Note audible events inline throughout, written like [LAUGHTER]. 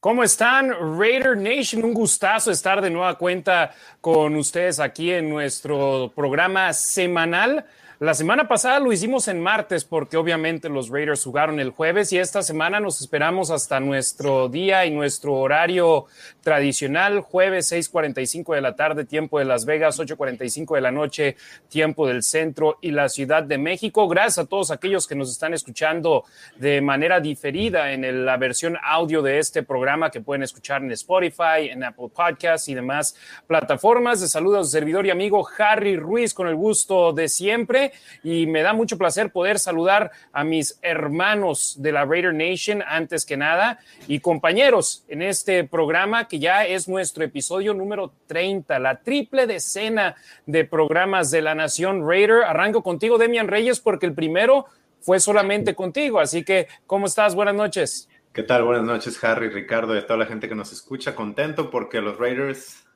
¿Cómo están, Raider Nation? Un gustazo estar de nueva cuenta con ustedes aquí en nuestro programa semanal la semana pasada lo hicimos en martes porque obviamente los Raiders jugaron el jueves y esta semana nos esperamos hasta nuestro día y nuestro horario tradicional, jueves 6:45 de la tarde, tiempo de Las Vegas, 8:45 de la noche, tiempo del centro y la Ciudad de México. Gracias a todos aquellos que nos están escuchando de manera diferida en la versión audio de este programa que pueden escuchar en Spotify, en Apple Podcasts y demás plataformas. De saludos servidor y amigo Harry Ruiz con el gusto de siempre y me da mucho placer poder saludar a mis hermanos de la Raider Nation antes que nada y compañeros en este programa que ya es nuestro episodio número 30, la triple decena de programas de la Nación Raider. Arranco contigo, Demian Reyes, porque el primero fue solamente contigo, así que ¿cómo estás? Buenas noches. ¿Qué tal? Buenas noches, Harry, Ricardo y toda la gente que nos escucha. Contento porque los Raiders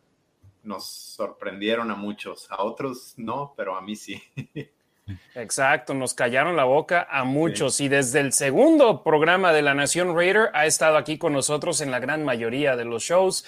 nos sorprendieron a muchos, a otros no, pero a mí sí. [LAUGHS] Exacto, nos callaron la boca a muchos y desde el segundo programa de la Nación Raider ha estado aquí con nosotros en la gran mayoría de los shows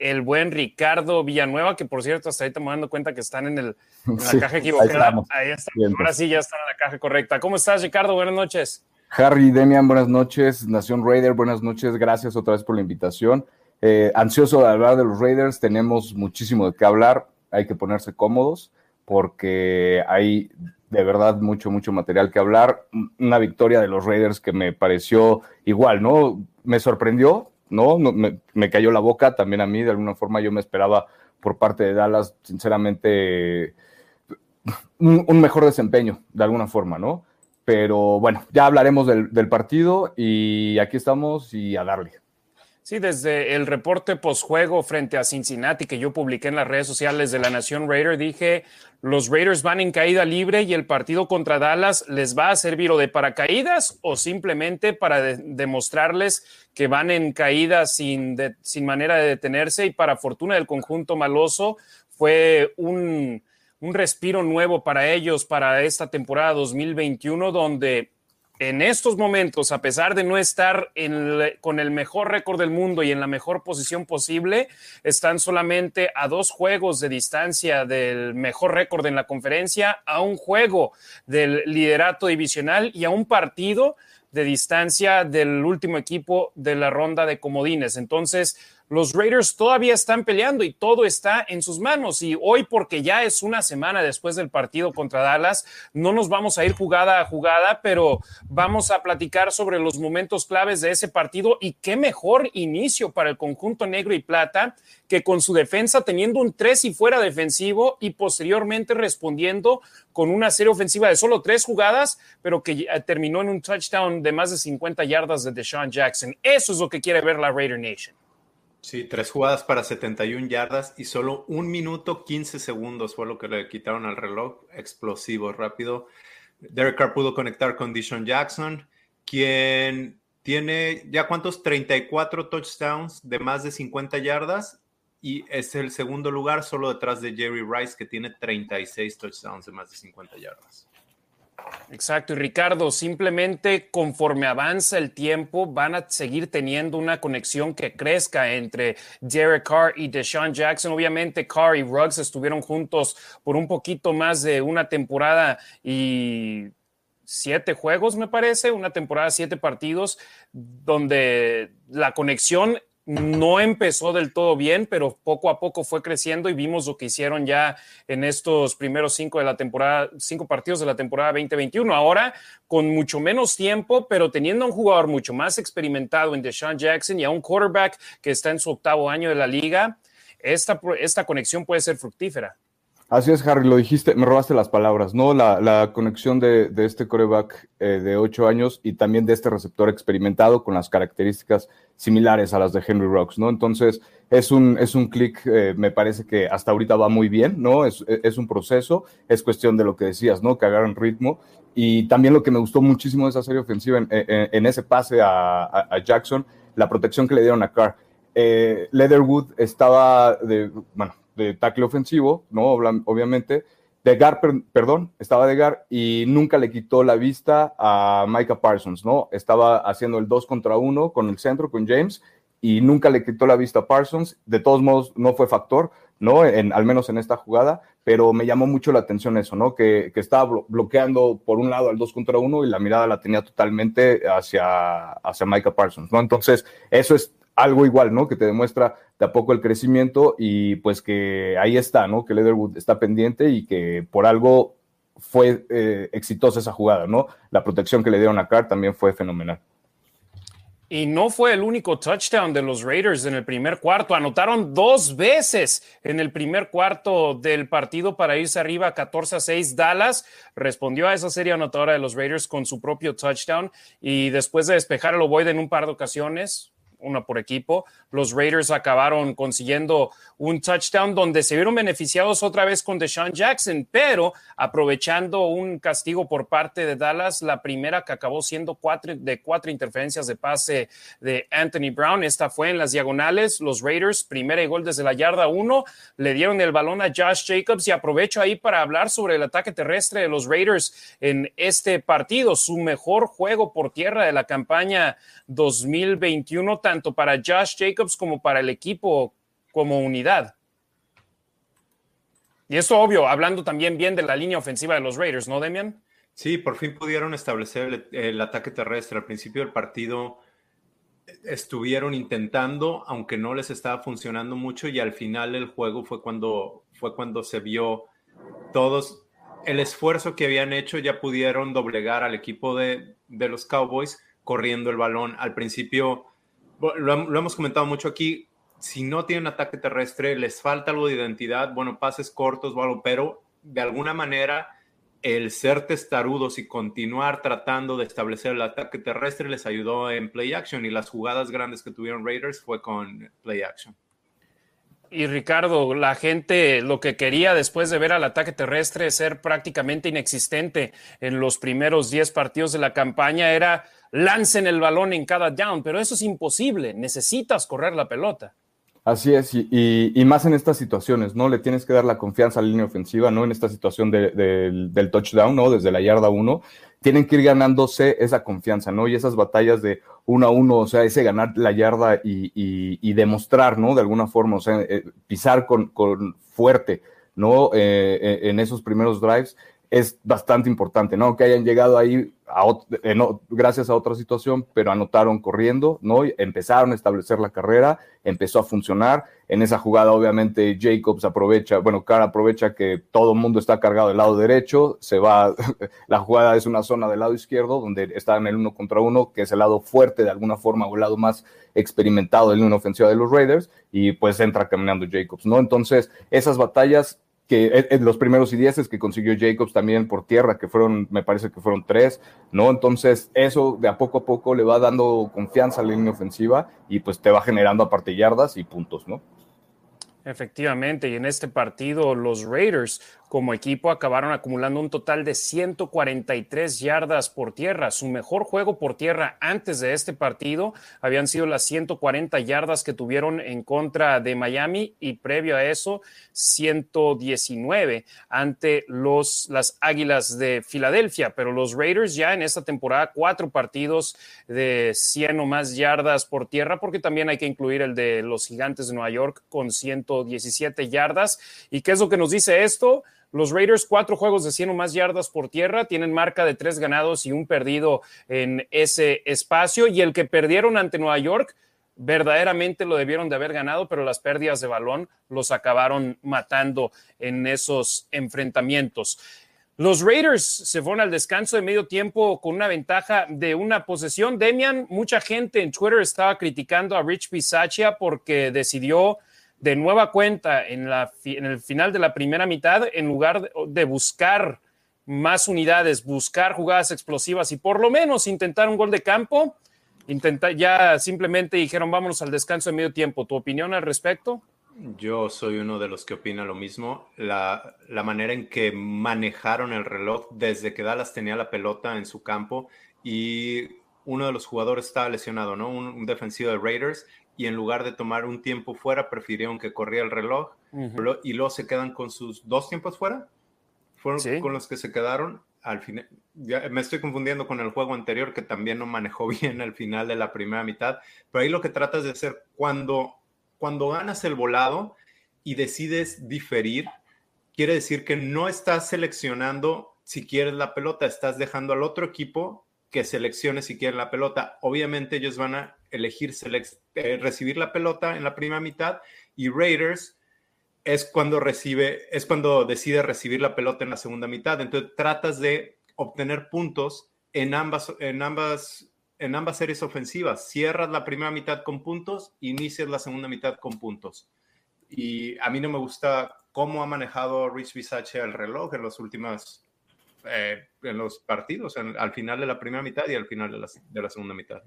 el buen Ricardo Villanueva, que por cierto, hasta ahorita me dando cuenta que están en, el, la caja equivocada. Ahí, está. Ahora sí ya están en la caja correcta. ¿Cómo estás, Ricardo? Buenas noches. Harry, Demian, buenas noches. Nación Raider, buenas noches. Gracias otra vez por la invitación. Eh, ansioso de hablar de los Raiders. Tenemos muchísimo de qué hablar. Hay que ponerse cómodos porque hay de verdad mucho, mucho material que hablar. Una victoria de los Raiders que me pareció igual, ¿no? Me sorprendió, ¿no? me, cayó la boca también a mí, de alguna forma yo me esperaba por parte de Dallas, sinceramente, un, mejor desempeño, de alguna forma, ¿no? Pero bueno, ya hablaremos del, del partido y aquí estamos y a darle. Sí, desde el reporte postjuego frente a Cincinnati que yo publiqué en las redes sociales de la Nación Raider, dije, los Raiders van en caída libre y el partido contra Dallas les va a servir o de paracaídas o simplemente para demostrarles que van en caída sin, sin manera de detenerse y para fortuna del conjunto maloso fue un, un respiro nuevo para ellos para esta temporada 2021 donde en estos momentos, a pesar de no estar con el mejor récord del mundo y en la mejor posición posible, están solamente a dos juegos de distancia del mejor récord en la conferencia, a un juego del liderato divisional y a un partido de distancia del último equipo de la ronda de comodines. Entonces, los Raiders todavía están peleando y todo está en sus manos. Y hoy, porque ya es una semana después del partido contra Dallas, no nos vamos a ir jugada a jugada, pero vamos a platicar sobre los momentos claves de ese partido y qué mejor inicio para el conjunto negro y plata que con su defensa teniendo un tres y fuera defensivo y posteriormente respondiendo con una serie ofensiva de solo tres jugadas, pero que terminó en un touchdown de más de 50 yardas de Deshaun Jackson. Eso es lo que quiere ver la Raider Nation. Sí, tres jugadas para 71 yardas y solo un minuto 15 segundos fue lo que le quitaron al reloj. Explosivo, rápido. Derek Carr pudo conectar con Dishon Jackson, quien tiene ya cuántos 34 touchdowns de más de 50 yardas y es el segundo lugar solo detrás de Jerry Rice que tiene 36 touchdowns de más de 50 yardas. Exacto, y Ricardo, simplemente conforme avanza el tiempo van a seguir teniendo una conexión que crezca entre Derek Carr y Deshaun Jackson. Obviamente Carr y Ruggs estuvieron juntos por un poquito más de una temporada y siete juegos, me parece, una temporada, siete partidos, donde la conexión no empezó del todo bien, pero poco a poco fue creciendo y vimos lo que hicieron ya en estos primeros cinco de la temporada, cinco partidos de la temporada 2021. Ahora, con mucho menos tiempo, pero teniendo a un jugador mucho más experimentado en Deshaun Jackson y a un quarterback que está en su octavo año de la liga, esta, esta conexión puede ser fructífera. Así es, Harry, lo dijiste, me robaste las palabras, ¿no? La, conexión de, este coreback eh, de ocho años y también de este receptor experimentado con las características similares a las de Henry Rocks, ¿no? Entonces, es un, es un clic, eh, me parece que hasta ahorita va muy bien, ¿no? Es, un proceso, es cuestión de lo que decías, ¿no? Que agarran ritmo. Y también lo que me gustó muchísimo de esa serie ofensiva en, ese pase a, Jackson, la protección que le dieron a Carr. Eh, Leatherwood estaba de, bueno, de tackle ofensivo, ¿no? Obviamente. De Gar, perdón, estaba de Gar y nunca le quitó la vista a Micah Parsons, ¿no? Estaba haciendo el 2 contra 1 con el centro, con James, y nunca le quitó la vista a Parsons. De todos modos, no fue factor, ¿no? Al menos en esta jugada, pero me llamó mucho la atención eso, ¿no? Que, que estaba bloqueando por un lado al 2 contra 1 y la mirada la tenía totalmente hacia, hacia Micah Parsons, ¿no? Entonces, eso es algo igual, ¿no? Que te demuestra de a poco el crecimiento y pues que ahí está, ¿no? Que Leatherwood está pendiente y que por algo fue eh, exitosa esa jugada, ¿no? La protección que le dieron a Carr también fue fenomenal. Y no fue el único touchdown de los Raiders en el primer cuarto. Anotaron dos veces en el primer cuarto del partido para irse arriba 14 a 6. Dallas respondió a esa serie anotadora de los Raiders con su propio touchdown y después de despejar el ovoide en un par de ocasiones, una por equipo. Los Raiders acabaron consiguiendo un touchdown donde se vieron beneficiados otra vez con Deshaun Jackson, pero aprovechando un castigo por parte de Dallas, la primera que acabó siendo cuatro, de cuatro interferencias de pase de Anthony Brown. Esta fue en las diagonales. Los Raiders, primera y gol desde la yarda uno, le dieron el balón a Josh Jacobs y aprovecho ahí para hablar sobre el ataque terrestre de los Raiders en este partido, su mejor juego por tierra de la campaña 2021, tanto para Josh Jacobs como para el equipo como unidad. Y esto obvio, hablando también bien de la línea ofensiva de los Raiders, ¿no, Demian? Sí, por fin pudieron establecer el, ataque terrestre. Al principio del partido estuvieron intentando, aunque no les estaba funcionando mucho, y al final del juego fue cuando, fue cuando se vio todos el esfuerzo que habían hecho, ya pudieron doblegar al equipo de, de los Cowboys corriendo el balón. Al principio, lo, hemos comentado mucho aquí, si no tienen ataque terrestre, les falta algo de identidad, bueno, pases cortos o algo, pero de alguna manera el ser testarudos y continuar tratando de establecer el ataque terrestre les ayudó en play action y las jugadas grandes que tuvieron Raiders fue con play action. Y Ricardo, la gente lo que quería después de ver al ataque terrestre ser prácticamente inexistente en los primeros 10 partidos de la campaña era lancen el balón en cada down, pero eso es imposible, necesitas correr la pelota. Así es, y, más en estas situaciones, ¿no? Le tienes que dar la confianza a la línea ofensiva, ¿no? En esta situación del touchdown, ¿no? Desde la yarda uno, tienen que ir ganándose esa confianza, ¿no? Y esas batallas de uno a uno, o sea, ese ganar la yarda y, demostrar, ¿no? De alguna forma, o sea, eh, pisar con, fuerte, ¿no? Eh, eh, en esos primeros drives es bastante importante, ¿no? Que hayan llegado ahí eh, gracias a otra situación, pero anotaron corriendo, ¿no? Empezaron a establecer la carrera, empezó a funcionar. En esa jugada, obviamente, Jacobs aprovecha, bueno, Cara aprovecha que todo el mundo está cargado del lado derecho, se va, [LAUGHS] la jugada es una zona del lado izquierdo, donde está en el uno contra uno, que es el lado fuerte de alguna forma o el lado más experimentado del uno ofensiva de los Raiders, y pues entra caminando Jacobs, ¿no? Entonces, esas batallas que los primeros y dieces que consiguió Jacobs también por tierra, que fueron, me parece que fueron tres, ¿no? Entonces, eso de a poco a poco le va dando confianza a la línea ofensiva y pues te va generando aparte yardas y puntos, ¿no? Efectivamente, y en este partido los Raiders como equipo acabaron acumulando un total de 143 yardas por tierra. Su mejor juego por tierra antes de este partido habían sido las 140 yardas que tuvieron en contra de Miami y previo a eso 119 ante los, las Águilas de Filadelfia. Pero los Raiders ya en esta temporada cuatro partidos de 100 o más yardas por tierra porque también hay que incluir el de los Gigantes de Nueva York con 117 yardas. ¿Y qué es lo que nos dice esto? Los Raiders, cuatro juegos de 100 o más yardas por tierra, tienen marca de tres ganados y un perdido en ese espacio. Y el que perdieron ante Nueva York, verdaderamente lo debieron de haber ganado, pero las pérdidas de balón los acabaron matando en esos enfrentamientos. Los Raiders se fueron al descanso de medio tiempo con una ventaja de una posesión. Demian, mucha gente en Twitter estaba criticando a Rich Bisaccia porque decidió de nueva cuenta en, la, en el final de la primera mitad, en lugar de, buscar más unidades, buscar jugadas explosivas y por lo menos intentar un gol de campo, intentar, ya simplemente dijeron vámonos al descanso de medio tiempo. ¿Tu opinión al respecto? Yo soy uno de los que opina lo mismo. La, la, manera en que manejaron el reloj desde que Dallas tenía la pelota en su campo y uno de los jugadores estaba lesionado, ¿no? Un, defensivo de Raiders y en lugar de tomar un tiempo fuera, prefirieron que corría el reloj y luego se quedan con sus dos tiempos fuera. Fueron con los que se quedaron al final. me estoy confundiendo con el juego anterior que también no manejó [LAUGHS] bien al final de la primera mitad, pero ahí lo que tratas de hacer cuando cuando ganas el volado y decides diferir, quiere decir que no estás seleccionando si quieres la pelota, estás dejando al otro equipo que seleccione si quiere la pelota. Obviamente ellos van a elegir eh, recibir la pelota en la primera mitad y Raiders es cuando recibe, es cuando decide recibir la pelota en la segunda mitad. Entonces tratas de obtener puntos en ambas, en ambas en ambas series ofensivas. Cierras la primera mitad con puntos, inicias la segunda mitad con puntos. Y a mí no me gusta cómo ha manejado Rich Bisaccia el reloj en los últimos eh, en los partidos, al final de la primera mitad y al final de la, segunda mitad.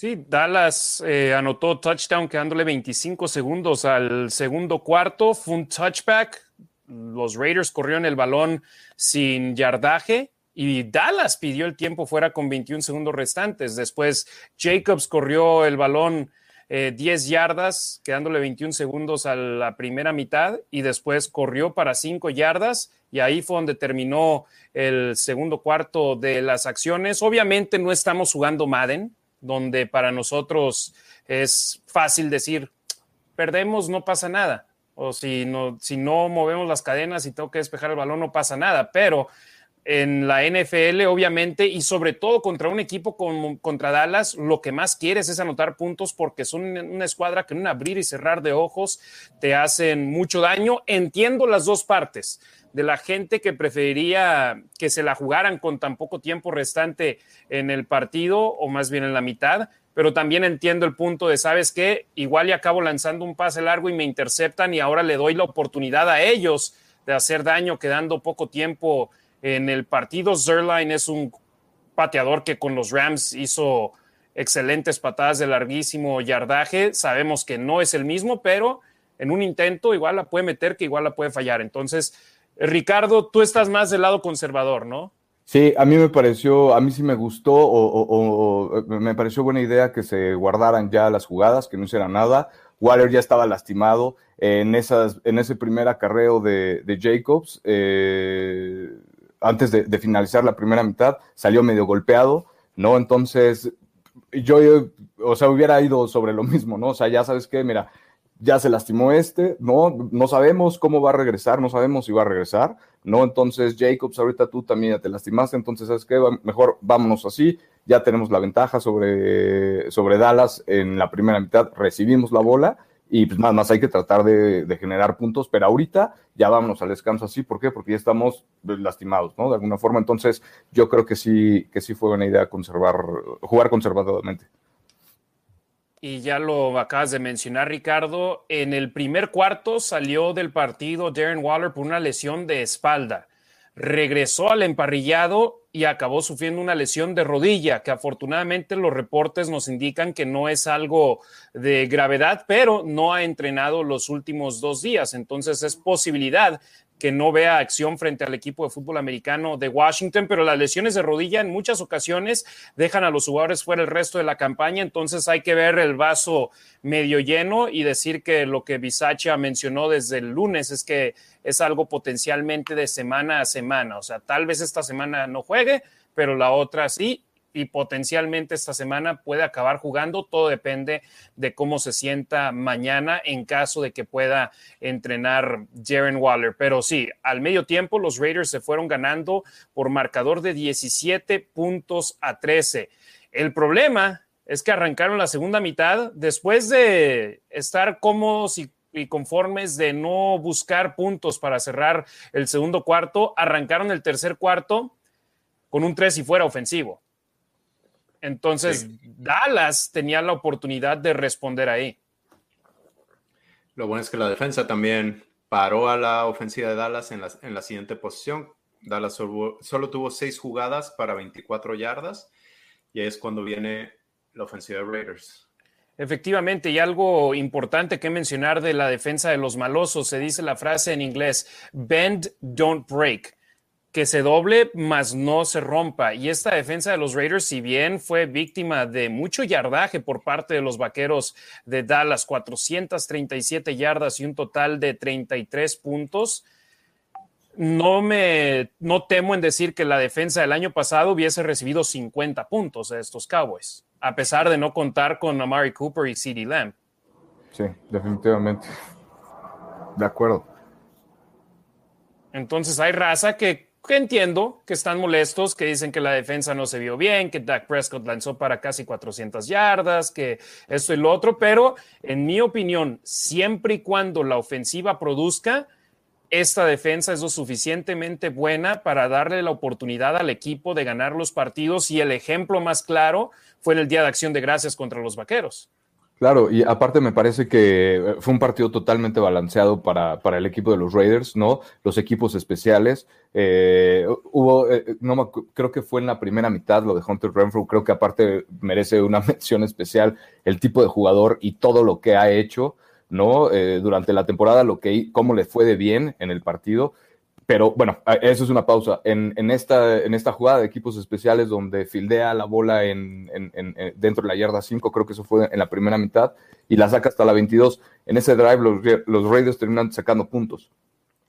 Sí, Dallas eh, anotó touchdown quedándole 25 segundos al segundo cuarto. Fue un touchback. Los Raiders corrieron el balón sin yardaje y Dallas pidió el tiempo fuera con 21 segundos restantes. Después Jacobs corrió el balón 10 eh, yardas, quedándole 21 segundos a la primera mitad y después corrió para 5 yardas y ahí fue donde terminó el segundo cuarto de las acciones. Obviamente no estamos jugando Madden, donde para nosotros es fácil decir, perdemos, no pasa nada. O si no, si no movemos las cadenas y tengo que despejar el balón, no pasa nada. Pero en la NFL, obviamente, y sobre todo contra un equipo como contra Dallas, lo que más quieres es anotar puntos porque son una escuadra que en un abrir y cerrar de ojos te hacen mucho daño. Entiendo las dos partes de la gente que preferiría que se la jugaran con tan poco tiempo restante en el partido o más bien en la mitad, pero también entiendo el punto de, ¿sabes qué? Igual y acabo lanzando un pase largo y me interceptan y ahora le doy la oportunidad a ellos de hacer daño quedando poco tiempo en el partido, Zerline es un pateador que con los Rams hizo excelentes patadas de larguísimo yardaje. Sabemos que no es el mismo, pero en un intento igual la puede meter, que igual la puede fallar. Entonces, Ricardo, tú estás más del lado conservador, ¿no? Sí, a mí me pareció, a mí sí me gustó o, me pareció buena idea que se guardaran ya las jugadas, que no hiciera nada. Waller ya estaba lastimado en, esas, en ese primer acarreo de, de Jacobs. Eh, antes de, finalizar la primera mitad, salió medio golpeado, ¿no? Entonces, yo, o sea, hubiera ido sobre lo mismo, ¿no? O sea, ya sabes que, mira, ya se lastimó este, ¿no? No sabemos cómo va a regresar, no sabemos si va a regresar, ¿no? Entonces, Jacobs, ahorita tú también ya te lastimaste, entonces, ¿sabes qué? Mejor vámonos así, ya tenemos la ventaja sobre, sobre Dallas en la primera mitad, recibimos la bola y pues nada más hay que tratar de, generar puntos, pero ahorita ya vámonos al descanso así, ¿por qué? Porque ya estamos lastimados, ¿no? De alguna forma, entonces yo creo que sí, que sí fue buena idea conservar, jugar conservadoramente. Y ya lo acabas de mencionar, Ricardo, en el primer cuarto salió del partido Darren Waller por una lesión de espalda. Regresó al emparrillado y acabó sufriendo una lesión de rodilla, que afortunadamente los reportes nos indican que no es algo de gravedad, pero no ha entrenado los últimos dos días. Entonces es posibilidad que no vea acción frente al equipo de fútbol americano de Washington, pero las lesiones de rodilla en muchas ocasiones dejan a los jugadores fuera el resto de la campaña, entonces hay que ver el vaso medio lleno y decir que lo que Bisacha mencionó desde el lunes es que es algo potencialmente de semana a semana, o sea, tal vez esta semana no juegue, pero la otra sí, y potencialmente esta semana puede acabar jugando. Todo depende de cómo se sienta mañana en caso de que pueda entrenar Jaren Waller. Pero sí, al medio tiempo los Raiders se fueron ganando por marcador de 17 puntos a 13. El problema es que arrancaron la segunda mitad después de estar cómodos y conformes de no buscar puntos para cerrar el segundo cuarto, arrancaron el tercer cuarto con un 3 y fuera ofensivo. Entonces, Dallas tenía la oportunidad de responder ahí. Lo bueno es que la defensa también paró a la ofensiva de Dallas en la, en la siguiente posición. Dallas solo, solo, tuvo seis jugadas para 24 yardas y es cuando viene la ofensiva de Raiders. Efectivamente, y algo importante que mencionar de la defensa de los malosos, se dice la frase en inglés, bend, don't break que se doble, mas no se rompa. Y esta defensa de los Raiders, si bien fue víctima de mucho yardaje por parte de los Vaqueros de Dallas, 437 yardas y un total de 33 puntos, no me no temo en decir que la defensa del año pasado hubiese recibido 50 puntos de estos Cowboys, a pesar de no contar con Amari Cooper y CeeDee Lamb. Sí, definitivamente. De acuerdo. Entonces hay raza que que entiendo que están molestos, que dicen que la defensa no se vio bien, que Dak Prescott lanzó para casi 400 yardas, que esto y lo otro, pero en mi opinión, siempre y cuando la ofensiva produzca, esta defensa es lo suficientemente buena para darle la oportunidad al equipo de ganar los partidos y el ejemplo más claro fue en el Día de Acción de Gracias contra los Vaqueros. Claro, y aparte me parece que eh, fue un partido totalmente balanceado para, para el equipo de los Raiders, ¿no? Los equipos especiales. Eh, hubo, eh, no creo que fue en la primera mitad lo de Hunter Renfrew, creo que aparte merece una [LAUGHS] mención especial el tipo de jugador y todo lo que ha hecho, ¿no? durante la temporada, lo que, cómo le fue de bien en el partido. Pero bueno, eso es una pausa. En, esta, en esta jugada de equipos especiales donde fildea la bola en, dentro de la yarda 5, creo que eso fue en la primera mitad, y la saca hasta la 22. En ese drive los, los Raiders terminan sacando puntos.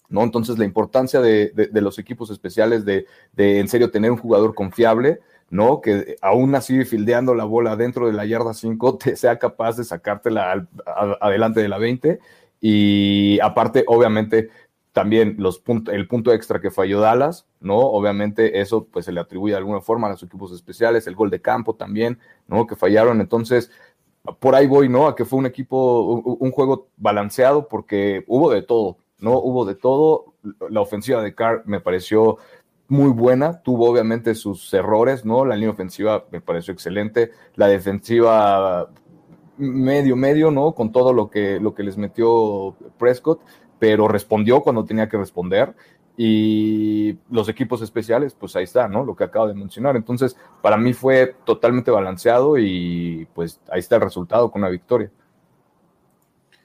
¿no? Entonces la importancia de, los equipos especiales de, en serio tener un jugador confiable, ¿no? Que aún así fildeando la bola dentro de la yarda 5 [LAUGHS] te sea capaz de sacártela adelante de la 20 y aparte obviamente también los el punto extra que falló Dallas, ¿no? Obviamente eso pues se le atribuye de alguna forma a los equipos especiales, el gol de campo también, ¿no? Que fallaron, entonces por ahí voy, ¿no? A que fue un equipo, un juego balanceado porque hubo de todo, ¿no? Hubo de todo, la ofensiva de Carr me pareció muy buena, tuvo obviamente sus errores, ¿no? La línea ofensiva me pareció excelente, la defensiva medio, medio, ¿no? Con todo lo que, lo que les metió Prescott, pero respondió cuando tenía que responder. Y los equipos especiales, pues ahí está, ¿no? Lo que acabo de mencionar. Entonces, para mí fue totalmente balanceado y pues ahí está el resultado con la victoria.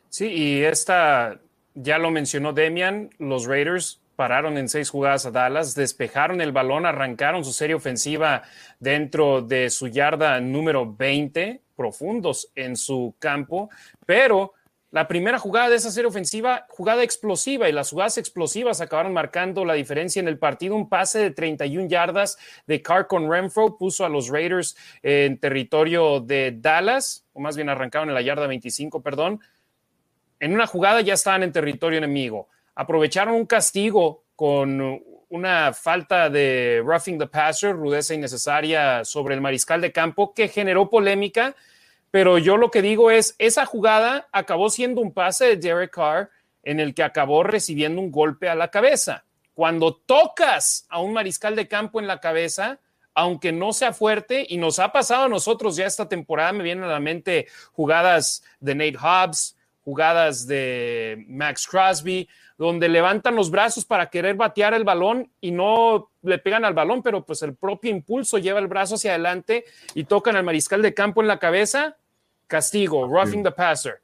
Sí, y esta, ya lo mencionó Demian, los Raiders pararon en seis jugadas a Dallas, despejaron el balón, arrancaron su serie ofensiva dentro de su yarda número 20, profundos en su campo, pero la primera jugada de esa serie ofensiva, jugada explosiva, y las jugadas explosivas acabaron marcando la diferencia en el partido. Un pase de 31 yardas de Carr con Renfro puso a los Raiders en territorio de Dallas, o más bien arrancaron en la yarda 25, perdón. En una jugada ya estaban en territorio enemigo. Aprovecharon un castigo con una falta de roughing the passer, rudeza innecesaria sobre el mariscal de campo, que generó polémica pero yo lo que digo es, esa jugada acabó siendo un pase de Derek Carr en el que acabó recibiendo un golpe a la cabeza. Cuando tocas a un mariscal de campo en la cabeza, aunque no sea fuerte, y nos ha pasado a nosotros ya esta temporada, me vienen a la mente jugadas de Nate Hobbs, jugadas de Max Crosby, donde levantan los brazos para querer batear el balón y no le pegan al balón, pero pues el propio impulso lleva el brazo hacia adelante y tocan al mariscal de campo en la cabeza castigo, roughing the passer.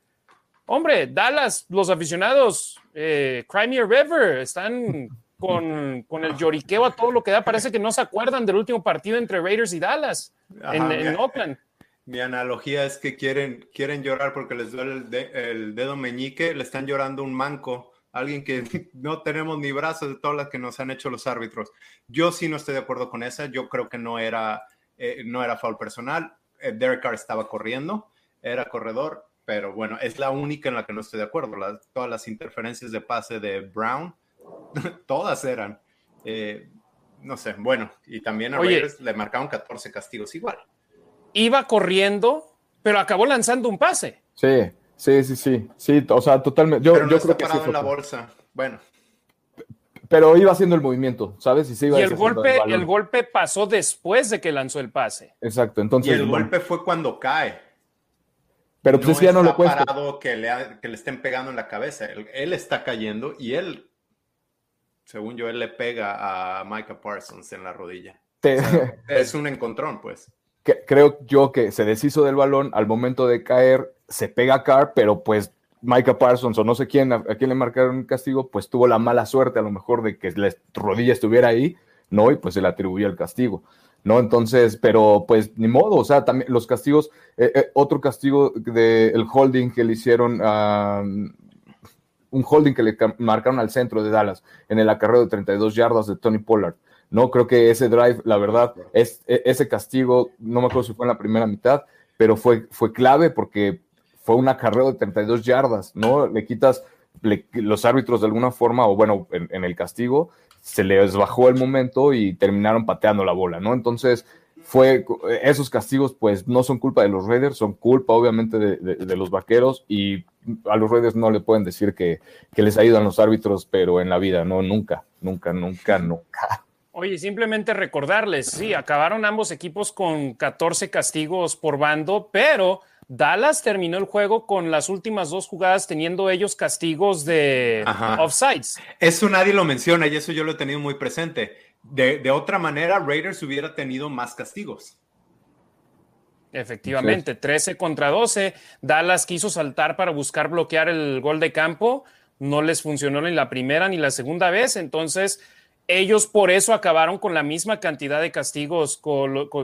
Hombre, Dallas, los aficionados, eh, Crimea River, están [LAUGHS] con, con, el lloriqueo a todo lo que da. Parece que no se acuerdan del último partido entre Raiders y Dallas en, Oakland. Mi analogía es que quieren, quieren llorar porque les duele el, dedo meñique, le están llorando un manco, alguien que [LAUGHS] no tenemos ni brazos de todas las que nos han hecho los árbitros. Yo sí no estoy de acuerdo con esa, yo creo que no era, eh, no era foul personal. Eh, Derek Carr estaba corriendo era corredor, pero bueno, es la única en la que no estoy de acuerdo. todas las interferencias de pase de Brown, [LAUGHS] todas eran. Eh, no sé, bueno, y también a Raiders le marcaron 14 castigos igual. Iba corriendo, pero acabó lanzando un pase. Sí, sí, sí, sí, sí, o sea, totalmente. Yo, pero no yo está parado en la bolsa. Bueno. Pero iba haciendo el movimiento, ¿sabes? Y, se iba y el golpe, el, golpe pasó después de que lanzó el pase. Exacto, entonces. Y el golpe fue cuando cae. Pero pues no, ya no le cuesta. parado que le, que le estén pegando en la cabeza. Él, está cayendo y él, según yo, él le pega a Micah Parsons en la rodilla. [LAUGHS] es un encontrón, pues. creo yo que se deshizo del balón al momento de caer, se pega a Carr, pero pues Micah Parsons o no sé quién, a, quién le marcaron un castigo, pues tuvo la mala suerte a lo mejor de que la rodilla estuviera ahí, ¿no? Y pues se le atribuyó el castigo. ¿No? Entonces, pero pues ni modo, o sea, también los castigos, eh, eh, otro castigo del holding que le hicieron, un holding que le marcaron al centro de Dallas en el acarreo de 32 yardas de Tony Pollard. No, creo que ese drive, la verdad, es, e, ese castigo, no me acuerdo si fue en la primera mitad, pero fue, fue clave porque fue un acarreo de 32 yardas, ¿no? Le quitas los árbitros de alguna forma, o bueno, en, el castigo, se les bajó el momento y terminaron pateando la bola, ¿no? Entonces, fue esos castigos, pues no son culpa de los Raiders, son culpa obviamente de, los vaqueros y a los Raiders no le pueden decir que, que les ayudan los árbitros, pero en la vida, no, nunca, nunca, nunca, nunca. Oye, simplemente recordarles, sí, acabaron ambos equipos con 14 castigos por bando, pero Dallas terminó el juego con las últimas dos jugadas teniendo ellos castigos de offsides. Eso nadie lo menciona y eso yo lo he tenido muy presente. De, otra manera, Raiders hubiera tenido más castigos. Efectivamente, 13 contra 12. Dallas quiso saltar para buscar bloquear el gol de campo. No les funcionó ni la primera ni la segunda vez. Entonces, ellos por eso acabaron con la misma cantidad de castigos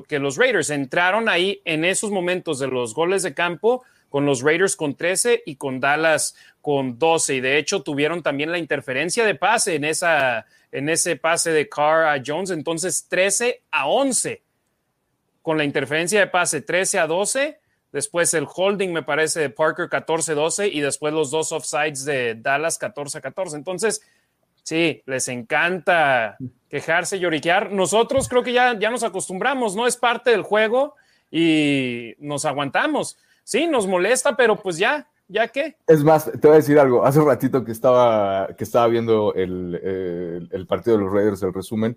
que los Raiders. Entraron ahí en esos momentos de los goles de campo con los Raiders con 13 y con Dallas con 12. Y de hecho tuvieron también la interferencia de pase en, esa, en ese pase de Carr a Jones. Entonces 13 a 11 con la interferencia de pase 13 a 12. Después el holding me parece de Parker 14-12 y después los dos offsides de Dallas 14-14. Entonces Sí, les encanta quejarse, lloriquear. Nosotros creo que ya, ya nos acostumbramos, ¿no? Es parte del juego y nos aguantamos. Sí, nos molesta, pero pues ya, ¿ya qué? Es más, te voy a decir algo. Hace ratito que estaba, que estaba viendo el, el, partido de los Raiders, el resumen.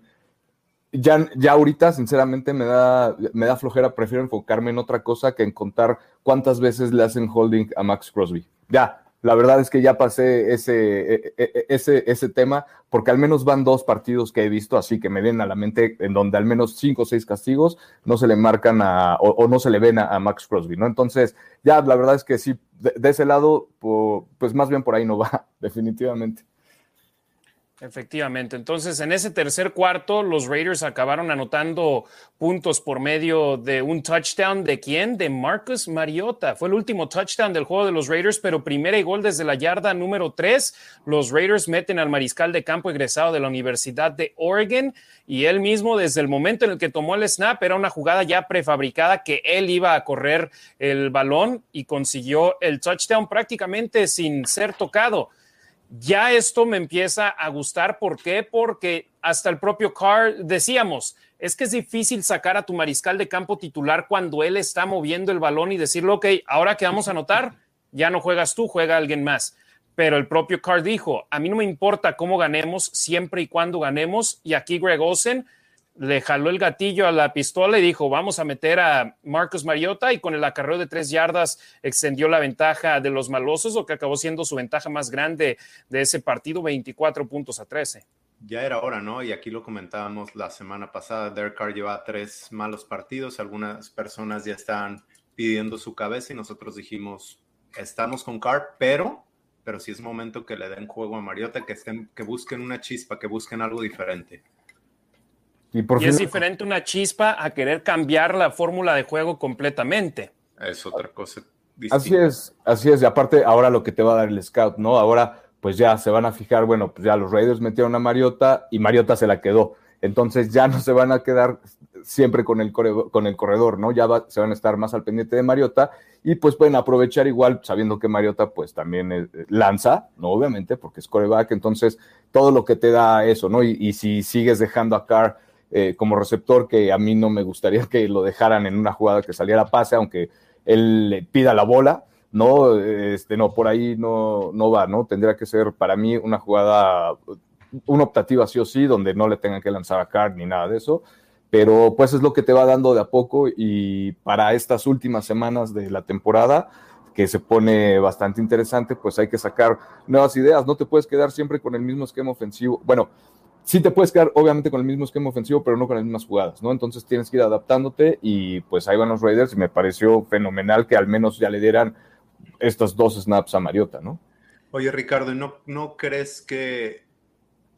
Ya, ya ahorita, sinceramente, me da, me da flojera. Prefiero enfocarme en otra cosa que en contar cuántas veces le hacen holding a Max Crosby. Ya, la verdad es que ya pasé ese, e, e, e, ese, ese tema, porque al menos van dos partidos que he visto, así que me vienen a la mente en donde al menos cinco o seis castigos no se le marcan a, o, no se le ven a, Max Crosby, ¿no? Entonces, ya la verdad es que sí, de ese lado, pues más bien por ahí no va, [LAUGHS] definitivamente. Efectivamente. Entonces, en ese tercer cuarto, los Raiders acabaron anotando puntos por medio de un touchdown de quién? De Marcus Mariota. Fue el último touchdown del juego de los Raiders, pero primera y gol desde la yarda número tres. Los Raiders meten al mariscal de campo egresado de la Universidad de Oregon y él mismo, desde el momento en el que tomó el snap, era una jugada ya prefabricada que él iba a correr el balón y consiguió el touchdown prácticamente sin ser tocado ya esto me empieza a gustar. ¿Por qué? Porque hasta el propio Carr decíamos, es que es difícil sacar a tu mariscal de campo titular cuando él está moviendo el balón y decirle, ok, ahora que vamos a anotar, ya no juegas tú, juega alguien más. Pero el propio Carr dijo, a mí no me importa cómo ganemos, siempre y cuando ganemos. Y aquí Greg Olsen le jaló el gatillo a la pistola y dijo, vamos a meter a Marcos Mariota y con el acarreo de tres yardas extendió la ventaja de los malosos, o que acabó siendo su ventaja más grande de ese partido, 24 puntos a 13. Ya era hora, ¿no? Y aquí lo comentábamos la semana pasada, Derek Carr lleva tres malos partidos, algunas personas ya están pidiendo su cabeza y nosotros dijimos, estamos con Carr, pero, pero si es momento que le den juego a Mariota, que, estén, que busquen una chispa, que busquen algo diferente. Y, es diferente una chispa a querer cambiar la fórmula de juego completamente. Es otra cosa. Distinta. Así es, así es. Y aparte, ahora lo que te va a dar el scout, ¿no? Ahora, pues ya se van a fijar, bueno, pues ya los Raiders metieron a Mariota y Mariota se la quedó. Entonces ya no se van a quedar siempre con el, con el corredor, ¿no? Ya se van a estar más al pendiente de Mariota y pues pueden aprovechar igual sabiendo que Mariota pues también eh, lanza, ¿no? Obviamente, porque es coreback, entonces todo lo que te da eso, ¿no? Y, y si sigues dejando a Carr eh, como receptor que a mí no me gustaría que lo dejaran en una jugada que saliera pase, aunque él le pida la bola, no, este, no, por ahí no, no va, ¿no? Tendría que ser para mí una jugada, una optativa sí o sí, donde no le tengan que lanzar a Card ni nada de eso, pero pues es lo que te va dando de a poco y para estas últimas semanas de la temporada, que se pone bastante interesante, pues hay que sacar nuevas ideas. No te puedes quedar siempre con el mismo esquema ofensivo. Bueno, sí te puedes quedar obviamente con el mismo esquema ofensivo, pero no con las mismas jugadas, ¿no? Entonces tienes que ir adaptándote y pues ahí van los Raiders y me pareció fenomenal que al menos ya le dieran estos dos snaps a Mariota, ¿no? Oye, Ricardo, ¿no, no crees que...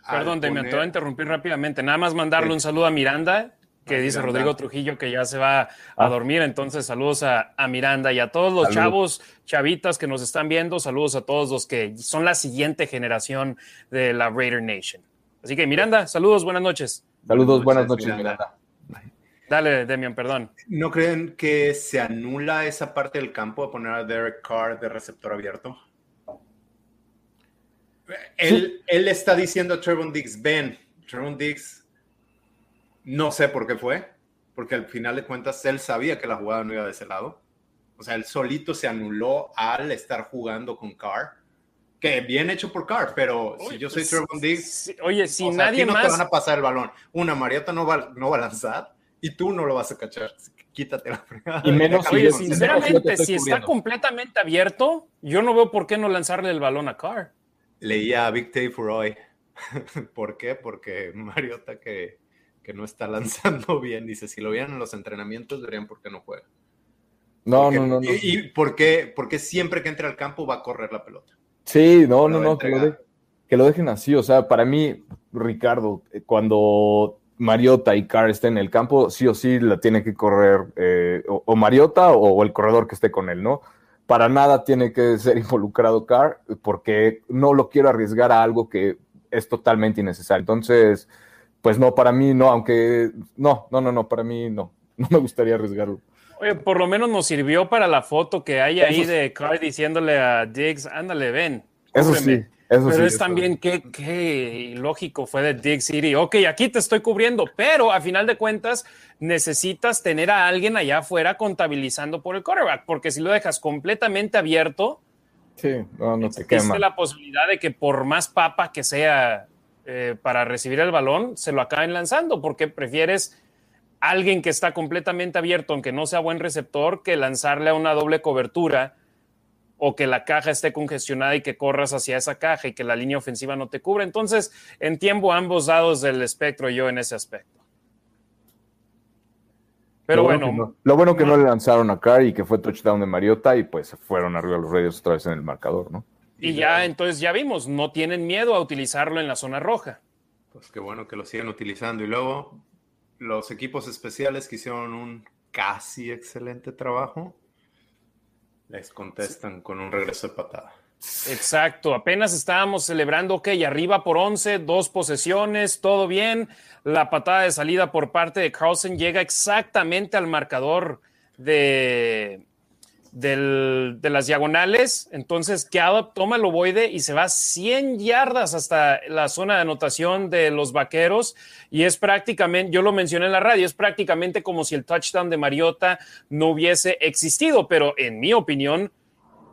Perdón, te me voy a interrumpir rápidamente. Nada más mandarle un saludo a Miranda, que dice Rodrigo Trujillo que ya se va a ah. dormir. Entonces, saludos a, Miranda y a todos los chavos, chavitas que nos están viendo. Saludos a todos los que son la siguiente generación de la Raider Nation. Así que, Miranda, saludos, buenas noches. Saludos, buenas noches, Miranda. Dale, Demian, perdón. ¿No creen que se anula esa parte del campo a poner a Derek Carr de receptor abierto? Él, él está diciendo a Trevon Diggs, ven, Trevon Diggs, no sé por qué fue, porque al final de cuentas él sabía que la jugada no iba de ese lado. O sea, él solito se anuló al estar jugando con Carr. Que bien hecho por Carr, pero si yo soy pues, Trevon Diggs. oye, si nadie no más. te van a pasar el balón. Una Mariota no va, no va a lanzar y tú no lo vas a cachar. Quítate la fregada. Y menos, oye, sinceramente, si está completamente abierto, yo no veo por qué no lanzarle el balón a Carr leía a Big for hoy. [LAUGHS] ¿Por qué? Porque Mariota que, que, no está lanzando [LAUGHS] bien, dice, si lo vieran en los entrenamientos, verían por qué no juega. No, no, no, ¿Y, por, qué, porque siempre que entre al campo va a correr la pelota? Sí, no, no, no, que lo, que lo, dejen así. O sea, para mí, Ricardo, eh, cuando Mariota y Carr estén en el campo, sí o sí la tiene que correr eh, o, Mariota o, el corredor que esté con él, ¿no? para nada tiene que ser [LAUGHS] involucrado Carr, porque no lo quiero arriesgar a algo que es totalmente innecesario. Entonces, pues no, para mí no, aunque no, no, no, no, para mí no, [LAUGHS] no me gustaría arriesgarlo. Oye, por lo menos nos sirvió para la foto que hay ahí de Carr diciéndole a Diggs, ándale, ven. Eso sí. pero es también qué, qué lógico fue de Diggs City. Ok, aquí te estoy cubriendo, pero a final de cuentas necesitas tener a alguien allá afuera contabilizando por el quarterback, porque si lo dejas completamente abierto, sí, no, no te existe la posibilidad de que por más papa que sea eh, para recibir el balón, se lo acaben lanzando, porque prefieres alguien que está completamente abierto, aunque no sea buen receptor, que lanzarle a una doble cobertura o que la caja esté congestionada y que corras hacia esa caja y que la línea ofensiva no te cubra. Entonces, entiendo ambos lados del espectro yo en ese aspecto. Pero bueno. lo bueno que no le lanzaron a Carr y que fue touchdown de Mariota y pues fueron arriba los Raiders otra vez en el marcador, ¿no? Y ya, entonces ya vimos, no tienen miedo a utilizarlo en la zona roja. Pues qué bueno que lo siguen utilizando. Y luego los equipos especiales que hicieron un casi excelente trabajo les contestan con un regreso de patada. Exacto, apenas estábamos celebrando, ok, arriba por 11, dos posesiones, todo bien. La patada de salida por parte de Carlson llega exactamente al marcador de, de las diagonales. Entonces, Gallup toma el ovoide y se va 100 yardas hasta la zona de anotación de los vaqueros. Y es prácticamente, yo lo mencioné en la radio, es prácticamente como si el touchdown de Mariota no hubiese existido. Pero en mi opinión,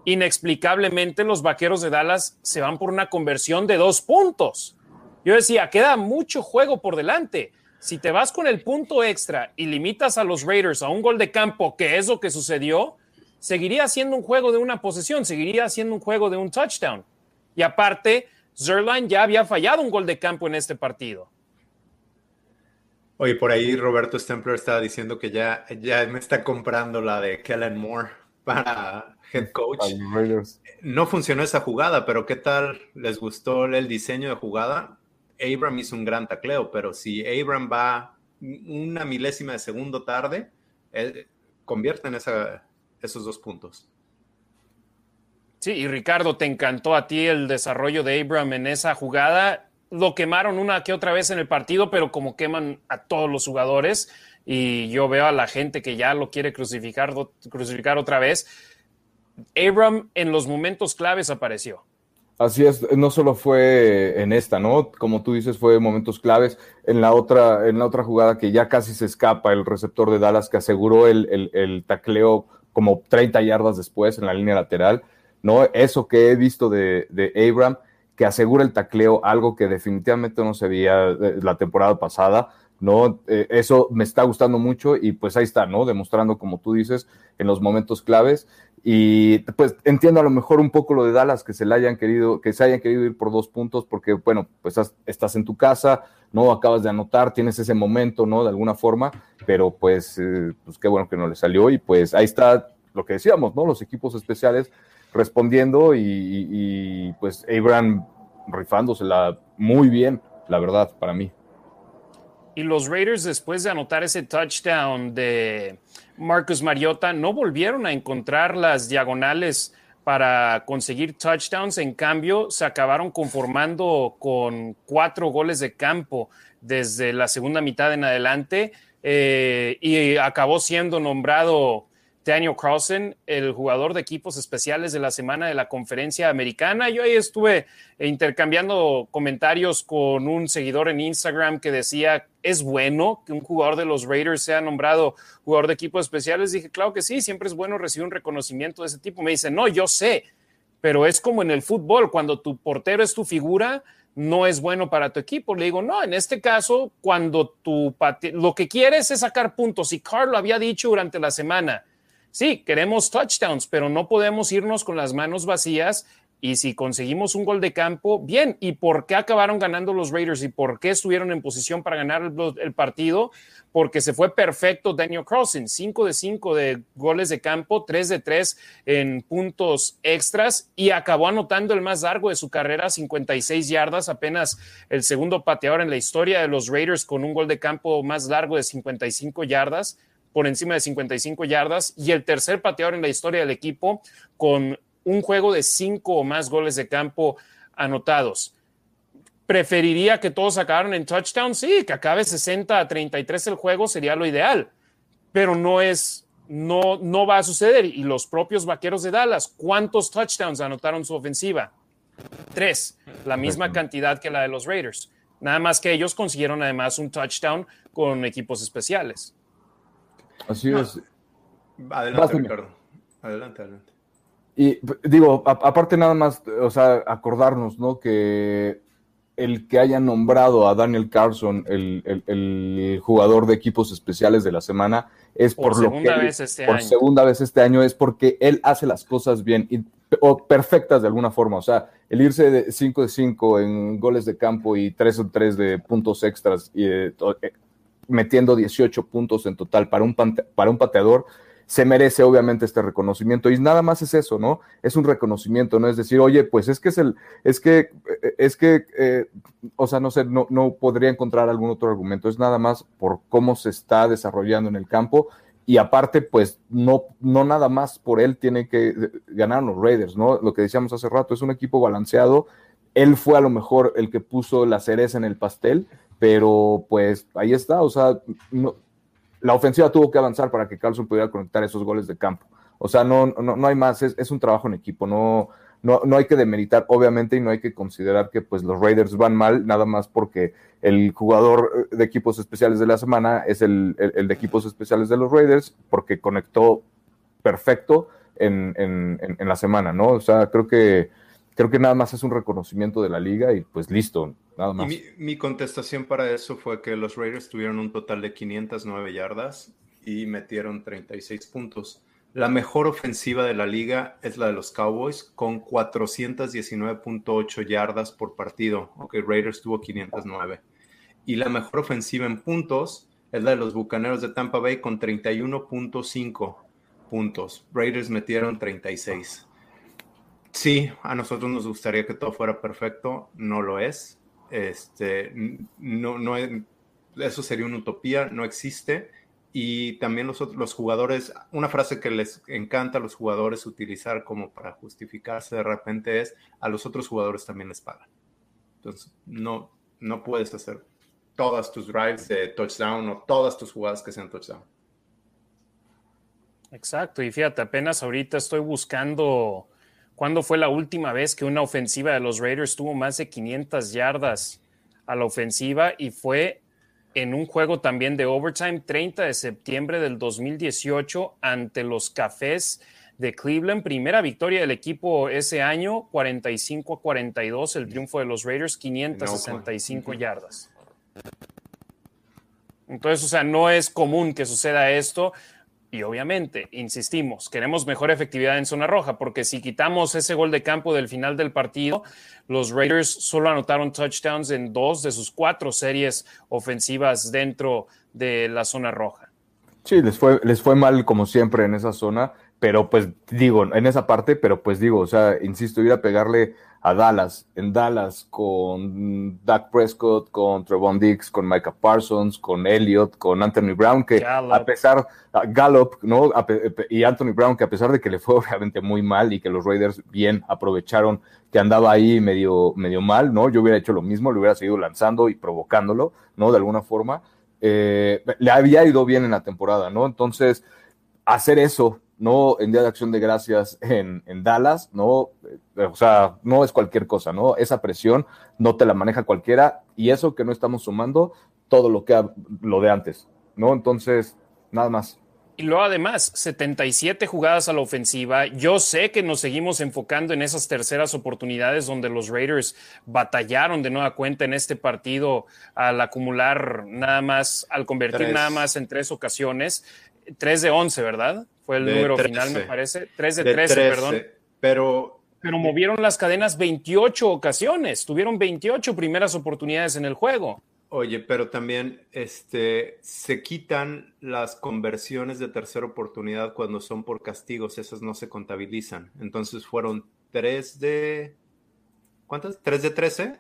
inexplicablemente los vaqueros de Dallas se van por una conversión de dos puntos. Yo decía, queda mucho juego por delante. Si te vas con el punto extra y limitas a los Raiders a un gol de campo, que es lo que sucedió, seguiría siendo un juego de una posesión, seguiría siendo un juego de un touchdown. Y aparte, Zerline ya había fallado un gol de campo en este partido. Oye, por ahí Roberto Stempler estaba diciendo que ya, ya me está comprando la de Kellen Moore para head coach. No funcionó esa jugada, pero ¿qué tal les gustó el diseño de jugada? Abram hizo un gran tacleo, pero si Abram va una milésima de segundo tarde, eh, convierte en esa, esos dos puntos. Sí, y Ricardo, ¿te encantó a ti el desarrollo de Abram en esa jugada? Lo quemaron una que otra vez en el partido, pero como queman a todos los jugadores, y yo veo a la gente que ya lo quiere crucificar, crucificar otra vez. Abram en los momentos claves apareció. Así es, no solo fue en esta, ¿no? Como tú dices, fue momentos claves. En la otra, en la otra jugada que ya casi se escapa el receptor de Dallas que aseguró el, el, el tacleo como 30 yardas después en la línea lateral, ¿no? Eso que he visto de, de Abram, que asegura el tacleo, algo que definitivamente no se veía eh, la temporada pasada, ¿no? Eh, eso me está gustando mucho y pues ahí está, ¿no? Demostrando, como tú dices, en los momentos claves. Y pues entiendo a lo mejor un poco lo de Dallas, que se le hayan querido, que se hayan querido ir por dos puntos, porque bueno, pues estás en tu casa, no acabas de anotar, tienes ese momento, ¿no? De alguna forma, pero pues, eh, pues qué bueno que no le salió y pues ahí está lo que decíamos, ¿no? Los equipos especiales respondiendo y, pues Abraham rifándosela muy bien, la verdad, para mí. Y los Raiders, después de anotar ese touchdown de Marcus Mariota, no volvieron a encontrar las diagonales para conseguir touchdowns. En cambio, se acabaron conformando con cuatro goles de campo desde la segunda mitad en adelante eh, y acabó siendo nombrado Daniel Carlson, el jugador de equipos especiales de la semana de la conferencia americana. Yo ahí estuve intercambiando comentarios con un seguidor en Instagram que decía, ¿es bueno que un jugador de los Raiders sea nombrado jugador de equipos especiales? Dije, claro que sí, siempre es bueno recibir un reconocimiento de ese tipo. Me dice, no, yo sé, pero es como en el fútbol, cuando tu portero es tu figura, no es bueno para tu equipo. Le digo, no, en este caso, cuando tu lo que quieres es sacar puntos, y Carl lo había dicho durante la semana, sí, queremos touchdowns, pero no podemos irnos con las manos vacías. Y si conseguimos un gol de campo, bien. ¿Y por qué acabaron ganando los Raiders y por qué estuvieron en posición para ganar el, partido? Porque se fue perfecto Daniel Carlson, 5 de 5 de goles de campo, 3 de 3 en puntos extras y acabó anotando el más largo de su carrera, 56 yardas, apenas el segundo pateador en la historia de los Raiders con un gol de campo más largo de 55 yardas por encima de 55 yardas y el tercer pateador en la historia del equipo con un juego de cinco o más goles de campo anotados. ¿Preferiría que todos acabaran en touchdown? Sí, que acabe 60 a 33 el juego sería lo ideal, pero no es, no, no va a suceder. Y los propios vaqueros de Dallas, ¿cuántos touchdowns anotaron su ofensiva? Tres, la misma cantidad que la de los Raiders. Nada más que ellos consiguieron además un touchdown con equipos especiales. Así es. Adelante, Ricardo. Adelante, adelante. Y digo, aparte nada más, o sea, acordarnos, ¿no? Que el que haya nombrado a Daniel Carlson el, jugador de equipos especiales de la semana es por, lo que vez este por segunda vez este año es porque él hace las cosas bien y, o perfectas de alguna forma. O sea, el irse de 5 de 5 en goles de campo y 3 o 3 de puntos extras y eh, eh, metiendo 18 puntos en total para un, para un pateador, se merece obviamente este reconocimiento. Y nada más es eso, ¿no? Es un reconocimiento, no es decir, oye, pues es que es el, es que, es que, eh, o sea, no sé, no, no podría encontrar algún otro argumento. Es nada más por cómo se está desarrollando en el campo. Y aparte, pues no, no nada más por él tiene que ganar los Raiders, ¿no? Lo que decíamos hace rato, es un equipo balanceado. Él fue a lo mejor el que puso la cereza en el pastel, pero pues ahí está, o sea, la ofensiva tuvo que avanzar para que Carlson pudiera conectar esos goles de campo. O sea, no, no, no hay más, es, un trabajo en equipo, no, no, no hay que demeritar, obviamente, y no hay que considerar que pues los Raiders van mal, nada más porque el jugador de equipos especiales de la semana es el, de equipos especiales de los Raiders, porque conectó perfecto en, en la semana, ¿no? O sea, creo que creo que nada más es un reconocimiento de la liga y pues listo, nada más. mi, contestación para eso fue que los Raiders tuvieron un total de 509 yardas y metieron 36 puntos. La mejor ofensiva de la liga es la de los Cowboys con 419.8 yardas por partido, aunque Raiders tuvo 509. Y la mejor ofensiva en puntos es la de los Bucaneros de Tampa Bay con 31.5 puntos. Raiders metieron 36. Sí, a nosotros nos gustaría que todo fuera perfecto, no lo es. Este, no, no, eso sería una utopía, no existe. Y también los, los jugadores, una frase que les encanta a los jugadores utilizar como para justificarse de repente es, a los otros jugadores también les pagan. Entonces, no, no puedes hacer todas tus drives de touchdown o todas tus jugadas que sean touchdown. Exacto, y fíjate, apenas ahorita estoy buscando ¿Cuándo fue la última vez que una ofensiva de los Raiders tuvo más de 500 yardas a la ofensiva? Y fue en un juego también de overtime, 30 de septiembre del 2018, ante los Cafés de Cleveland. Primera victoria del equipo ese año, 45 a 42, el triunfo de los Raiders, 565 yardas. Entonces, o sea, no es común que suceda esto Y obviamente, insistimos, queremos mejor efectividad en zona roja, porque si quitamos ese gol de campo del final del partido, los Raiders solo anotaron touchdowns en dos de sus cuatro series ofensivas dentro de la zona roja. Sí, les fue, les fue mal como siempre en esa zona, pero pues digo, en esa parte, pero pues digo, o sea, insisto, ir a pegarle a Dallas, en Dallas con Dak Prescott, con Trevon Dix, con Micah Parsons, con Elliott, con Anthony Brown, que a pesar, Gallup, ¿no? y Anthony Brown, que a pesar de que le fue [LAUGHS] obviamente muy mal y que los Raiders bien aprovecharon que andaba ahí medio, medio mal, ¿no? Yo hubiera hecho lo mismo, le hubiera seguido lanzando y provocándolo, ¿no? De alguna forma. Eh, le había ido bien en la temporada, ¿no? Entonces, hacer eso no en Día de Acción de Gracias en, Dallas, no, eh, o sea, no es cualquier cosa, ¿no? Esa presión no te la maneja cualquiera y eso que no estamos sumando todo lo que lo de antes, ¿no? Entonces, nada más. Y luego además, 77 jugadas a la ofensiva. Yo sé que nos seguimos enfocando en esas terceras oportunidades donde los Raiders batallaron de nueva cuenta en este partido al acumular nada más, al convertir nada más en tres ocasiones. Tres de once, ¿verdad? Fue el número final, me parece. Tres de, trece, perdón. Pero, pero movieron las cadenas 28 ocasiones. Tuvieron 28 primeras oportunidades en el juego. Oye, pero también este, se quitan las conversiones de tercera oportunidad cuando son por castigos, esas no se contabilizan. Entonces fueron tres de... ¿Cuántas? ¿Tres de 13?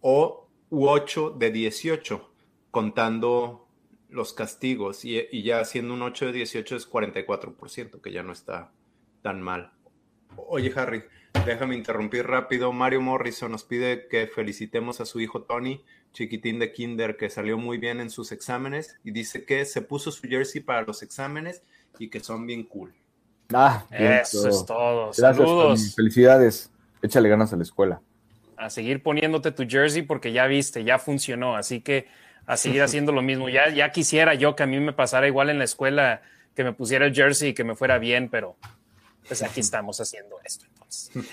O u 8 de 18, contando los castigos y, ya siendo un 8 de 18 es 44%, que ya no está tan mal. Oye, Harry, déjame interrumpir rápido. Mario Morrison nos pide que felicitemos a su hijo Tony, chiquitín de Kinder, que salió muy bien en sus exámenes y dice que se puso su jersey para los exámenes y que son bien cool. Ah, eso es todo. Saludos. Felicidades. Échale ganas a la escuela. A seguir poniéndote tu jersey porque ya viste, ya funcionó. Así que a [LAUGHS] seguir haciendo lo mismo. Ya, ya quisiera yo que a mí me pasara igual en la escuela, que me pusiera el jersey y que me fuera bien, pero pues aquí [LAUGHS] estamos haciendo esto.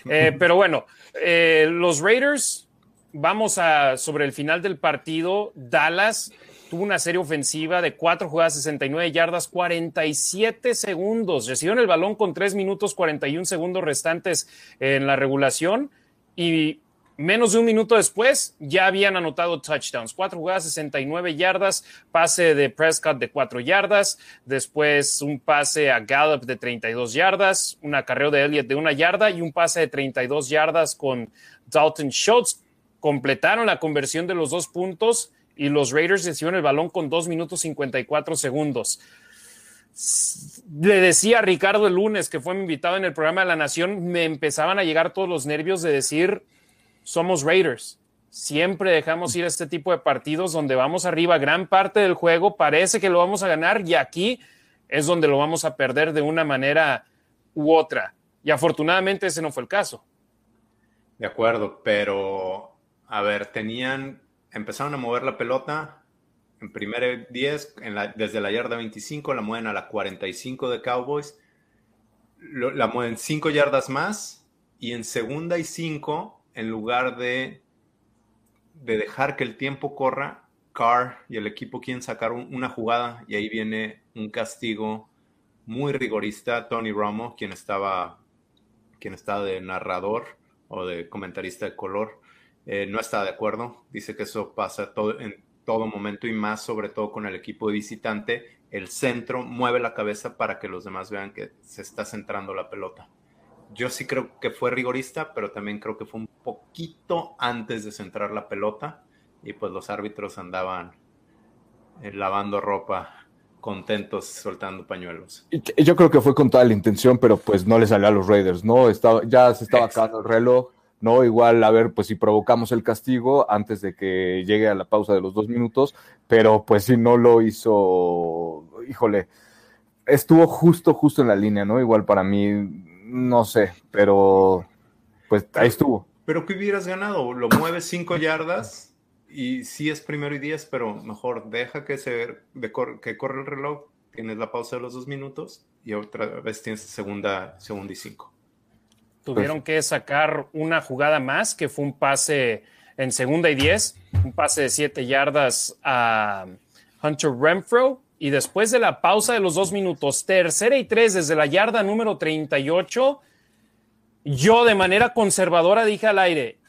Eh, pero bueno, eh, los Raiders, vamos a sobre el final del partido. Dallas tuvo una serie ofensiva de cuatro jugadas, 69 yardas, 47 segundos. Recibieron el balón con 3 minutos 41 segundos restantes en la regulación y Menos de un minuto después ya habían anotado touchdowns. Cuatro jugadas, 69 yardas, pase de Prescott de cuatro yardas, después un pase a Gallup de 32 yardas, un acarreo de Elliott de una yarda y un pase de 32 yardas con Dalton Schultz. Completaron la conversión de los dos puntos y los Raiders recibieron el balón con dos minutos 54 segundos. Le decía a Ricardo el lunes, que fue mi invitado en el programa de La Nación, me empezaban a llegar todos los nervios de decir somos Raiders. Siempre dejamos ir este tipo de partidos donde vamos arriba gran parte del juego, parece que lo vamos a ganar y aquí es donde lo vamos a perder de una manera u otra. Y afortunadamente ese no fue el caso. De acuerdo, pero a ver, tenían, empezaron a mover la pelota en primera 10, desde la yarda 25, la mueven a la 45 de Cowboys, la mueven 5 yardas más y en segunda y 5 en lugar de, de dejar que el tiempo corra, Carr y el equipo quieren sacar una jugada y ahí viene un castigo muy rigorista. Tony Romo, quien estaba, quien estaba de narrador o de comentarista de color, eh, no está de acuerdo. Dice que eso pasa todo, en todo momento y más sobre todo con el equipo de visitante. El centro mueve la cabeza para que los demás vean que se está centrando la pelota yo sí creo que fue rigorista, pero también creo que fue un poquito antes de centrar la pelota y pues los árbitros andaban eh, lavando ropa contentos soltando pañuelos. Yo creo que fue con toda la intención, pero pues no le salió a los Raiders, ¿no? Estaba, ya se estaba acabando el reloj, ¿no? Igual, a ver, pues si provocamos el castigo antes de que llegue a la pausa de los dos minutos, pero pues si no lo hizo, híjole, estuvo justo, justo en la línea, ¿no? Igual para mí, no sé, pero pues ahí estuvo. Pero que hubieras ganado, lo mueves cinco yardas y sí es primero y diez, pero mejor deja que se que corre el reloj, tienes la pausa de los dos minutos y otra vez tienes segunda, segunda y cinco. Tuvieron que sacar una jugada más, que fue un pase en segunda y diez, un pase de siete yardas a Hunter Renfro, y después de la pausa de los dos minutos, tercera y tres desde la yarda número 38, yo de manera conservadora dije al aire,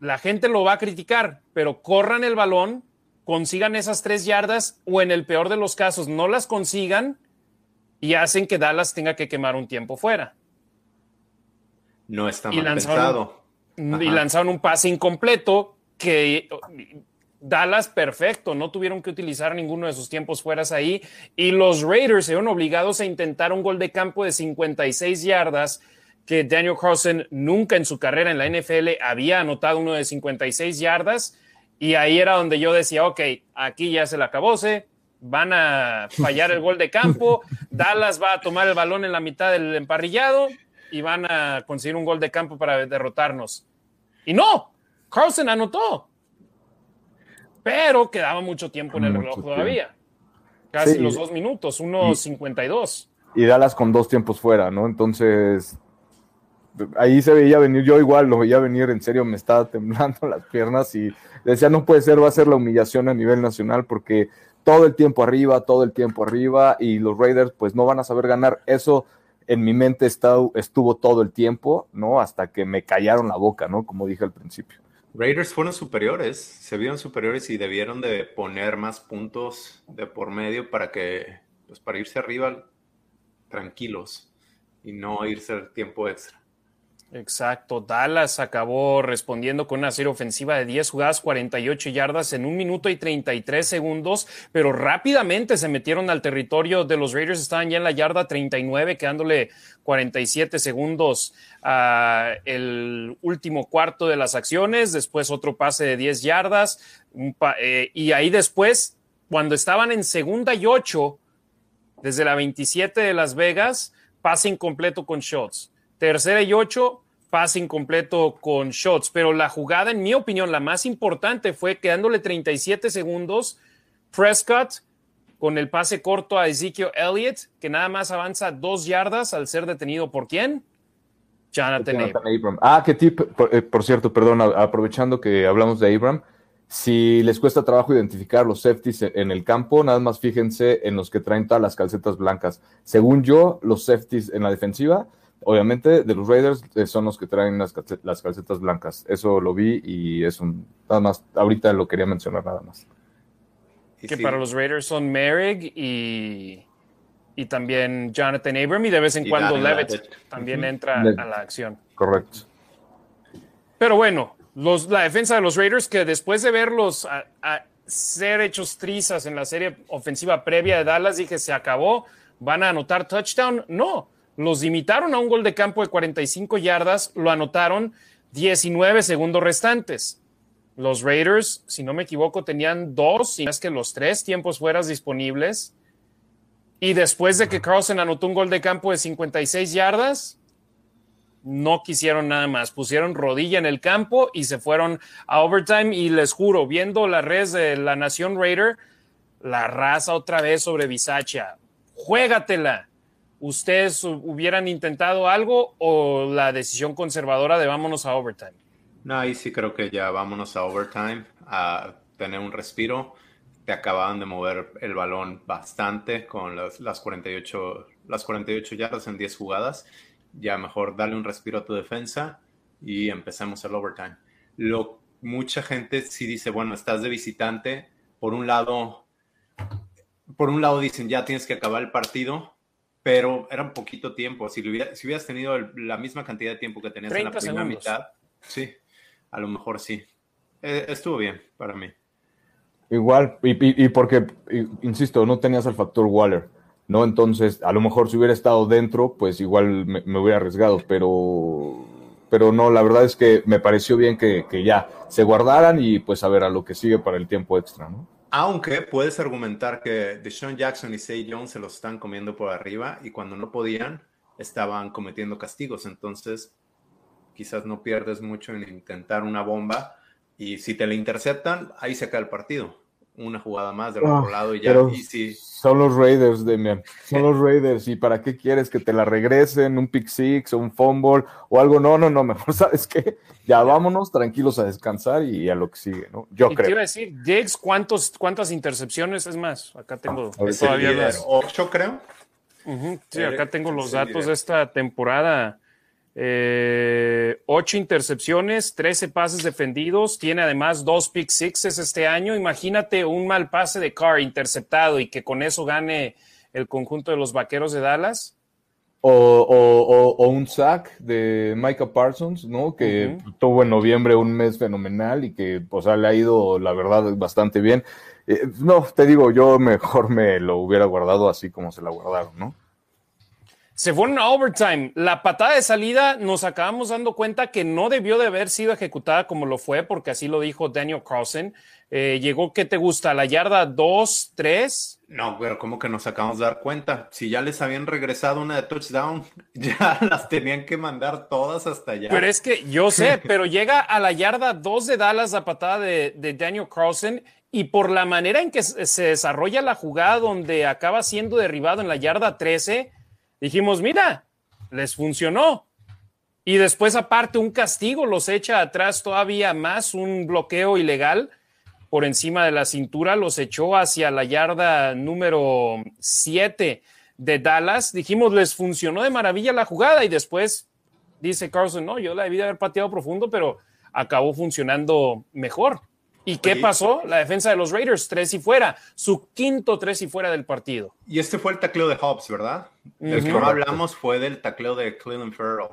la gente lo va a criticar, pero corran el balón, consigan esas tres yardas o en el peor de los casos no las consigan y hacen que Dallas tenga que quemar un tiempo fuera. No está mal pensado. Y lanzaron un pase incompleto que Dallas perfecto, no tuvieron que utilizar ninguno de sus tiempos fueras ahí. Y los Raiders se vieron obligados a intentar un gol de campo de 56 yardas que Daniel Carlson nunca en su carrera en la NFL había anotado uno de 56 yardas. Y ahí era donde yo decía, ok, aquí ya se la acabóse, van a fallar el gol de campo, [LAUGHS] Dallas va a tomar el balón en la mitad del emparrillado y van a conseguir un gol de campo para derrotarnos. Y no, Carlson anotó pero quedaba mucho tiempo en el reloj todavía. Casi los dos minutos, unos 52. Y Dallas con dos tiempos fuera, ¿no? Entonces, ahí se veía venir, yo igual lo veía venir, en serio me estaba temblando [LAUGHS] las piernas y decía, no puede ser, va a ser la humillación a nivel nacional porque todo el tiempo arriba, todo el tiempo arriba y los Raiders pues no van a saber ganar. Eso en mi mente estuvo todo el tiempo, ¿no? Hasta que me callaron la boca, ¿no? Como dije al principio. Raiders fueron superiores, se vieron superiores y debieron de poner más puntos de por medio para que, pues para irse arriba tranquilos y no irse al tiempo extra. Exacto, Dallas acabó respondiendo con una serie ofensiva de 10 jugadas, 48 yardas en un minuto y 33 segundos, pero rápidamente se metieron al territorio de los Raiders, estaban ya en la yarda 39, quedándole 47 segundos a el último cuarto de las acciones, después otro pase de 10 yardas, eh, y ahí después, cuando estaban en segunda y 8, desde la 27 de Las Vegas, pase incompleto con shots. Tercera y 8, pase incompleto con shots, pero la jugada, en mi opinión, la más importante fue quedándole 37 segundos, Prescott con el pase corto a Ezekiel Elliott, que nada más avanza dos yardas al ser detenido por quién? Jonathan, Abram. Ah, qué tip, eh, por, cierto, perdón, aprovechando que hablamos de Abram, si les cuesta trabajo identificar los safeties en el campo, nada más fíjense en los que traen todas las calcetas blancas. Según yo, los safeties en la defensiva obviamente de los Raiders eh, son los que traen las, calcetas blancas. Eso lo vi y es un, nada más, ahorita lo quería mencionar nada más. Que para los Raiders son Merrick y, y también Jonathan Abram y de vez en cuando Levitt también entra a la acción. Correcto. Pero bueno, los, la defensa de los Raiders que después de verlos a, ser hechos trizas en la serie ofensiva previa de Dallas, dije, se acabó, van a anotar touchdown. No, los limitaron a un gol de campo de 45 yardas, lo anotaron 19 segundos restantes. Los Raiders, si no me equivoco, tenían dos, y más que los tres tiempos fueras disponibles. Y después de que Carlson anotó un gol de campo de 56 yardas, no quisieron nada más. Pusieron rodilla en el campo y se fueron a overtime. Y les juro, viendo la red de la Nación Raider, la raza otra vez sobre Bisacha. Juégatela ¿ustedes hubieran intentado algo o la decisión conservadora de vámonos a overtime? No, ahí sí creo que ya vámonos a overtime, a tener un respiro. Te acababan de mover el balón bastante con las, las, 48, las 48 yardas en 10 jugadas. Ya mejor darle un respiro a tu defensa y empecemos el overtime. Lo, mucha gente sí dice, bueno, estás de visitante. Por un lado, por un lado dicen, ya tienes que acabar el partido, pero era un poquito tiempo. Si, si hubieras tenido la misma cantidad de tiempo que tenías en la primera mitad, sí, a lo mejor sí. Eh, estuvo bien para mí. Igual, y, porque, insisto, no tenías el factor Waller, ¿no? Entonces, a lo mejor si hubiera estado dentro, pues igual me, hubiera arriesgado, pero, pero no, la verdad es que me pareció bien que, que ya se guardaran y pues a ver a lo que sigue para el tiempo extra, ¿no? Aunque puedes argumentar que Deshaun Jackson y Say Jones se los están comiendo por arriba y cuando no podían estaban cometiendo castigos. Entonces, quizás no pierdes mucho en intentar una bomba y si te la interceptan, ahí se acaba el partido. Una jugada más del otro lado y ya. Y sí. Son los Raiders, Demian. Son los Raiders. ¿Y para qué quieres que te la regresen? ¿Un pick six o un fumble o algo? No, no, no. [LAUGHS] Mejor, ¿sabes qué? Ya vámonos tranquilos a descansar y a lo que sigue, ¿no? Yo creo. Te iba a decir, Diggs, ¿cuántos, ¿cuántas intercepciones? Es más, acá tengo ah, todavía las... Ocho, creo. Sí, acá tengo los datos de esta temporada. Eh, ocho intercepciones, 13 pases defendidos, tiene además dos pick sixes este año. Imagínate un mal pase de Carr interceptado y que con eso gane el conjunto de los vaqueros de Dallas. O, un sack de Micah Parsons, ¿no? Que tuvo en noviembre un mes fenomenal y que, pues, le ha ido, la verdad, bastante bien. Eh, no, te digo, yo mejor me lo hubiera guardado así como se la guardaron, ¿no? Se fueron a overtime. La patada de salida nos acabamos dando cuenta que no debió de haber sido ejecutada como lo fue, porque así lo dijo Daniel Carlson. Eh, llegó, ¿qué te gusta? ¿A la yarda 2, 3? No, pero ¿cómo que nos acabamos de dar cuenta? Si ya les habían regresado una de touchdown, [LAUGHS] ya las tenían que mandar todas hasta allá. Pero es que yo sé, [LAUGHS] pero llega a la yarda 2 de Dallas la patada de, de Daniel Carlson y por la manera en que se desarrolla la jugada donde acaba siendo derribado en la yarda 13, dijimos, mira, les funcionó. Y después aparte un castigo los echa atrás todavía más, un bloqueo ilegal por encima de la cintura, los echó hacia la yarda número 7 de Dallas. Dijimos, les funcionó de maravilla la jugada y después dice Carlson, no, yo la debí de haber pateado profundo, pero acabó funcionando mejor. ¿Y qué pasó? La defensa de los Raiders, tres y fuera, su quinto tres y fuera del partido. Y este fue el tacleo de Hobbs, ¿verdad? El que no hablamos fue del tacleo de Cleveland Farrell.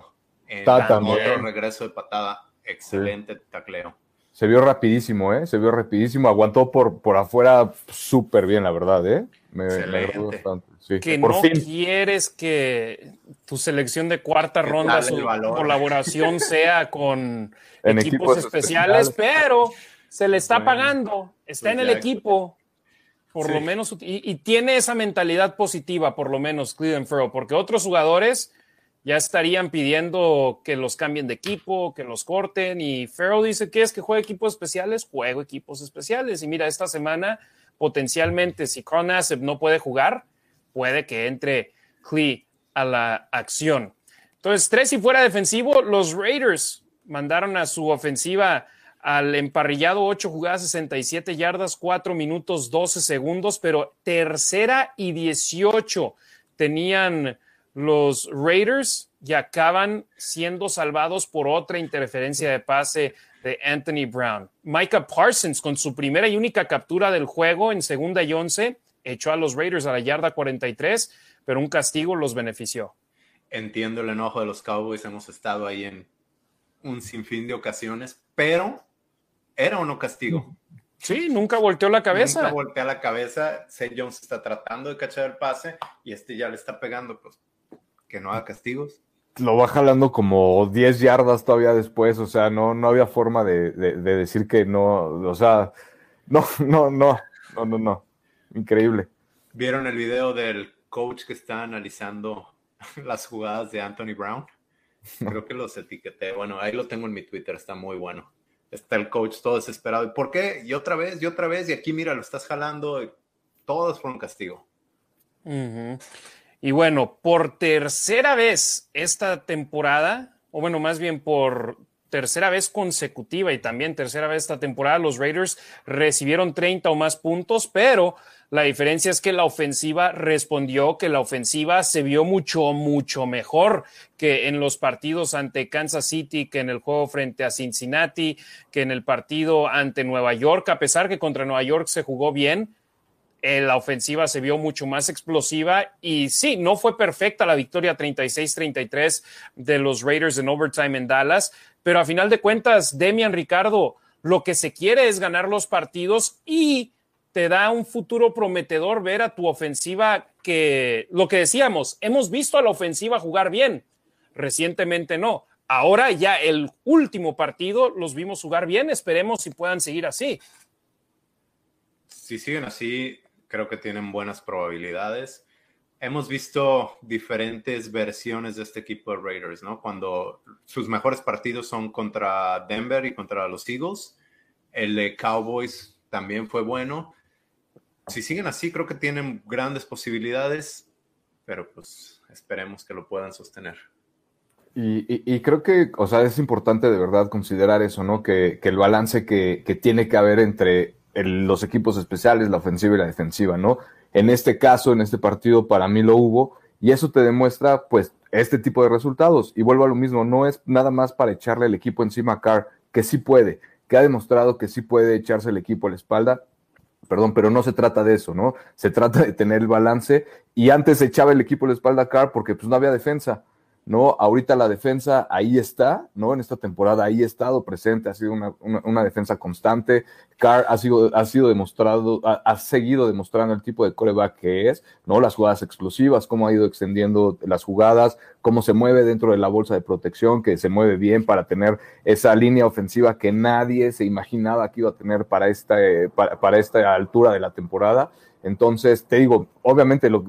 En otro regreso de patada, excelente tacleo. Se vio rapidísimo, ¿eh? Se vio rapidísimo, aguantó por, por afuera súper bien, la verdad, ¿eh? Me, bastante. Que no quieres que tu selección de cuarta ronda, su colaboración sea con equipos, especiales, pero se le está pagando, está pues en el equipo, por lo menos, y, tiene esa mentalidad positiva, por lo menos, Cleveland Farrell, porque otros jugadores ya estarían pidiendo que los cambien de equipo, que los corten, y Farrell dice que es que juega equipos especiales, juego equipos especiales, y mira, esta semana, potencialmente, si Nassib no puede jugar, puede que entre Clee a la acción. Entonces, tres y fuera defensivo, los Raiders mandaron a su ofensiva al emparrillado 8 jugadas 67 yardas, 4 minutos 12 segundos, pero tercera y 18 tenían los Raiders y acaban siendo salvados por otra interferencia de pase de Anthony Brown. Micah Parsons con su primera y única captura del juego en segunda y 11 echó a los Raiders a la yarda 43, pero un castigo los benefició. Entiendo el enojo de los Cowboys, hemos estado ahí en un sinfín de ocasiones, pero ¿Era o no castigo? Sí, nunca volteó la cabeza. Nunca voltea la cabeza. Seth Jones está tratando de cachar el pase y este ya le está pegando, pues que no haga castigos. Lo va jalando como 10 yardas todavía después, o sea, no, no había forma de, decir que no, o sea, no, [LAUGHS] no, no, no, no, no. Increíble. ¿Vieron el video del coach que está analizando [LAUGHS] las jugadas de Anthony Brown? Creo que los etiqueté. Bueno, ahí lo tengo en mi Twitter, está muy bueno está el coach todo desesperado. ¿Y por qué? Y otra vez, y otra vez, y aquí mira, lo estás jalando. Todos fueron castigo. Y bueno, por tercera vez esta temporada, o bueno, más bien por tercera vez consecutiva y también tercera vez esta temporada, los Raiders recibieron 30 o más puntos, pero la diferencia es que la ofensiva respondió, que la ofensiva se vio mucho, mucho mejor que en los partidos ante Kansas City, que en el juego frente a Cincinnati, que en el partido ante Nueva York, a pesar que contra Nueva York se jugó bien. Eh, la ofensiva se vio mucho más explosiva y sí, no fue perfecta la victoria 36-33 de los Raiders en overtime en Dallas, pero a final de cuentas, Demian Ricardo, lo que se quiere es ganar los partidos y te da un futuro prometedor ver a tu ofensiva que, lo que decíamos, hemos visto a la ofensiva jugar bien, recientemente no. Ahora ya el último partido los vimos jugar bien, esperemos si puedan seguir así. Si siguen así, creo que tienen buenas probabilidades. Hemos visto diferentes versiones de este equipo de Raiders, ¿no? Cuando sus mejores partidos son contra Denver y contra los Eagles. El de Cowboys también fue bueno si siguen así, creo que tienen grandes posibilidades, pero pues esperemos que lo puedan sostener. Y, creo que, o sea, es importante de verdad considerar eso, ¿no? Que, el balance que, tiene que haber entre los equipos especiales, la ofensiva y la defensiva, ¿no? En este caso, en este partido, para mí lo hubo, y eso te demuestra, pues, este tipo de resultados. Y vuelvo a lo mismo, no es nada más para echarle el equipo encima a Carr, que sí puede, que ha demostrado que sí puede echarse el equipo a la espalda, perdón, pero no se trata de eso, ¿no? Se trata de tener el balance, y antes echaba el equipo a la espalda a Carr porque pues no había defensa ¿no? Ahorita la defensa ahí está, ¿no? En esta temporada ahí ha estado presente, ha sido una, defensa constante. Carr ha sido, ha sido demostrado, ha, seguido demostrando el tipo de coreback que es, ¿no? Las jugadas explosivas, cómo ha ido extendiendo las jugadas, cómo se mueve dentro de la bolsa de protección, que se mueve bien para tener esa línea ofensiva que nadie se imaginaba que iba a tener para esta, eh, para esta altura de la temporada. Entonces, te digo, obviamente lo,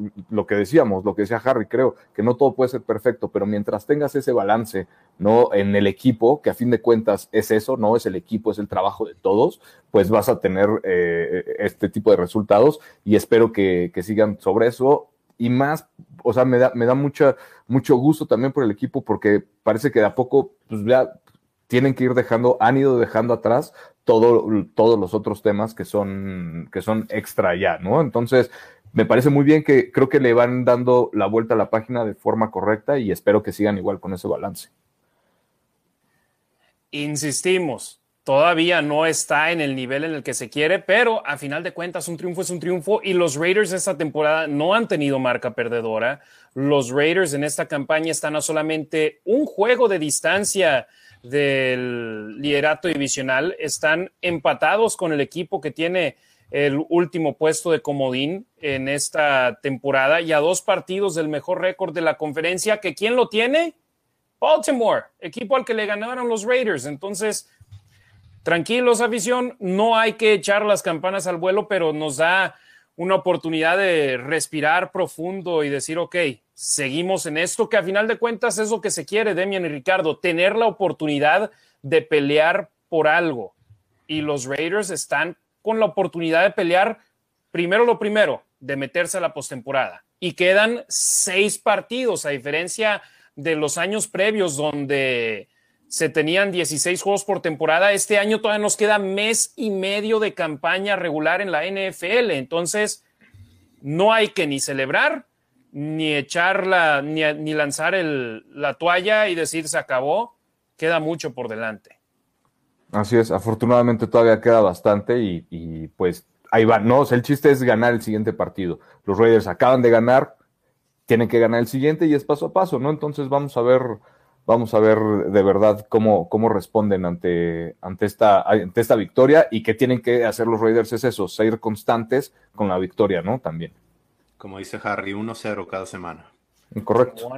que decíamos, lo que decía Harry, creo que no todo puede ser perfecto, pero mientras tengas ese balance, ¿no? En el equipo, que a fin de cuentas es eso, no es el equipo, es el trabajo de todos, pues vas a tener eh, este tipo de resultados y espero que, sigan sobre eso. Y más, o sea, me da, me da mucha, mucho gusto también por el equipo porque parece que de a poco, pues ya tienen que ir dejando, han ido dejando atrás todos los otros temas que son, que son extra ya, ¿no? Entonces, me parece muy bien que creo que le van dando la vuelta a la página de forma correcta y espero que sigan igual con ese balance. Insistimos, todavía no está en el nivel en el que se quiere, pero a final de cuentas un triunfo es un triunfo y los Raiders esta temporada no han tenido marca perdedora. Los Raiders en esta campaña están a solamente un juego de distancia del liderato divisional están empatados con el equipo que tiene el último puesto de comodín en esta temporada y a dos partidos del mejor récord de la conferencia, que ¿quién lo tiene? Baltimore, equipo al que le ganaron los Raiders. Entonces, tranquilos, afición, no hay que echar las campanas al vuelo, pero nos da una oportunidad de respirar profundo y decir, ok, seguimos en esto, que a final de cuentas es lo que se quiere, Demian y Ricardo, tener la oportunidad de pelear por algo. Y los Raiders están con la oportunidad de pelear, primero lo primero, de meterse a la postemporada. Y quedan seis partidos, a diferencia de los años previos donde se tenían 16 juegos por temporada. Este año todavía nos queda mes y medio de campaña regular en la NFL. Entonces, no hay que ni celebrar ni echarla, ni, ni lanzar el, la toalla y decir se acabó, queda mucho por delante. Así es, afortunadamente todavía queda bastante y, pues ahí va, no, el chiste es ganar el siguiente partido. Los Raiders acaban de ganar, tienen que ganar el siguiente y es paso a paso, ¿no? Entonces vamos a ver, vamos a ver de verdad cómo, cómo responden ante, ante, esta, ante esta victoria y qué tienen que hacer los Raiders es eso, ser constantes con la victoria, ¿no? También. Como dice Harry, 1-0 cada semana. Correcto.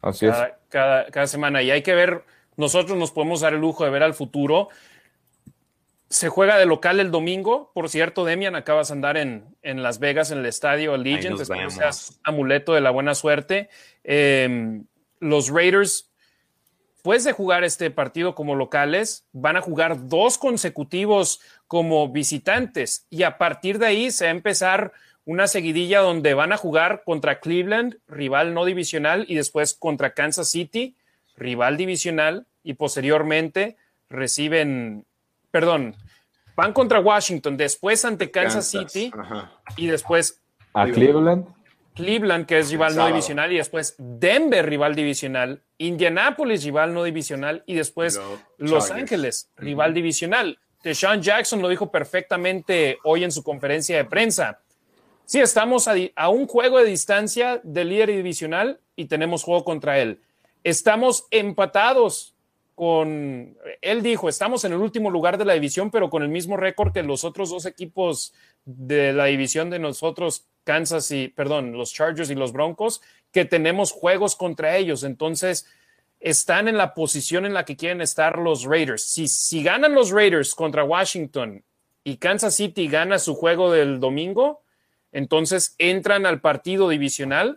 Así es. Cada, semana. Y hay que ver, nosotros nos podemos dar el lujo de ver al futuro. Se juega de local el domingo. Por cierto, Demian, acabas de andar en, en Las Vegas, en el estadio Allegiant. Espero seas amuleto de la buena suerte. Em, los Raiders, después de jugar este partido como locales, van a jugar dos consecutivos como visitantes. Y a partir de ahí se va a empezar una seguidilla donde van a jugar contra Cleveland, rival no divisional, y después contra Kansas City, rival divisional, y posteriormente reciben, perdón, van contra Washington, después ante Kansas, City y después a Cleveland. Cleveland, que es rival no divisional, y después Denver, rival divisional, Indianapolis, rival no divisional, y después Los, Ángeles, rival divisional. Deshaun Jackson lo dijo perfectamente hoy en su conferencia de prensa. Sí, estamos a, un juego de distancia del líder divisional y tenemos juego contra él. Estamos empatados con, él dijo, estamos en el último lugar de la división, pero con el mismo récord que los otros dos equipos de la división de nosotros, Kansas y, perdón, los Chargers y los Broncos, que tenemos juegos contra ellos. Entonces, están en la posición en la que quieren estar los Raiders. Si, si ganan los Raiders contra Washington y Kansas City gana su juego del domingo, entonces entran al partido divisional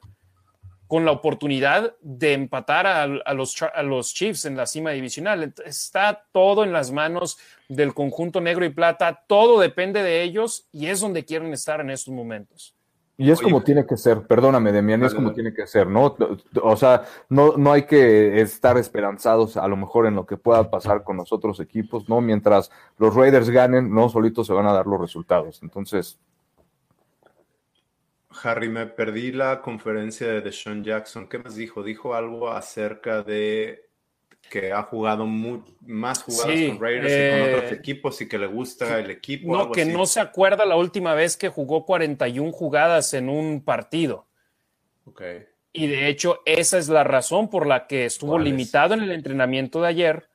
con la oportunidad de empatar a, los, a los Chiefs en la cima divisional. Está todo en las manos del conjunto negro y plata, todo depende de ellos y es donde quieren estar en estos momentos. Y es como tiene que ser, perdóname, Demian, es como tiene que ser, ¿no? O sea, no, no hay que estar esperanzados a lo mejor en lo que pueda pasar con los otros equipos, ¿no? Mientras los Raiders ganen, no solitos se van a dar los resultados. Entonces, Harry, me perdí la conferencia de Deshaun Jackson. ¿Qué más dijo? Dijo algo acerca de que ha jugado más jugadas con Raiders y con otros eh, equipos y que le gusta el equipo. No, que no se acuerda la última vez que jugó 41 jugadas en un partido. Ok. Y de hecho, esa es la razón por la que estuvo limitado en el entrenamiento de ayer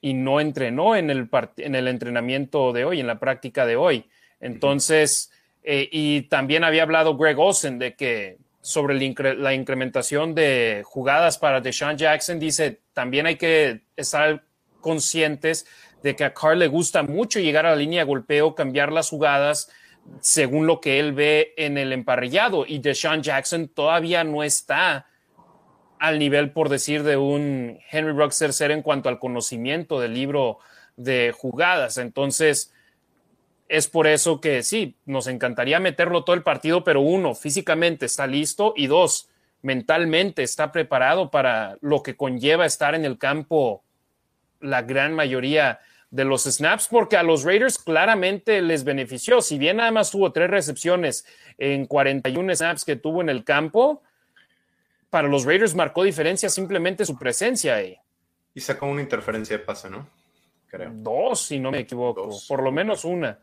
y no entrenó en el, en el entrenamiento de hoy, en la práctica de hoy. Entonces, eh, y también había hablado Greg Olsen de que sobre la incrementación de jugadas para Deshaun Jackson, dice, también hay que estar conscientes de que a Carr le gusta mucho llegar a la línea de golpeo, cambiar las jugadas según lo que él ve en el emparrillado. Y Deshaun Jackson todavía no está al nivel, por decir, de un Henry tercero en cuanto al conocimiento del libro de jugadas. Entonces, es por eso que sí, nos encantaría meterlo todo el partido, pero uno, físicamente está listo y dos, mentalmente está preparado para lo que conlleva estar en el campo la gran mayoría de los snaps, porque a los Raiders claramente les benefició. Si bien nada más tuvo tres recepciones en 41 snaps que tuvo en el campo, para los Raiders marcó diferencia simplemente su presencia ahí. Y sacó una interferencia de pase, ¿no? Creo. Dos, si no me equivoco. Por lo menos una.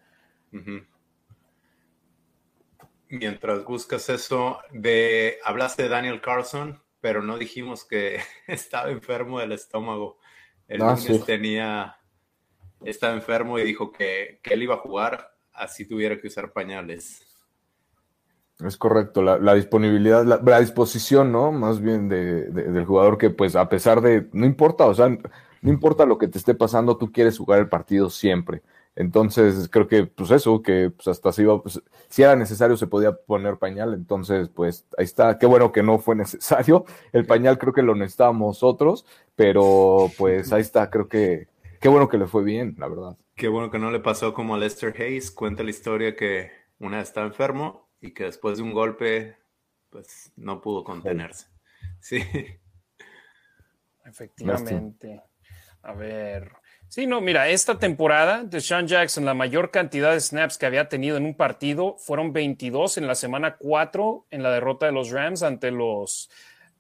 Mientras buscas eso, de hablaste de Daniel Carlson, pero no dijimos que [LAUGHS] estaba enfermo del estómago. El ah, lunes tenía, estaba enfermo y dijo que, él iba a jugar así tuviera que usar pañales. Es correcto, la, disponibilidad, la, disposición, ¿no? Más bien del jugador que, pues, a pesar de, no importa, o sea, no importa lo que te esté pasando, tú quieres jugar el partido siempre. Entonces, creo que, pues eso, que pues hasta si, iba, pues, si era necesario se podía poner pañal. Entonces, pues ahí está. Qué bueno que no fue [LAUGHS] necesario. El pañal creo que lo necesitábamos otros, pero pues ahí está. Creo que qué bueno que le fue bien, la verdad. Qué bueno que no le pasó como a Lester Hayes. Cuenta la historia que una vez estaba enfermo y que después de un golpe, pues no pudo contenerse. Sí. [LAUGHS] Efectivamente. A ver. Sí, no, mira, esta temporada de Sean Jackson, la mayor cantidad de snaps que había tenido en un partido fueron 22 en la semana 4 en la derrota de los Rams ante los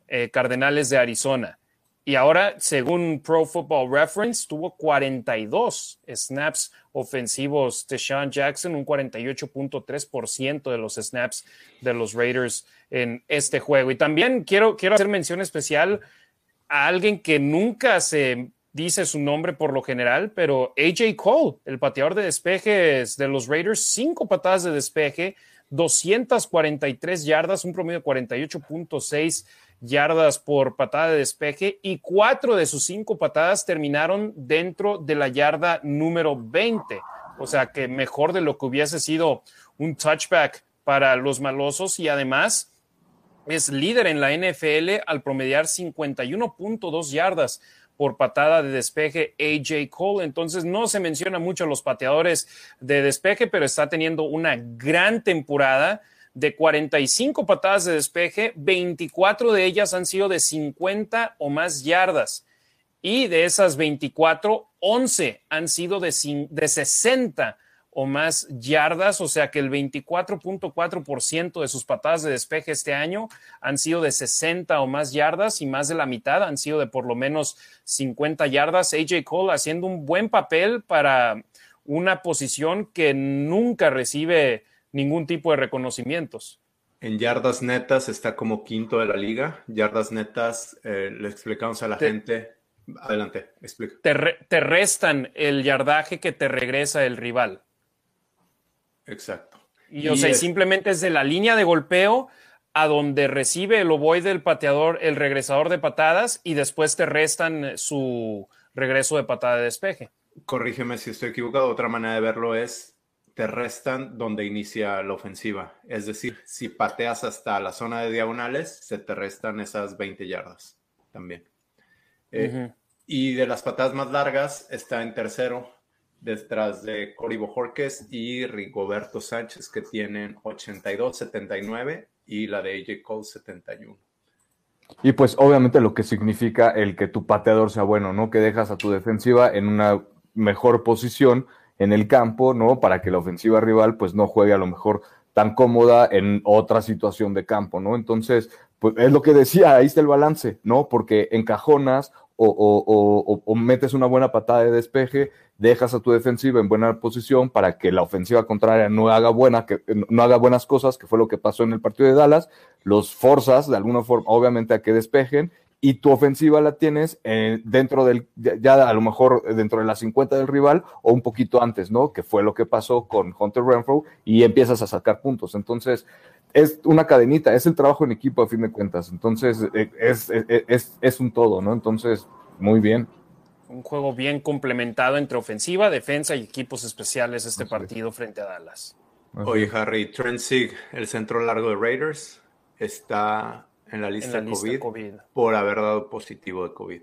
eh, Cardenales de Arizona. Y ahora, según Pro Football Reference, tuvo 42 snaps ofensivos de Sean Jackson, un 48.3% de los snaps de los Raiders en este juego. Y también quiero, quiero hacer mención especial a alguien que nunca se dice su nombre por lo general, pero AJ Cole, el pateador de despejes de los Raiders, cinco patadas de despeje, 243 yardas, un promedio de 48.6 yardas por patada de despeje y cuatro de sus cinco patadas terminaron dentro de la yarda número 20. O sea que mejor de lo que hubiese sido un touchback para los malosos y además es líder en la NFL al promediar 51.2 yardas por patada de despeje AJ Cole. Entonces no se menciona mucho a los pateadores de despeje, pero está teniendo una gran temporada de 45 patadas de despeje, 24 de ellas han sido de 50 o más yardas. Y de esas 24, 11 han sido de, de 60 o más yardas, o sea que el 24.4% de sus patadas de despeje este año han sido de 60 o más yardas y más de la mitad han sido de por lo menos 50 yardas. AJ Cole haciendo un buen papel para una posición que nunca recibe ningún tipo de reconocimientos. En yardas netas está como quinto de la liga. Yardas netas, eh, le explicamos a la gente. Adelante, explica. te restan el yardaje que te regresa el rival. Exacto. Y, o sea, simplemente es de la línea de golpeo a donde recibe el ovoide del pateador, el regresador de patadas, y después te restan su regreso de patada de despeje. Corrígeme si estoy equivocado. Otra manera de verlo es te restan donde inicia la ofensiva. Es decir, si pateas hasta la zona de diagonales, se te restan esas 20 yardas también. Eh, y de las patadas más largas está en tercero, detrás de Cory Bojorquez y Rigoberto Sánchez, que tienen 82, 79 y la de AJ Cole 71. Y pues obviamente lo que significa el que tu pateador sea bueno, ¿no? Que dejas a tu defensiva en una mejor posición en el campo, ¿no? Para que la ofensiva rival pues no juegue a lo mejor tan cómoda en otra situación de campo, ¿no? Entonces, pues es lo que decía, ahí está el balance, ¿no? Porque encajonas o, metes una buena patada de despeje, dejas a tu defensiva en buena posición para que la ofensiva contraria no haga, buena, que, no haga buenas cosas, que fue lo que pasó en el partido de Dallas, los forzas de alguna forma, obviamente, a que despejen y tu ofensiva la tienes eh, dentro del, ya a lo mejor dentro de las 50 del rival o un poquito antes, ¿no? Que fue lo que pasó con Hunter Renfro y empiezas a sacar puntos. Entonces, es una cadenita, es el trabajo en equipo a fin de cuentas. Entonces, eh, es, es, es un todo, ¿no? Entonces, muy bien. Un juego bien complementado entre ofensiva, defensa y equipos especiales este partido frente a Dallas. Oye, Harry, Trent Sig, el centro largo de Raiders, está en la lista, COVID, por haber dado positivo de COVID.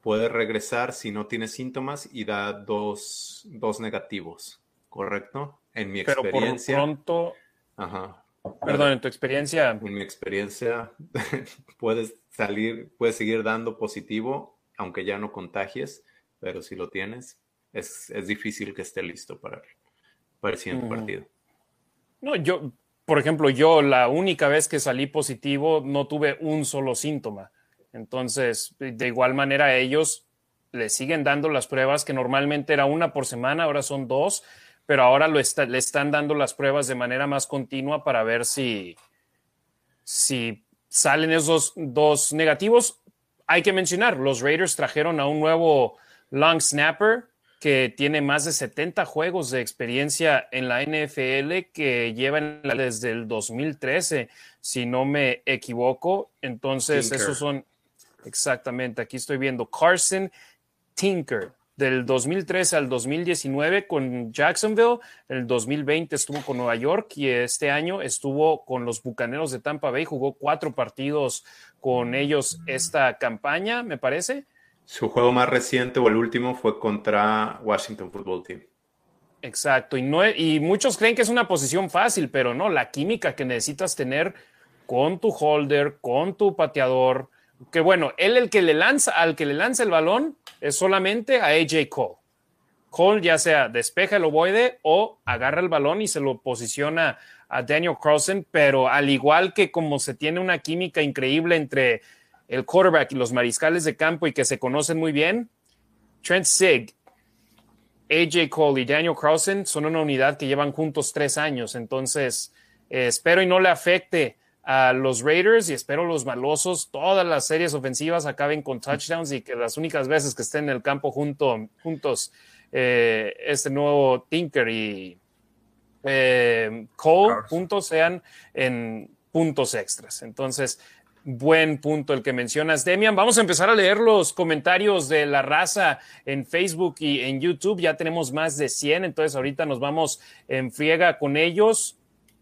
Puede regresar si no tiene síntomas y da dos, dos negativos, ¿correcto? En mi experiencia. Pero por pronto. Ajá. Perdón, en tu experiencia. En mi experiencia, [LAUGHS] puedes salir, puedes seguir dando positivo, aunque ya no contagies, pero si lo tienes, es, difícil que esté listo para, para el siguiente partido. No, yo, por ejemplo, yo la única vez que salí positivo no tuve un solo síntoma. Entonces, de igual manera, ellos le siguen dando las pruebas, que normalmente era una por semana, ahora son dos, pero ahora lo le están dando las pruebas de manera más continua para ver si, si salen esos dos negativos. Hay que mencionar, los Raiders trajeron a un nuevo long snapper que tiene más de 70 juegos de experiencia en la NFL, que llevan desde el 2013, si no me equivoco. Entonces, esos son exactamente, aquí estoy viendo Carson Tinker, del 2013 al 2019 con Jacksonville, el 2020 estuvo con Nueva York y este año estuvo con los Bucaneros de Tampa Bay, jugó cuatro partidos con ellos esta campaña, me parece. Su juego más reciente o el último fue contra Washington Football Team. Exacto, y, no, y muchos creen que es una posición fácil, pero no, la química que necesitas tener con tu holder, con tu pateador, que bueno, él el que le lanza, al que le lanza el balón es solamente a AJ Cole. Cole ya sea despeja el ovoide o agarra el balón y se lo posiciona a Daniel Carlson, pero al igual que como se tiene una química increíble entre el quarterback y los mariscales de campo y que se conocen muy bien, Trent Sig, AJ Cole y Daniel Carlson son una unidad que llevan juntos tres años. Entonces, eh, espero y no le afecte a los Raiders y espero los malosos, todas las series ofensivas acaben con touchdowns y que las únicas veces que estén en el campo junto, juntos eh, este nuevo Tinker y eh, Cole juntos sean en puntos extras. Entonces, Buen punto el que mencionas, Demian. Vamos a empezar a leer los comentarios de la raza en Facebook y en YouTube. Ya tenemos más de 100, entonces ahorita nos vamos en friega con ellos.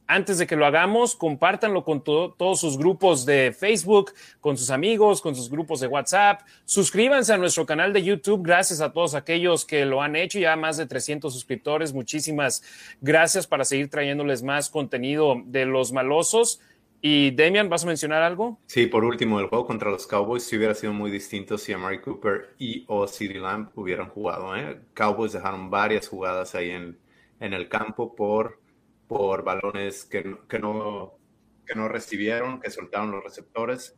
Antes de que lo hagamos, compártanlo con todos sus grupos de Facebook, con sus amigos, con sus grupos de WhatsApp. Suscríbanse a nuestro canal de YouTube. Gracias a todos aquellos que lo han hecho. Ya más de 300 suscriptores. Muchísimas gracias para seguir trayéndoles más contenido de los malosos. Y Damian, ¿vas a mencionar algo? Sí, por último, el juego contra los Cowboys sí hubiera sido muy distinto si Amari Cooper y o CeeDee Lamb hubieran jugado. ¿eh? Cowboys dejaron varias jugadas ahí en, en el campo por, por balones que, que, no, que no recibieron, que soltaron los receptores.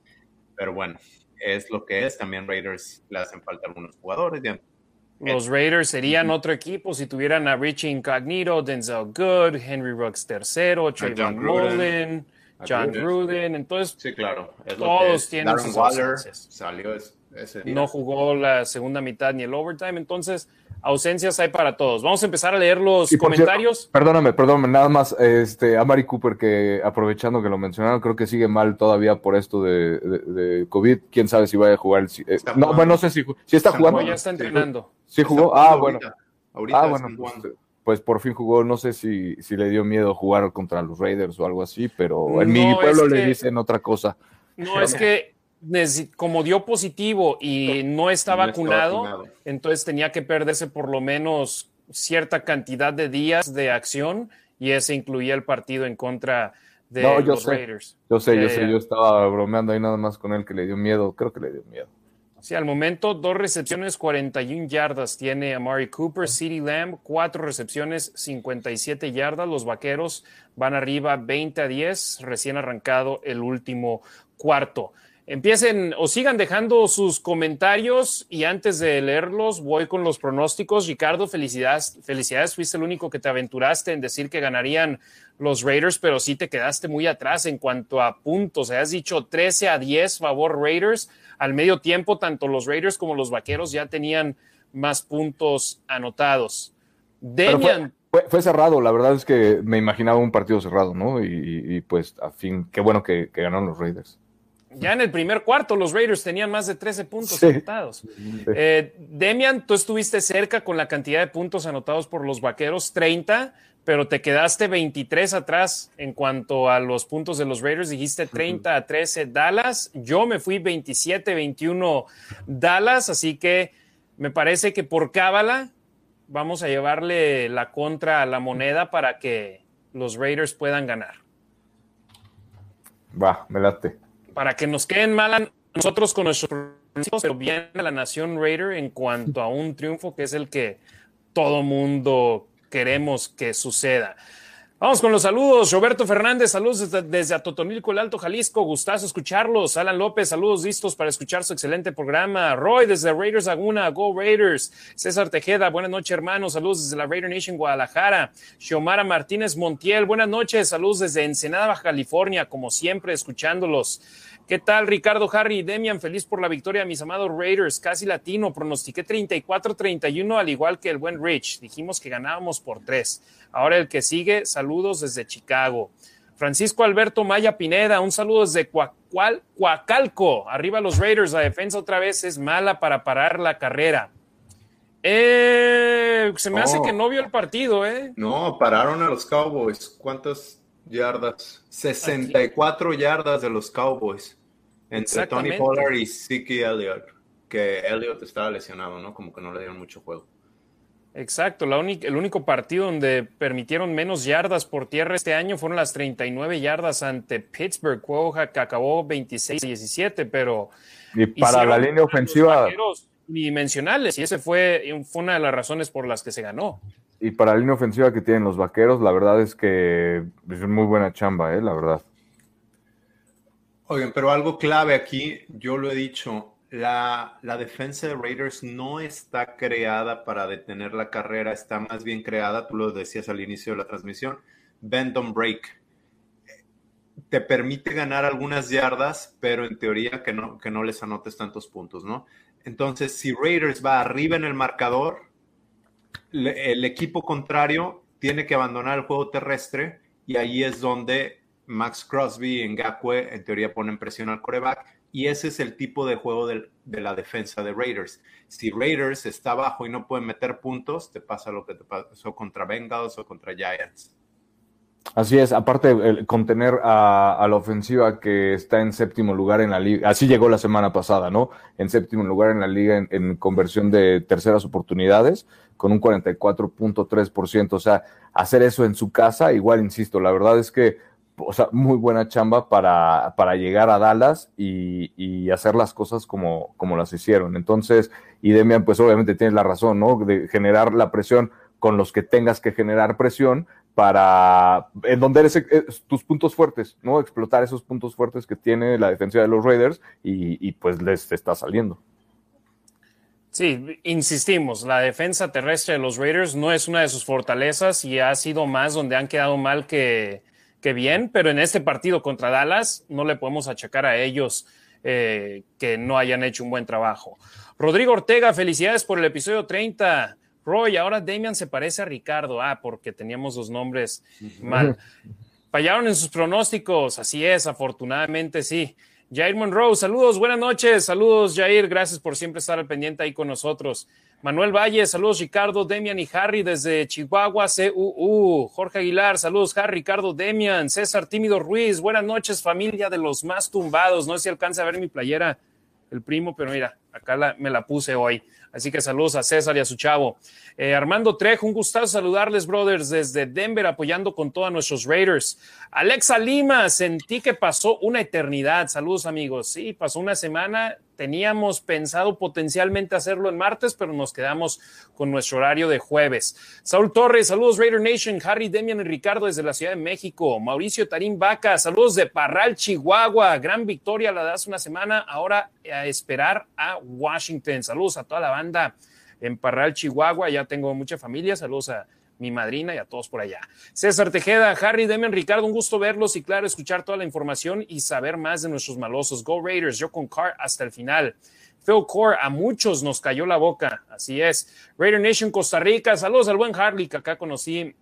Pero bueno, es lo que es. También Raiders le hacen falta algunos jugadores. Los Raiders serían otro equipo si tuvieran a Richie Incognito, Denzel Good, Henry Ruggs tercero, Trayvon Mullen. John Gruden, entonces sí, claro, todos tienen sus ausencias. Salió ese No jugó la segunda mitad ni el overtime, entonces ausencias hay para todos. Vamos a empezar a leer los comentarios. perdóname, perdóname, nada más este, a Mari Cooper que aprovechando que lo mencionaron, creo que sigue mal todavía por esto de, COVID. Quién sabe si vaya a jugar. El, eh, no, bueno, no sé si, si está, jugando. Ya está entrenando. Sí, jugó. ah, bueno. Ahorita ah, bueno. Pues, pues por fin jugó, no sé si, si le dio miedo jugar contra los Raiders o algo así, pero en mi pueblo le dicen otra cosa. No, es que como dio positivo y no está, vacunado, entonces tenía que perderse por lo menos cierta cantidad de días de acción y ese incluía el partido en contra de los Raiders. Yo sé, yo sé, eh, yo estaba bromeando ahí nada más con él que le dio miedo, creo que le dio miedo. Sí, al momento dos recepciones, 41 yardas tiene Amari Cooper, City Lamb, cuatro recepciones, 57 yardas. Los vaqueros van arriba 20 a 10, recién arrancado el último cuarto. Empiecen o sigan dejando sus comentarios y antes de leerlos voy con los pronósticos. Ricardo, felicidades, felicidades, fuiste el único que te aventuraste en decir que ganarían los Raiders, pero sí te quedaste muy atrás en cuanto a puntos. Has dicho 13 a 10 favor Raiders. Al medio tiempo, tanto los Raiders como los Vaqueros ya tenían más puntos anotados. Demian. Fue, cerrado, la verdad es que me imaginaba un partido cerrado, ¿no? Y, pues, a fin, qué bueno que ganaron los Raiders. Ya en el primer cuarto los Raiders tenían más de 13 puntos anotados. Eh, Demian, tú estuviste cerca con la cantidad de puntos anotados por los Vaqueros, 30, pero te quedaste 23 atrás en cuanto a los puntos de los Raiders. Dijiste 30 a 13 Dallas. Yo me fui 27-21 Dallas, así que me parece que por cábala vamos a llevarle la contra a la moneda para que los Raiders puedan ganar. Va, me late para que nos queden mal a nosotros con nuestros pero bien a la nación Raider en cuanto a un triunfo que es el que todo mundo queremos que suceda. Vamos con los saludos. Roberto Fernández, saludos desde, Atotonilco, el Alto Jalisco. Gustazo escucharlos. Alan López, saludos listos para escuchar su excelente programa. Roy desde Raiders Laguna, Go Raiders. César Tejeda, buenas noches, hermanos. Saludos desde la Raider Nation Guadalajara. Xiomara Martínez Montiel, buenas noches. Saludos desde Ensenada, Baja California, como siempre, escuchándolos. ¿Qué tal, Ricardo, Harry y Demian? Feliz por la victoria, mis amados Raiders, casi latino. Pronostiqué 34-31, al igual que el buen Rich. Dijimos que ganábamos por tres. Ahora el que sigue, saludos desde Chicago. Francisco Alberto Maya Pineda, un saludo desde Cuacual, Cuacalco. Arriba los Raiders, la defensa otra vez es mala para parar la carrera. Eh, se me hace que no vio el partido, ¿eh? No, pararon a los Cowboys. ¿Cuántas yardas? 64 yardas de los Cowboys. Entre Tony Pollard y Siki Elliott, que Elliott estaba lesionado, ¿no? Como que no le dieron mucho juego. Exacto, la el único partido donde permitieron menos yardas por tierra este año fueron las 39 yardas ante Pittsburgh, que acabó 26-17, pero... Y para la línea ofensiva... Dimensionales, y ese fue, fue una de las razones por las que se ganó. Y para la línea ofensiva que tienen los vaqueros, la verdad es que es muy buena chamba, ¿eh? la verdad. Oigan, pero algo clave aquí, yo lo he dicho, la, defensa de Raiders no está creada para detener la carrera, está más bien creada, tú lo decías al inicio de la transmisión, bend on break. Te permite ganar algunas yardas, pero en teoría que no, que no les anotes tantos puntos, ¿no? Entonces, si Raiders va arriba en el marcador, el equipo contrario tiene que abandonar el juego terrestre y ahí es donde Max Crosby y Ngakwe en teoría ponen presión al coreback y ese es el tipo de juego de, la defensa de Raiders. Si Raiders está abajo y no puede meter puntos, te pasa lo que te pasó contra Bengals o contra Giants. Así es, aparte el contener a, la ofensiva que está en séptimo lugar en la liga, así llegó la semana pasada, ¿no? En séptimo lugar en la liga en conversión de terceras oportunidades, con un 44.3%. O sea, hacer eso en su casa, igual, insisto, la verdad es que o sea, muy buena chamba para, para llegar a Dallas y, y, hacer las cosas como, como las hicieron. Entonces, y Demian, pues obviamente tienes la razón, ¿no? De generar la presión con los que tengas que generar presión para, en donde eres, eh, tus puntos fuertes, ¿no? Explotar esos puntos fuertes que tiene la defensa de los Raiders y, y pues les está saliendo. Sí, insistimos, la defensa terrestre de los Raiders no es una de sus fortalezas y ha sido más donde han quedado mal que, que bien, pero en este partido contra Dallas no le podemos achacar a ellos eh, que no hayan hecho un buen trabajo. Rodrigo Ortega, felicidades por el episodio 30. Roy, ahora Damian se parece a Ricardo. Ah, porque teníamos los nombres mal. Fallaron en sus pronósticos, así es, afortunadamente sí. Jair Monroe, saludos, buenas noches, saludos Jair, gracias por siempre estar al pendiente ahí con nosotros. Manuel Valle, saludos Ricardo, Demian y Harry desde Chihuahua, CUU. Jorge Aguilar, saludos Harry, Ricardo, Demian, César Tímido Ruiz, buenas noches familia de los más tumbados. No sé si alcanza a ver mi playera, el primo, pero mira, acá me la puse hoy. Así que saludos a César y a su chavo. Eh, Armando Trejo, un gustazo saludarles, brothers, desde Denver, apoyando con todos nuestros Raiders. Alexa Lima, sentí que pasó una eternidad. Saludos, amigos. Sí, pasó una semana. Teníamos pensado potencialmente hacerlo en martes, pero nos quedamos con nuestro horario de jueves. Saúl Torres, saludos Raider Nation, Harry Demian y Ricardo desde la Ciudad de México. Mauricio Tarín Vaca, saludos de Parral, Chihuahua. Gran victoria la hace una semana. Ahora a esperar a Washington. Saludos a toda la banda en Parral, Chihuahua. Ya tengo mucha familia. Saludos a mi madrina y a todos por allá. César Tejeda, Harry, Demian, Ricardo, un gusto verlos y claro, escuchar toda la información y saber más de nuestros malosos. Go Raiders, yo con Car hasta el final. Phil Core, a muchos nos cayó la boca, así es. Raider Nation Costa Rica, saludos al buen Harley que acá conocí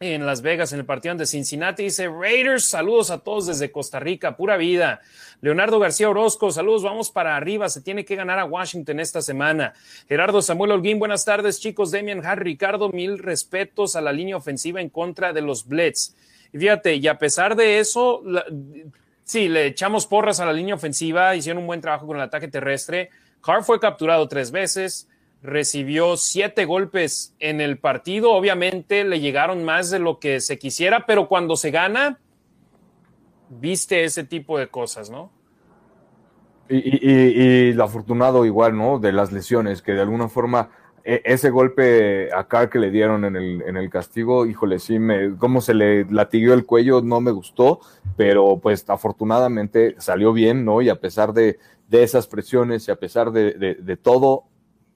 en Las Vegas en el partido de Cincinnati. Dice Raiders, saludos a todos desde Costa Rica, pura vida. Leonardo García Orozco, saludos, vamos para arriba, se tiene que ganar a Washington esta semana. Gerardo Samuel Holguín, buenas tardes chicos, Demian Harry, Ricardo, mil respetos a la línea ofensiva en contra de los Blitz. Y fíjate, y a pesar de eso, sí, le echamos porras a la línea ofensiva, hicieron un buen trabajo con el ataque terrestre. Carr fue capturado tres veces, recibió siete golpes en el partido. Obviamente le llegaron más de lo que se quisiera, pero cuando se gana, viste ese tipo de cosas, ¿no? Y, lo afortunado igual, ¿no? De las lesiones, que de alguna forma e, ese golpe acá que le dieron en el, en el castigo, híjole, sí, me, cómo se le latiguió el cuello, no me gustó, pero pues afortunadamente salió bien, ¿no? Y a pesar de, de esas presiones y a pesar de, de todo,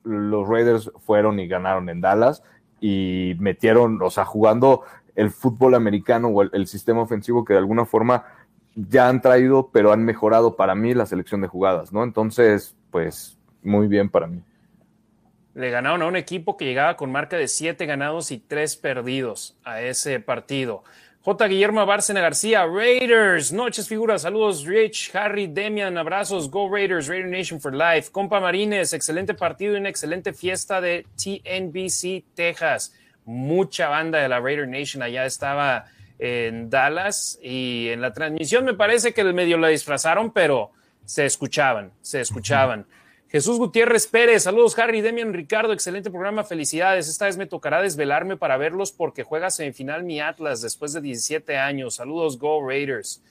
los Raiders fueron y ganaron en Dallas y metieron, o sea, jugando el fútbol americano o el, sistema ofensivo que de alguna forma ya han traído, pero han mejorado para mí la selección de jugadas, ¿no? Entonces, pues muy bien para mí. Le ganaron a un equipo que llegaba con marca de siete ganados y tres perdidos a ese partido. J. Guillermo Bárcena García, Raiders, noches figuras, saludos Rich, Harry, Demian, abrazos, Go Raiders, Raider Nation for Life, compa Marines, excelente partido y una excelente fiesta de TNBC Texas. Mucha banda de la Raider Nation allá estaba en Dallas y en la transmisión me parece que el medio la disfrazaron, pero se escuchaban, se escuchaban. Jesús Gutiérrez Pérez, saludos Harry, Demian, Ricardo, excelente programa, felicidades. Esta vez me tocará desvelarme para verlos porque juega semifinal mi Atlas después de 17 años. Saludos, Go Raiders.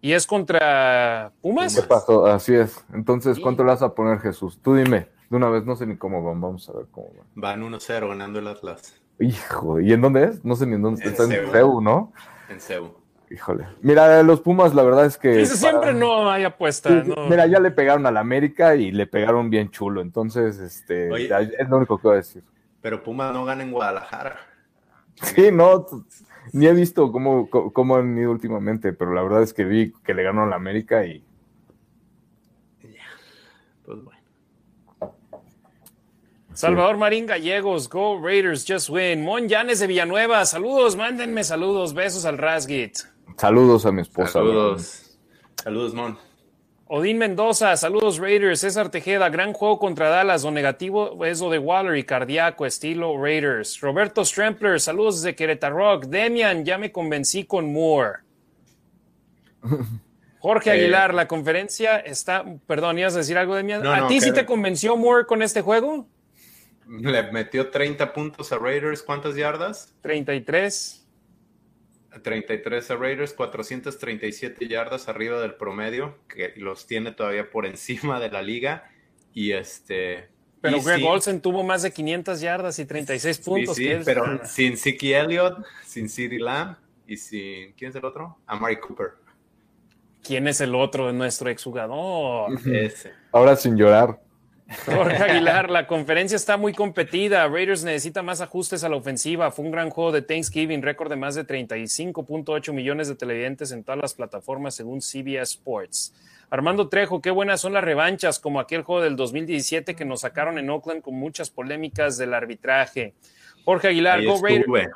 ¿Y es contra Pumas? ¿Qué pasó? Así es. Entonces, ¿cuánto le vas a poner Jesús? Tú dime, de una vez, no sé ni cómo van, vamos a ver cómo van. Van 1-0 ganando el Atlas. Hijo, ¿y en dónde es? No sé ni en dónde. está en CEU, ¿no? En CEU. Híjole. Mira, los Pumas, la verdad es que. siempre no hay apuesta. Mira, ya le pegaron al América y le pegaron bien chulo. Entonces, este, es lo único que voy a decir. Pero Pumas no gana en Guadalajara. Sí, no, ni he visto cómo, cómo han ido últimamente, pero la verdad es que vi que le ganó al América y. Pues bueno. Salvador Marín Gallegos, Go Raiders, Just Win. Mon Yanes de Villanueva, saludos, mándenme saludos, besos al Rasgit. Saludos a mi esposa. Saludos. Saludos, Mon. Odín Mendoza, saludos Raiders. César Tejeda, gran juego contra Dallas. O negativo es lo de Waller y cardíaco, estilo Raiders. Roberto Strempler, saludos desde Querétaro. Demian, ya me convencí con Moore. [LAUGHS] Jorge eh, Aguilar, la conferencia está. Perdón, ¿ibas a decir algo, Demian? ¿A ti sí te convenció Moore con este juego? Le metió 30 puntos a Raiders. ¿Cuántas yardas? 33. 33 a Raiders, 437 yardas arriba del promedio, que los tiene todavía por [LAUGHS] encima de la liga. Y este. Pero Greg Olsen tuvo más de 500 yardas y 36 puntos. Sí, pero sin Siki Elliott, sin CeeDee Lamb y sin. ¿Quién es el otro? Amari Cooper. ¿Quién es el otro de nuestro exjugador? Ese. Ahora sin llorar. Jorge [LAUGHS] Aguilar, la conferencia está muy competida. Raiders necesita más ajustes a la ofensiva. Fue un gran juego de Thanksgiving, récord de más de 35.8 millones de televidentes en todas las plataformas según CBS Sports. Armando Trejo, qué buenas son las revanchas, como aquel juego del 2017 que nos sacaron en Oakland con muchas polémicas del arbitraje. Jorge Aguilar, Go Raiders.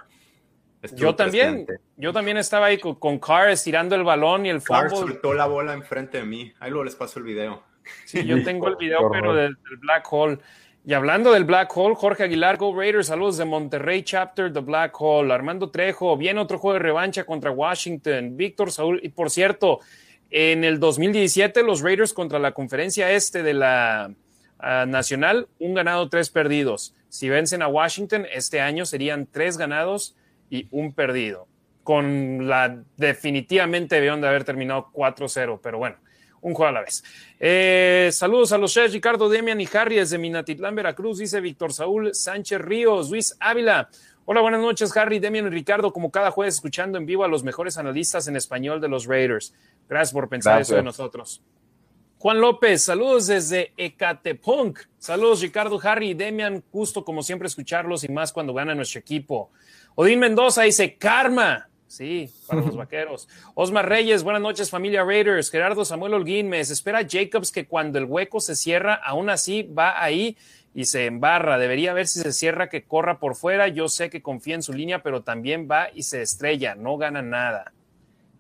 Yo también, yo también estaba ahí con, Carr estirando el balón y el Carr soltó la bola enfrente de mí. Ahí luego les paso el video. Sí, yo tengo el video, pero del, Black Hole. Y hablando del Black Hole, Jorge Aguilar, Go Raiders, saludos de Monterrey Chapter, The Black Hole. Armando Trejo, viene otro juego de revancha contra Washington. Víctor Saúl, y por cierto, en el 2017 los Raiders contra la conferencia este de la uh, Nacional, un ganado, tres perdidos. Si vencen a Washington, este año serían tres ganados y un perdido. Con la definitivamente debieron de haber terminado 4-0, pero bueno un juego a la vez. Eh, saludos a los chefs Ricardo, Demian y Harry desde Minatitlán, Veracruz, dice Víctor Saúl Sánchez Ríos, Luis Ávila. Hola, buenas noches, Harry, Demian y Ricardo, como cada jueves escuchando en vivo a los mejores analistas en español de los Raiders. Gracias por pensar Gracias. eso de nosotros. Juan López, saludos desde Ecatepunk. Saludos, Ricardo, Harry y Demian. Gusto, como siempre, escucharlos y más cuando gana nuestro equipo. Odín Mendoza dice: Karma. Sí, para los vaqueros. Osmar Reyes, buenas noches, familia Raiders. Gerardo Samuel Holguín, me espera Jacobs que cuando el hueco se cierra, aún así va ahí y se embarra. Debería ver si se cierra que corra por fuera. Yo sé que confía en su línea, pero también va y se estrella. No gana nada.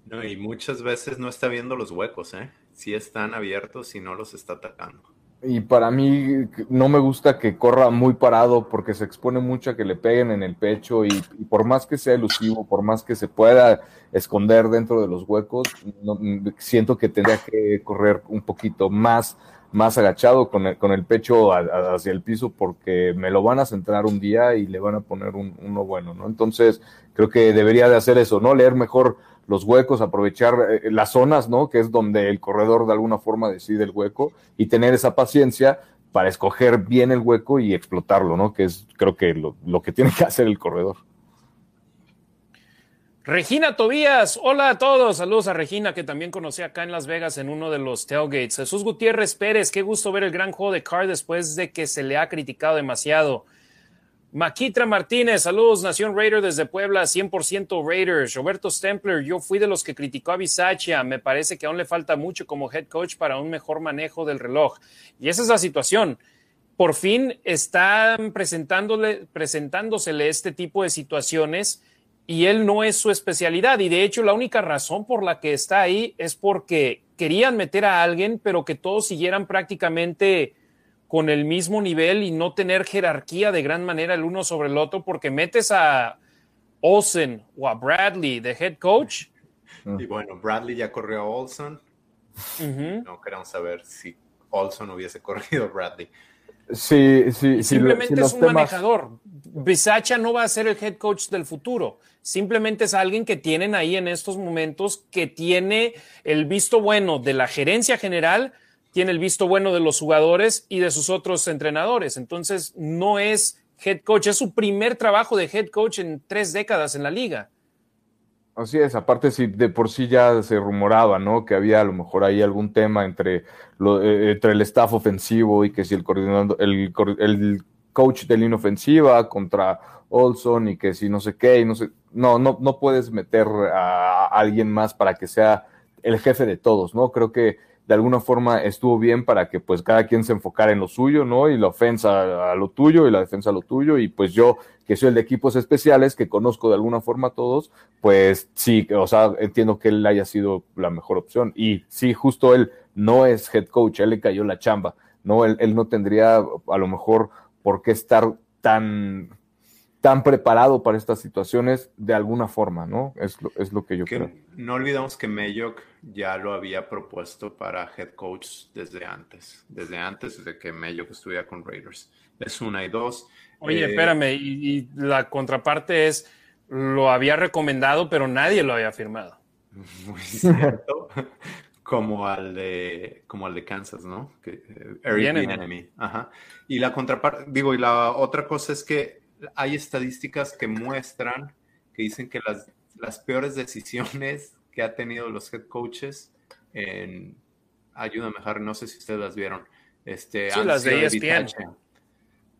No, y muchas veces no está viendo los huecos, ¿eh? Sí están abiertos y no los está atacando. Y para mí no me gusta que corra muy parado porque se expone mucho a que le peguen en el pecho y, y por más que sea elusivo, por más que se pueda esconder dentro de los huecos, siento que tendría que correr un poquito más, más agachado con el, con el pecho a, hacia el piso porque me lo van a centrar un día y le van a poner un, uno bueno, ¿no? Entonces creo que debería de hacer eso, ¿no? Leer mejor los huecos, aprovechar eh, las zonas, ¿no? Que es donde el corredor de alguna forma decide el hueco y tener esa paciencia para escoger bien el hueco y explotarlo, ¿no? Que es creo que lo, lo que tiene que hacer el corredor. Regina Tobías, hola a todos, saludos a Regina que también conocí acá en Las Vegas en uno de los tailgates. Jesús Gutiérrez Pérez, qué gusto ver el gran juego de Carr después de que se le ha criticado demasiado. Maquitra Martínez, saludos, Nación Raider desde Puebla, 100% Raiders. Roberto Stempler, yo fui de los que criticó a Bisaccia, me parece que aún le falta mucho como head coach para un mejor manejo del reloj. Y esa es la situación. Por fin están presentándole, presentándosele este tipo de situaciones y él no es su especialidad. Y de hecho, la única razón por la que está ahí es porque querían meter a alguien, pero que todos siguieran prácticamente con el mismo nivel y no tener jerarquía de gran manera el uno sobre el otro, porque metes a Olsen o a Bradley de head coach. Y bueno, Bradley ya corrió a Olsen. Uh -huh. No queremos saber si Olsen hubiese corrido a Bradley. Sí, sí. Simplemente si lo, si es un temas... manejador. Bisacha no va a ser el head coach del futuro. Simplemente es alguien que tienen ahí en estos momentos que tiene el visto bueno de la gerencia general tiene el visto bueno de los jugadores y de sus otros entrenadores. Entonces, no es head coach, es su primer trabajo de head coach en tres décadas en la liga. Así es, aparte si de por sí ya se rumoraba, ¿no? Que había a lo mejor ahí algún tema entre, lo, eh, entre el staff ofensivo y que si el coordinador, el, el coach de línea ofensiva contra Olson y que si no sé qué, y no sé, no, no, no puedes meter a alguien más para que sea el jefe de todos, ¿no? Creo que de alguna forma estuvo bien para que pues cada quien se enfocara en lo suyo, ¿no? Y la ofensa a lo tuyo y la defensa a lo tuyo. Y pues yo, que soy el de equipos especiales, que conozco de alguna forma a todos, pues sí, o sea, entiendo que él haya sido la mejor opción. Y sí, justo él no es head coach, él le cayó la chamba, ¿no? Él, él no tendría a lo mejor por qué estar tan tan preparado para estas situaciones de alguna forma, ¿no? Es lo, es lo que yo que creo. No olvidamos que Mayock ya lo había propuesto para head coach desde antes, desde antes de que Mayock estuviera con Raiders. Es una y dos. Oye, eh, espérame, y, y, la contraparte es, lo había recomendado, pero nadie lo había firmado. [LAUGHS] Muy cierto. como al de como al de Kansas, ¿no? Que, uh, Eric Enemy. Ajá. Y la contraparte, digo, y la otra cosa es que hay estadísticas que muestran, que dicen que las, las peores decisiones que ha tenido los head coaches en, ayúdame Harry, no sé si ustedes las vieron, este, sí, las de ESPN.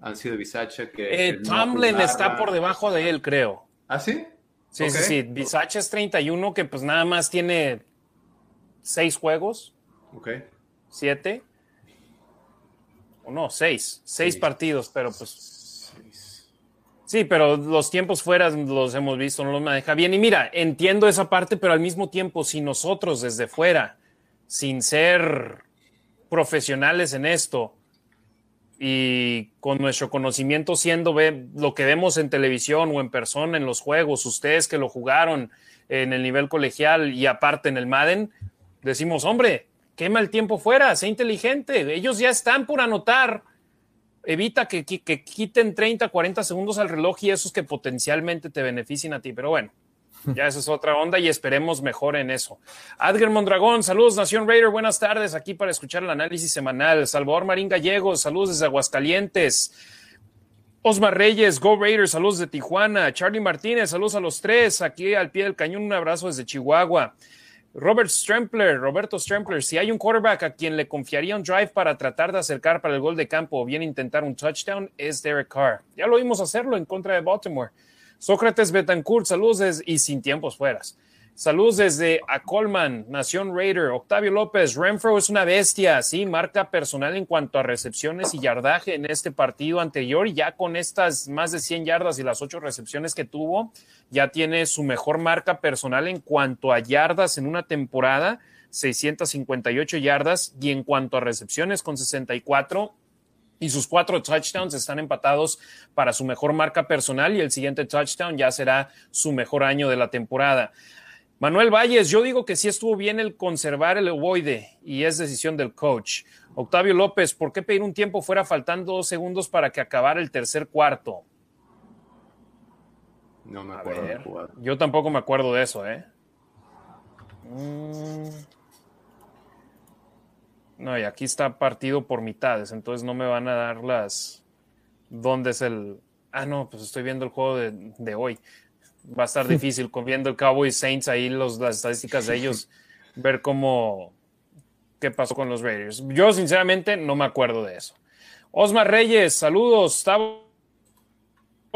han sido Bisacha que... Eh, Tomlin no está por debajo de él, creo. ¿Ah, sí? Sí, okay. sí, sí. Bisacha es 31, que pues nada más tiene seis juegos. Ok. Siete. O no, seis. Seis sí. partidos, pero pues Sí, pero los tiempos fuera los hemos visto, no los maneja bien. Y mira, entiendo esa parte, pero al mismo tiempo, si nosotros desde fuera, sin ser profesionales en esto, y con nuestro conocimiento siendo lo que vemos en televisión o en persona en los juegos, ustedes que lo jugaron en el nivel colegial y aparte en el Madden, decimos, hombre, quema el tiempo fuera, sé inteligente, ellos ya están por anotar, evita que, que quiten 30, 40 segundos al reloj y esos que potencialmente te beneficien a ti, pero bueno, [LAUGHS] ya esa es otra onda y esperemos mejor en eso. Adger Mondragón, saludos Nación Raider, buenas tardes aquí para escuchar el análisis semanal. Salvador Marín Gallegos, saludos desde Aguascalientes. Osmar Reyes, Go Raiders, saludos de Tijuana. Charlie Martínez, saludos a los tres, aquí al pie del cañón, un abrazo desde Chihuahua. Robert Strempler, Roberto Strempler, si hay un quarterback a quien le confiaría un drive para tratar de acercar para el gol de campo o bien intentar un touchdown, es Derek Carr. Ya lo vimos hacerlo en contra de Baltimore. Sócrates Betancourt, saludos y sin tiempos fueras. Saludos desde a Colman, Nación Raider. Octavio López, Renfro es una bestia, sí, marca personal en cuanto a recepciones y yardaje en este partido anterior. Y ya con estas más de 100 yardas y las 8 recepciones que tuvo, ya tiene su mejor marca personal en cuanto a yardas en una temporada, 658 yardas, y en cuanto a recepciones con 64, y sus cuatro touchdowns están empatados para su mejor marca personal y el siguiente touchdown ya será su mejor año de la temporada. Manuel Valles, yo digo que sí estuvo bien el conservar el ovoide y es decisión del coach. Octavio López, ¿por qué pedir un tiempo fuera faltando dos segundos para que acabara el tercer cuarto? No me acuerdo. yo tampoco me acuerdo de eso, ¿eh? Mm. No, y aquí está partido por mitades, entonces no me van a dar las. ¿Dónde es el.? Ah, no, pues estoy viendo el juego de, hoy. Va a estar difícil con viendo el Cowboys Saints ahí los, las estadísticas de ellos, [LAUGHS] ver cómo. qué pasó con los Raiders. Yo, sinceramente, no me acuerdo de eso. Osmar Reyes, saludos. Tavo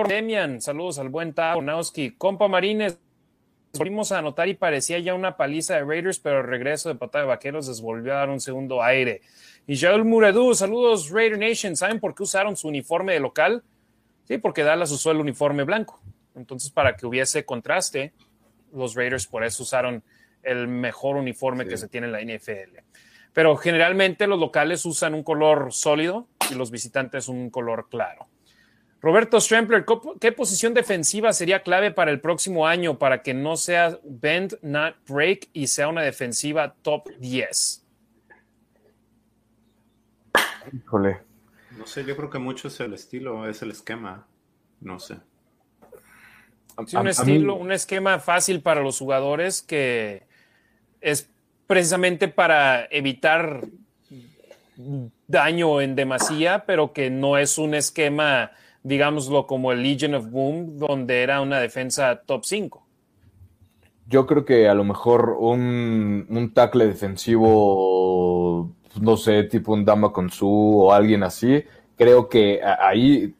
Demian, saludos al buen Tavo Nauski. Compa Marines, volvimos a anotar y parecía ya una paliza de Raiders, pero el regreso de patada de vaqueros les volvió a dar un segundo aire. Y Joel Muradú, saludos Raider Nation. ¿Saben por qué usaron su uniforme de local? Sí, porque Dallas usó el uniforme blanco. Entonces, para que hubiese contraste, los Raiders por eso usaron el mejor uniforme que se tiene en la NFL. Pero generalmente los locales usan un color sólido y los visitantes un color claro. Roberto Strempler, ¿qué posición defensiva sería clave para el próximo año para que no sea bend, not break y sea una defensiva top 10? Híjole. No sé, yo creo que mucho es el estilo, es el esquema. No sé. Sí, un estilo, un esquema fácil para los jugadores que es precisamente para evitar daño en demasía, pero que no es un esquema digámoslo, como el Legion of Boom, donde era una defensa top 5. Yo creo que a lo mejor un, un tackle defensivo, no sé, tipo un Dama con su o alguien así, creo que ahí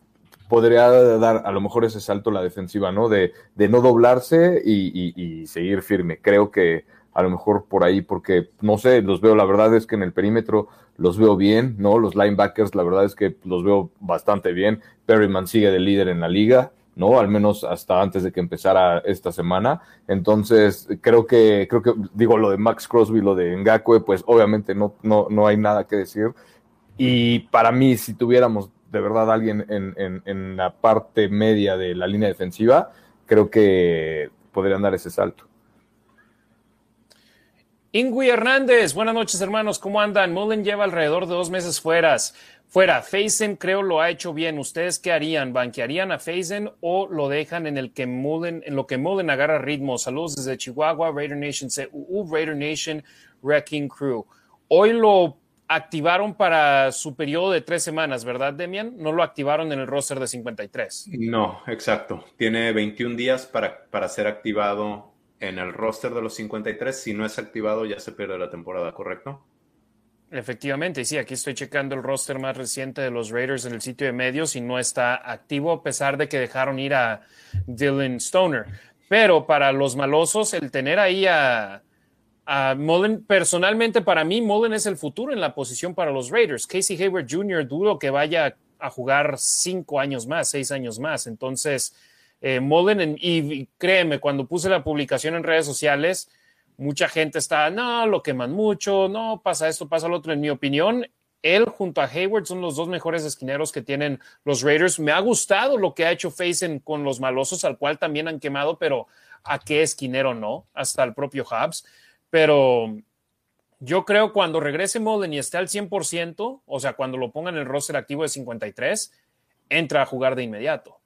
podría dar a lo mejor ese salto la defensiva, ¿no? De, de no doblarse y, y, seguir firme. Creo que a lo mejor por ahí, porque no sé, los veo, la verdad es que en el perímetro los veo bien, ¿no? Los linebackers, la verdad es que los veo bastante bien. Perryman sigue de líder en la liga, ¿no? Al menos hasta antes de que empezara esta semana. Entonces, creo que, creo que, digo, lo de Max Crosby, lo de Ngakwe, pues obviamente no, no, no hay nada que decir. Y para mí, si tuviéramos de verdad alguien en, en, la parte media de la línea defensiva, creo que podrían dar ese salto. Ingui Hernández, buenas noches hermanos, ¿cómo andan? Mullen lleva alrededor de dos meses fuera. Fuera, Faisen creo lo ha hecho bien. ¿Ustedes qué harían? ¿Banquearían a Faisen o lo dejan en el que Mullen, en lo que Mullen agarra ritmo? Saludos desde Chihuahua, Raider Nation, CUU, Raider Nation, Wrecking Crew. Hoy lo activaron para su periodo de tres semanas, ¿verdad, Demian? No lo activaron en el roster de 53. No, exacto. Tiene 21 días para, para ser activado en el roster de los 53. Si no es activado, ya se pierde la temporada, ¿correcto? Efectivamente, sí, aquí estoy checando el roster más reciente de los Raiders en el sitio de medios y no está activo a pesar de que dejaron ir a Dylan Stoner. Pero para los malosos, el tener ahí a, a Mullen, personalmente para mí, Mullen es el futuro en la posición para los Raiders. Casey Hayward Jr. dudo que vaya a jugar cinco años más, seis años más. Entonces, eh, Mullen, y créeme, cuando puse la publicación en redes sociales, mucha gente está, no, lo queman mucho, no, pasa esto, pasa lo otro. En mi opinión, él junto a Hayward son los dos mejores esquineros que tienen los Raiders. Me ha gustado lo que ha hecho Faison con los malosos, al cual también han quemado, pero a qué esquinero no, hasta el propio Hubs. Pero yo creo cuando regrese Mullen y esté al 100%, o sea, cuando lo pongan en el roster activo de 53, entra a jugar de inmediato.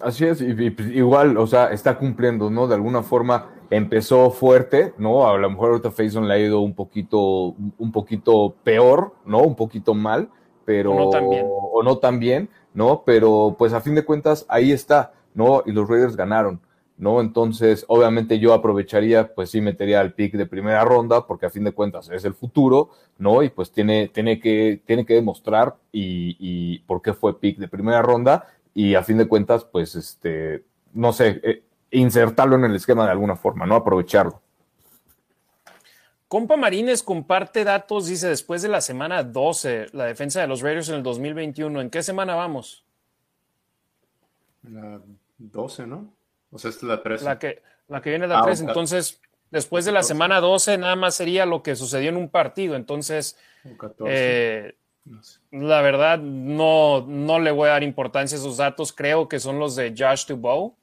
Así es, y, pues, igual, o sea, está cumpliendo, ¿no? De alguna forma empezó fuerte, ¿no? A lo mejor ahorita Faison le ha ido un poquito, un poquito peor, ¿no? Un poquito mal, pero... O no tan bien. O no tan bien, ¿no? Pero pues a fin de cuentas ahí está, ¿no? Y los Raiders ganaron. ¿No? Entonces, obviamente yo aprovecharía, pues sí, metería al pick de primera ronda, porque a fin de cuentas es el futuro, ¿no? Y pues tiene, tiene, que, tiene que demostrar y, y por qué fue pick de primera ronda, y a fin de cuentas, pues, este, no sé, eh, insertarlo en el esquema de alguna forma, ¿no? Aprovecharlo. Compa Marines comparte datos, dice, después de la semana 12, la defensa de los Raiders en el 2021. ¿En qué semana vamos? La 12, ¿no? O sea, esta es la 13. La que, la que viene la 13. Ah, Entonces, después de la semana 12, nada más sería lo que sucedió en un partido. Entonces, eh, la verdad, no, no le voy a dar importancia a esos datos. Creo que son los de Josh Dubow,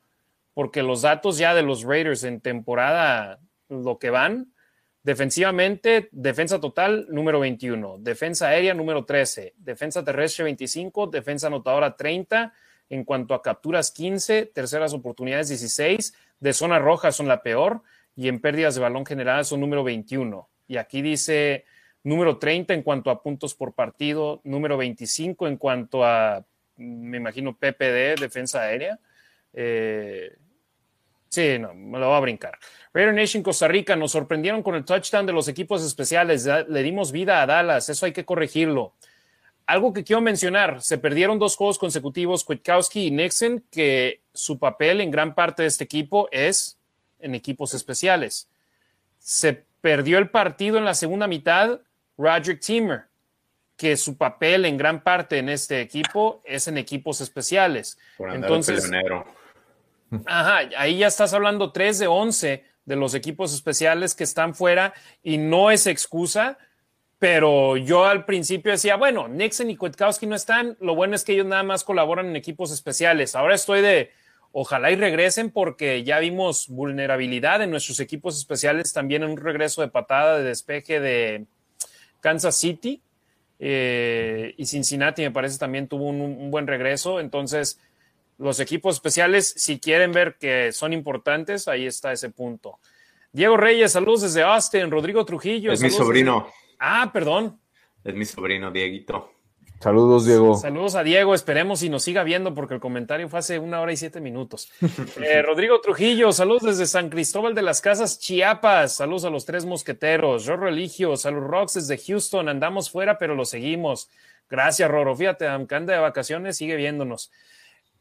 porque los datos ya de los Raiders en temporada, lo que van, defensivamente, defensa total número 21, defensa aérea número 13, defensa terrestre 25, defensa anotadora 30 en cuanto a capturas 15, terceras oportunidades 16, de zona roja son la peor y en pérdidas de balón generadas son número 21. Y aquí dice número 30 en cuanto a puntos por partido, número 25 en cuanto a, me imagino, PPD, defensa aérea. Eh, sí, no, me lo voy a brincar. Raider Nation Costa Rica nos sorprendieron con el touchdown de los equipos especiales. Le dimos vida a Dallas, eso hay que corregirlo algo que quiero mencionar, se perdieron dos juegos consecutivos, Kwiatkowski y Nixon, que su papel en gran parte de este equipo es en equipos especiales. Se perdió el partido en la segunda mitad, Roger Timmer, que su papel en gran parte en este equipo es en equipos especiales. Entonces, ajá, ahí ya estás hablando 3 de 11 de los equipos especiales que están fuera y no es excusa pero yo al principio decía, bueno, Nixon y Kwiatkowski no están, lo bueno es que ellos nada más colaboran en equipos especiales. Ahora estoy de, ojalá y regresen porque ya vimos vulnerabilidad en nuestros equipos especiales, también en un regreso de patada de despeje de Kansas City eh, y Cincinnati me parece también tuvo un, un buen regreso. Entonces, los equipos especiales, si quieren ver que son importantes, ahí está ese punto. Diego Reyes, saludos desde Austin. Rodrigo Trujillo. Es mi sobrino. Ah, perdón. Es mi sobrino, Dieguito. Saludos, Diego. Saludos a Diego. Esperemos y nos siga viendo porque el comentario fue hace una hora y siete minutos. [LAUGHS] Eh, Rodrigo Trujillo, saludos desde San Cristóbal de las Casas, Chiapas. Saludos a los tres mosqueteros. Yo Religio, saludos Rocks desde Houston. Andamos fuera, pero lo seguimos. Gracias, Roro. Fíjate, aunque anda de vacaciones, sigue viéndonos.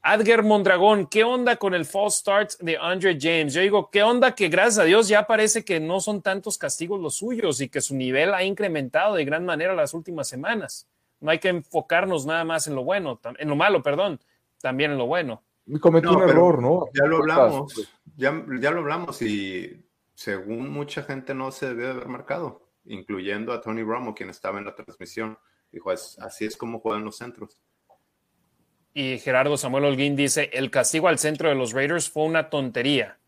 Adger Mondragón, ¿qué onda con el false start de Andre James? Yo digo, ¿qué onda que gracias a Dios ya parece que no son tantos castigos los suyos y que su nivel ha incrementado de gran manera las últimas semanas? No hay que enfocarnos nada más en lo bueno, en lo malo, perdón, también en lo bueno. Cometió un error, ¿no? Ya lo hablamos, pues. ya, ya lo hablamos y según mucha gente no se debe haber marcado, incluyendo a Tony Romo, quien estaba en la transmisión. Dijo, así es como juegan los centros. Y Gerardo Samuel Holguín dice, el castigo al centro de los Raiders fue una tontería.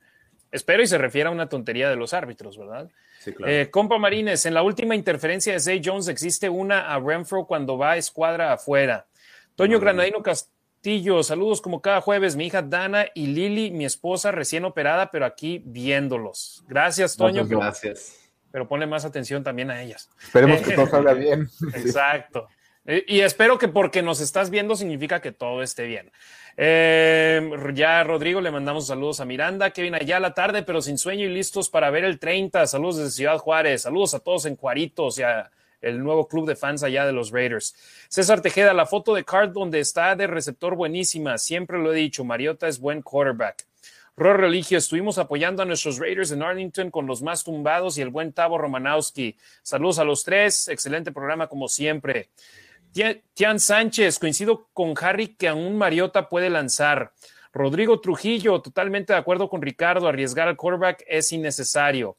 Espero y se refiere a una tontería de los árbitros, ¿verdad? Sí, claro. Eh, compa Marines, en la última interferencia de Zay Jones existe una a Renfro cuando va a escuadra afuera. Toño Granadino Castillo, saludos como cada jueves. Mi hija Dana y Lili, mi esposa recién operada, pero aquí viéndolos. Gracias, Toño. gracias. Pero ponle más atención también a ellas. Esperemos que todo salga bien. [LAUGHS] Exacto. Eh, y espero que porque nos estás viendo significa que todo esté bien. Eh, ya Rodrigo le mandamos saludos a Miranda, que viene allá a la tarde, pero sin sueño y listos para ver el 30. Saludos desde Ciudad Juárez, saludos a todos en Juaritos y a el nuevo club de fans allá de los Raiders. César Tejeda, la foto de Card donde está de receptor buenísima, siempre lo he dicho, Mariota es buen quarterback. Ror Religio, estuvimos apoyando a nuestros Raiders en Arlington con los más tumbados y el buen Tavo Romanowski. Saludos a los tres, excelente programa como siempre. Tian Sánchez, coincido con Harry que aún Mariota puede lanzar. Rodrigo Trujillo, totalmente de acuerdo con Ricardo, arriesgar al quarterback es innecesario.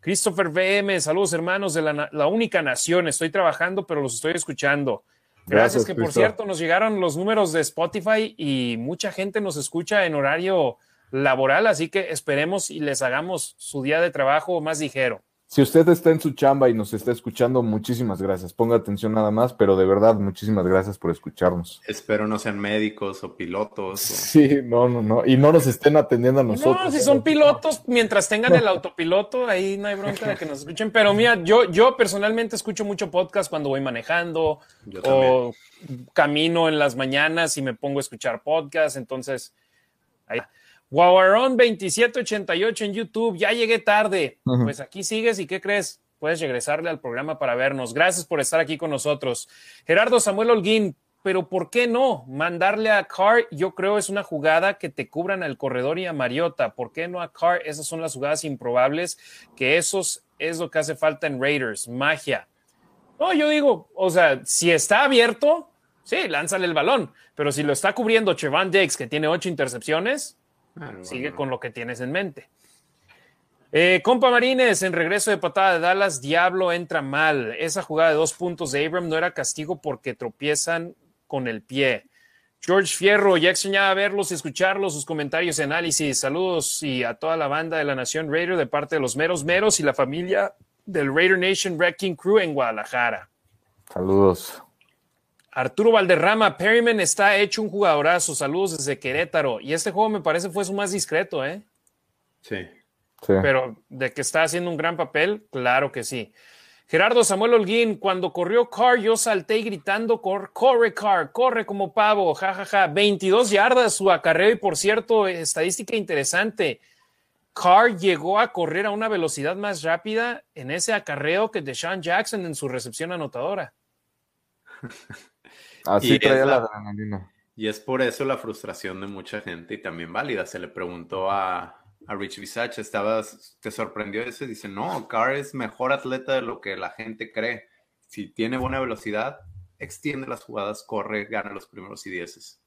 Christopher VM, saludos hermanos de la, única nación. Estoy trabajando, pero los estoy escuchando. Gracias, que por cierto nos llegaron los números de Spotify y mucha gente nos escucha en horario laboral, así que esperemos y les hagamos su día de trabajo más ligero. Si usted está en su chamba y nos está escuchando, muchísimas gracias. Ponga atención nada más, pero de verdad, muchísimas gracias por escucharnos. Espero no sean médicos o pilotos. Sí, no, no, no. Y no nos estén atendiendo a nosotros. No, si son pilotos, mientras tengan el autopiloto, ahí no hay bronca de que nos escuchen. Pero mira, yo, yo personalmente escucho mucho podcast cuando voy manejando o camino en las mañanas y me pongo a escuchar podcast. Entonces, ahí. Guaguarón 2788 en YouTube, ya llegué tarde. Pues aquí sigues y ¿qué crees? Puedes regresarle al programa para vernos. Gracias por estar aquí con nosotros. Gerardo Samuel Holguín, pero ¿por qué no? Mandarle a Carr, yo creo es una jugada que te cubran al corredor y a Mariota. ¿Por qué no a Carr? Esas son las jugadas improbables, que eso es lo que hace falta en Raiders, magia. No, yo digo, o sea, si está abierto, sí, lánzale el balón, pero si lo está cubriendo Chevan Diggs, que tiene ocho intercepciones, Sigue con lo que tienes en mente. Eh, compa Marines, en regreso de patada de Dallas, Diablo entra mal. Esa jugada de dos puntos de Abram no era castigo porque tropiezan con el pie. George Fierro, ya extrañaba verlos y escucharlos, sus comentarios y análisis. Saludos y a toda la banda de la Nación Raider de parte de los meros meros y la familia del Raider Nation Wrecking Crew en Guadalajara. Saludos. Arturo Valderrama, Perryman está hecho un jugadorazo. Saludos desde Querétaro. Y este juego me parece fue su más discreto, ¿eh? Sí. Pero de que está haciendo un gran papel, claro que sí. Gerardo Samuel Holguín, cuando corrió Carr, yo salté gritando, corre Carr, corre como pavo, jajaja. Ja, ja. 22 yardas su acarreo y por cierto, estadística interesante. Carr llegó a correr a una velocidad más rápida en ese acarreo que Deshaun Jackson en su recepción anotadora. [LAUGHS] Así traía la, adrenalina. Y es por eso la frustración de mucha gente y también válida. Se le preguntó a, a Rich Visage, ¿estabas, ¿te sorprendió eso? Dice, no, Carr es mejor atleta de lo que la gente cree. Si tiene buena velocidad, extiende las jugadas, corre, gana los primeros y dieces.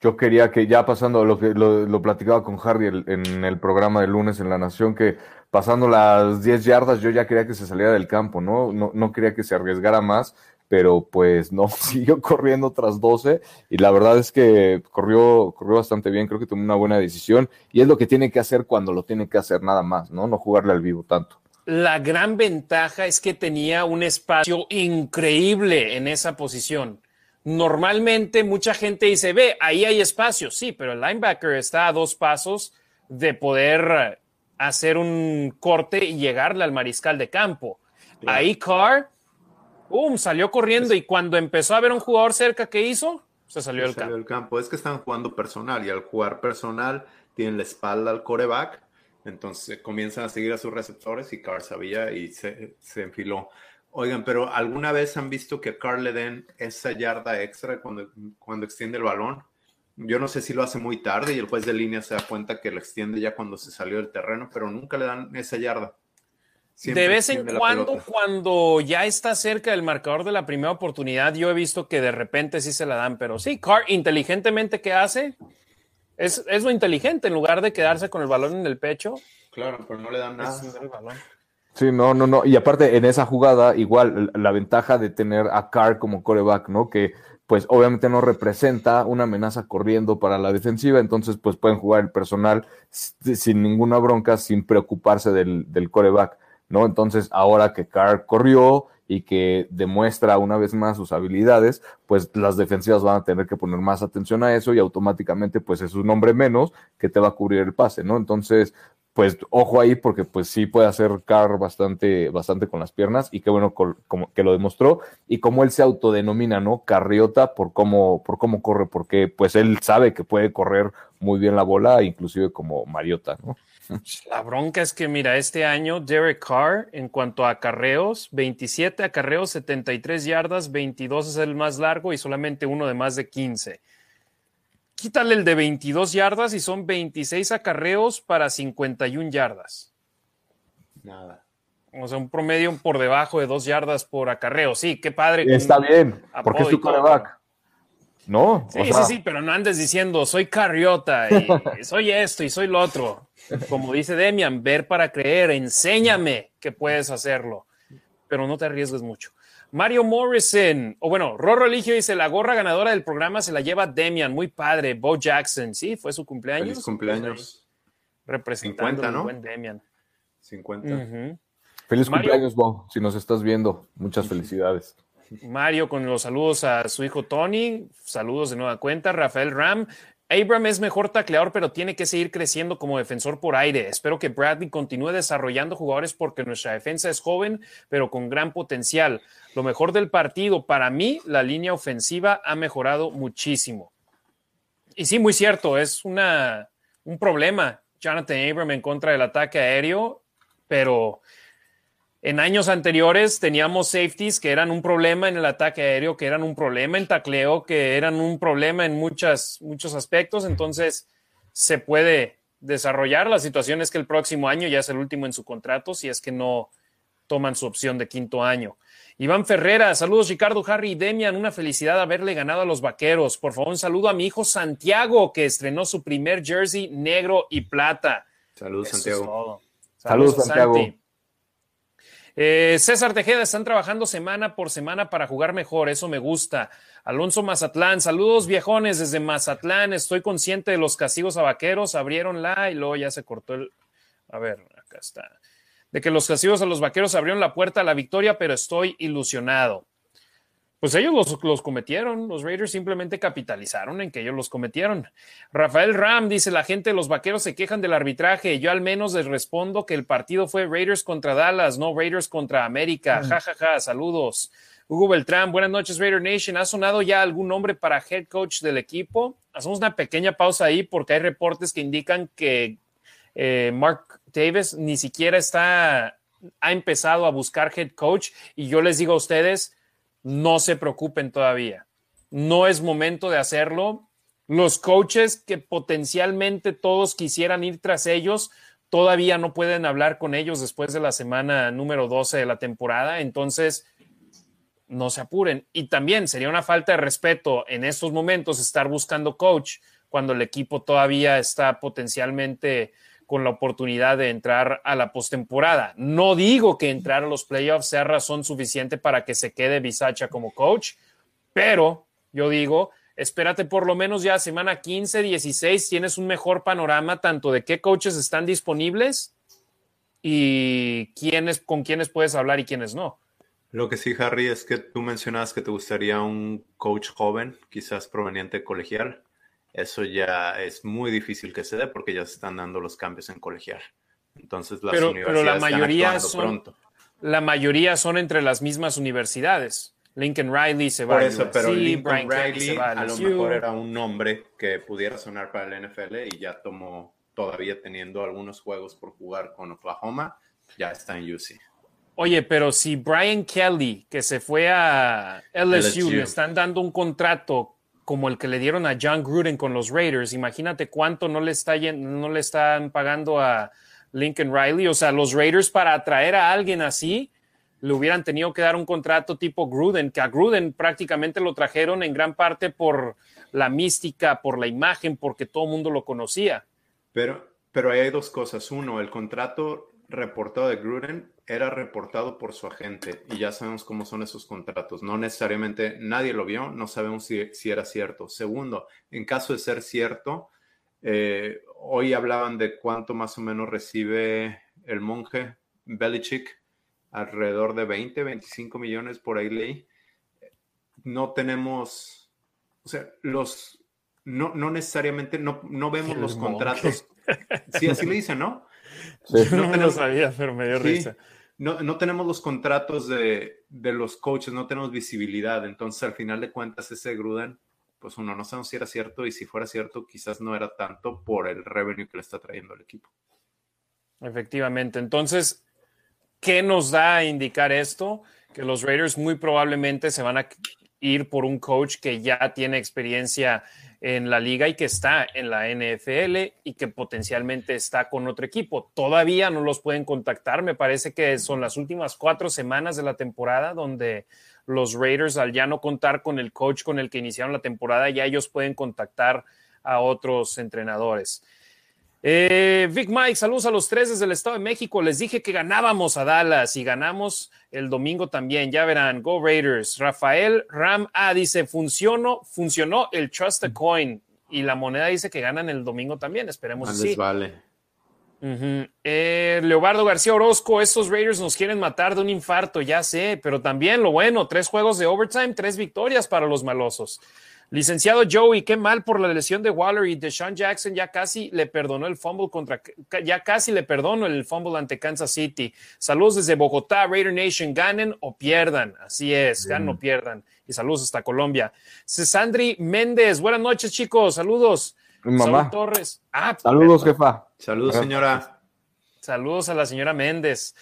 Yo quería que ya pasando lo que lo, platicaba con Hardy en el programa de lunes en La Nación, que pasando las 10 yardas yo ya quería que se saliera del campo, ¿no? No, no quería que se arriesgara más pero pues no, [LAUGHS] siguió corriendo tras 12 y la verdad es que corrió, corrió bastante bien, creo que tomó una buena decisión y es lo que tiene que hacer cuando lo tiene que hacer nada más, ¿no? No jugarle al vivo tanto. La gran ventaja es que tenía un espacio increíble en esa posición. Normalmente mucha gente dice, ve, ahí hay espacio, sí, pero el linebacker está a dos pasos de poder hacer un corte y llegarle al mariscal de campo. Ahí Carr ¡Pum! Salió corriendo y cuando empezó a ver un jugador cerca, ¿qué hizo? Se salió del campo. campo. Es que están jugando personal y al jugar personal tienen la espalda al coreback, entonces comienzan a seguir a sus receptores y Carr sabía y se, enfiló. Oigan, pero ¿alguna vez han visto que a Carr le den esa yarda extra cuando, cuando extiende el balón? Yo no sé si lo hace muy tarde y el juez de línea se da cuenta que lo extiende ya cuando se salió del terreno, pero nunca le dan esa yarda de vez en cuando, cuando ya está cerca del marcador de la primera oportunidad, yo he visto que de repente sí se la dan, pero sí, Carr inteligentemente, ¿qué hace? Es, es lo inteligente, en lugar de quedarse con el balón en el pecho. Claro, pero no le dan nada. Sí, no, no, no. Y aparte, en esa jugada, igual, la ventaja de tener a Carr como coreback, ¿no? Que pues obviamente no representa una amenaza corriendo para la defensiva, entonces pues pueden jugar el personal sin ninguna bronca, sin preocuparse del, del coreback. ¿No? Entonces, ahora que Carr corrió y que demuestra una vez más sus habilidades, pues las defensivas van a tener que poner más atención a eso y automáticamente pues es un hombre menos que te va a cubrir el pase, ¿no? Entonces, pues ojo ahí porque pues sí puede hacer Carr bastante, bastante con las piernas y qué bueno como que lo demostró y como él se autodenomina, ¿no? Carriota por cómo, por cómo corre, porque pues él sabe que puede correr muy bien la bola, inclusive como Mariota, ¿no? [LAUGHS] La bronca es que, mira, este año Derek Carr, en cuanto a acarreos, 27 acarreos, 73 yardas, 22 es el más largo y solamente uno de más de 15. Quítale el de 22 yardas y son 26 acarreos para 51 yardas. Nada. O sea, un promedio por debajo de dos yardas por acarreo. Sí, qué padre. Está bien, porque es tu coreback. No. Sí, sí, sí, pero no andes diciendo soy carriota y [LAUGHS] soy esto y soy lo otro. Como dice Demian, ver para creer, enséñame que puedes hacerlo, pero no te arriesgues mucho. Mario Morrison, o bueno, Rorro Religio dice: La gorra ganadora del programa se la lleva Demian, muy padre. Bo Jackson, sí, fue su cumpleaños. Feliz cumpleaños. Representando 50, ¿no? buen Demian. 50. Feliz cumpleaños, Bo, si nos estás viendo. Muchas felicidades. Mario con los saludos a su hijo Tony, saludos de nueva cuenta, Rafael Ram. Abram es mejor tacleador, pero tiene que seguir creciendo como defensor por aire. Espero que Bradley continúe desarrollando jugadores porque nuestra defensa es joven, pero con gran potencial. Lo mejor del partido, para mí, la línea ofensiva ha mejorado muchísimo. Y sí, muy cierto, es una, un problema Jonathan Abram en contra del ataque aéreo, pero en años anteriores teníamos safeties que eran un problema en el ataque aéreo, que eran un problema en tacleo, que eran un problema en muchas, muchos aspectos. Entonces, se puede desarrollar. La situación es que el próximo año ya es el último en su contrato, si es que no toman su opción de quinto año. Iván Ferrera, saludos Ricardo, Harry y Demian, una felicidad haberle ganado a los vaqueros. Por favor, un saludo a mi hijo Santiago, que estrenó su primer jersey negro y plata. Saludos, Santiago. Saludos, Santiago. Eh, César Tejeda, están trabajando semana por semana para jugar mejor, eso me gusta. Alonso Mazatlán, saludos viejones desde Mazatlán, estoy consciente de los castigos a vaqueros, abrieron la y luego ya se cortó el... A ver, acá está. De que los castigos a los vaqueros abrieron la puerta a la victoria, pero estoy ilusionado. Pues ellos los, los, cometieron, los Raiders simplemente capitalizaron en que ellos los cometieron. Rafael Ram dice, la gente de los vaqueros se quejan del arbitraje, yo al menos les respondo que el partido fue Raiders contra Dallas, no Raiders contra América, ja, ja, ja, saludos. Hugo Beltrán, buenas noches Raider Nation, ¿ha sonado ya algún nombre para head coach del equipo? Hacemos una pequeña pausa ahí porque hay reportes que indican que eh, Mark Davis ni siquiera está, ha empezado a buscar head coach y yo les digo a ustedes, no se preocupen todavía. No es momento de hacerlo. Los coaches que potencialmente todos quisieran ir tras ellos, todavía no pueden hablar con ellos después de la semana número 12 de la temporada. Entonces, no se apuren. Y también sería una falta de respeto en estos momentos estar buscando coach cuando el equipo todavía está potencialmente con la oportunidad de entrar a la postemporada. No digo que entrar a los playoffs sea razón suficiente para que se quede Bisacha como coach, pero yo digo, espérate por lo menos ya semana 15, 16, tienes un mejor panorama tanto de qué coaches están disponibles y quiénes, con quiénes puedes hablar y quiénes no. Lo que sí, Harry, es que tú mencionabas que te gustaría un coach joven, quizás proveniente colegial eso ya es muy difícil que se dé porque ya se están dando los cambios en colegial. Entonces las pero, universidades pero la mayoría son, pronto. La mayoría son entre las mismas universidades. Lincoln Riley se va Por eso, a pero Lincoln Riley a, lo mejor era un nombre que pudiera sonar para el NFL y ya tomó, todavía teniendo algunos juegos por jugar con Oklahoma, ya está en UC. Oye, pero si Brian Kelly, que se fue a LSU, LSU. le están dando un contrato como el que le dieron a John Gruden con los Raiders. Imagínate cuánto no le, están pagando a Lincoln Riley. O sea, los Raiders para atraer a alguien así le hubieran tenido que dar un contrato tipo Gruden, que a Gruden prácticamente lo trajeron en gran parte por la mística, por la imagen, porque todo el mundo lo conocía. Pero, pero ahí hay dos cosas. Uno, el contrato reportado de Gruden era reportado por su agente y ya sabemos cómo son esos contratos. No necesariamente nadie lo vio, no sabemos si, era cierto. Segundo, en caso de ser cierto, eh, hoy hablaban de cuánto más o menos recibe el monje Belichick, alrededor de 20, 25 millones por ahí leí. No tenemos, o sea, los, no, no necesariamente, no, no vemos los contratos. Sí, así le dicen, ¿no? [LAUGHS] no, me lo sabía, pero me dio risa. No, no, tenemos los contratos de, de, los coaches, no tenemos visibilidad. Entonces, al final de cuentas, ese Gruden, pues uno no sabemos si era cierto y si fuera cierto, quizás no era tanto por el revenue que le está trayendo el equipo. Efectivamente. Entonces, ¿qué nos da a indicar esto? Que los Raiders muy probablemente se van a ir por un coach que ya tiene experiencia en la liga y que está en la NFL y que potencialmente está con otro equipo. Todavía no los pueden contactar, me parece que son las últimas cuatro semanas de la temporada donde los Raiders, al ya no contar con el coach con el que iniciaron la temporada, ya ellos pueden contactar a otros entrenadores. Eh, Vic Mike, saludos a los tres desde el Estado de México. Les dije que ganábamos a Dallas y ganamos el domingo también. Ya verán, Go Raiders. Rafael Ram A dice: funcionó, funcionó el Trust the Coin. Y la moneda dice que ganan el domingo también. Esperemos así. vale. Eh, Leobardo García Orozco, estos Raiders nos quieren matar de un infarto, ya sé, pero también lo bueno, tres juegos de overtime, tres victorias para los malosos. Licenciado Joey, qué mal por la lesión de Waller y Deshaun Jackson ya casi le perdonó el fumble contra, ya casi le perdono el fumble ante Kansas City. Saludos desde Bogotá, Raider Nation, ganen o pierdan. Así es, ganen o pierdan. Y saludos hasta Colombia. Cesandri Méndez, buenas noches chicos, saludos. mamá. Torres. Ah, saludos jefa. Saludos señora. Saludos a la señora Méndez.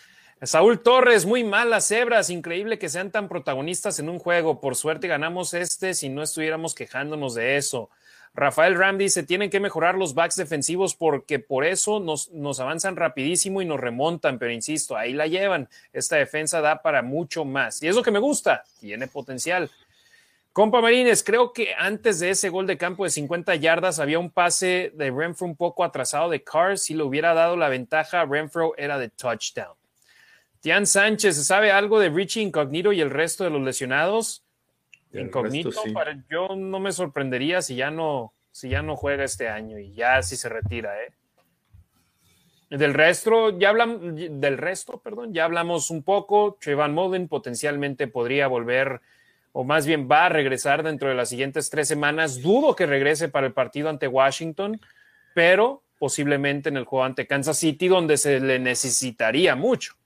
Saúl Torres, muy mal las cebras, increíble que sean tan protagonistas en un juego. Por suerte ganamos este si no estuviéramos quejándonos de eso. Rafael Ram dice, tienen que mejorar los backs defensivos porque por eso nos, nos, avanzan rapidísimo y nos remontan, pero insisto, ahí la llevan. Esta defensa da para mucho más. Y es lo que me gusta, tiene potencial. Compa Marines, creo que antes de ese gol de campo de 50 yardas había un pase de Renfro un poco atrasado de Carr. Si le hubiera dado la ventaja, Renfro era de touchdown. Tian Sánchez, ¿se sabe algo de Richie Incognito y el resto de los lesionados? Incognito, yo no me sorprendería si ya no, si ya no juega este año y ya si se retira, ¿eh? Del resto, ya hablamos, del resto, perdón, ya hablamos un poco. Trayvon Mullen potencialmente podría volver, o más bien va a regresar dentro de las siguientes tres semanas. Dudo que regrese para el partido ante Washington, pero posiblemente en el juego ante Kansas City, donde se le necesitaría mucho.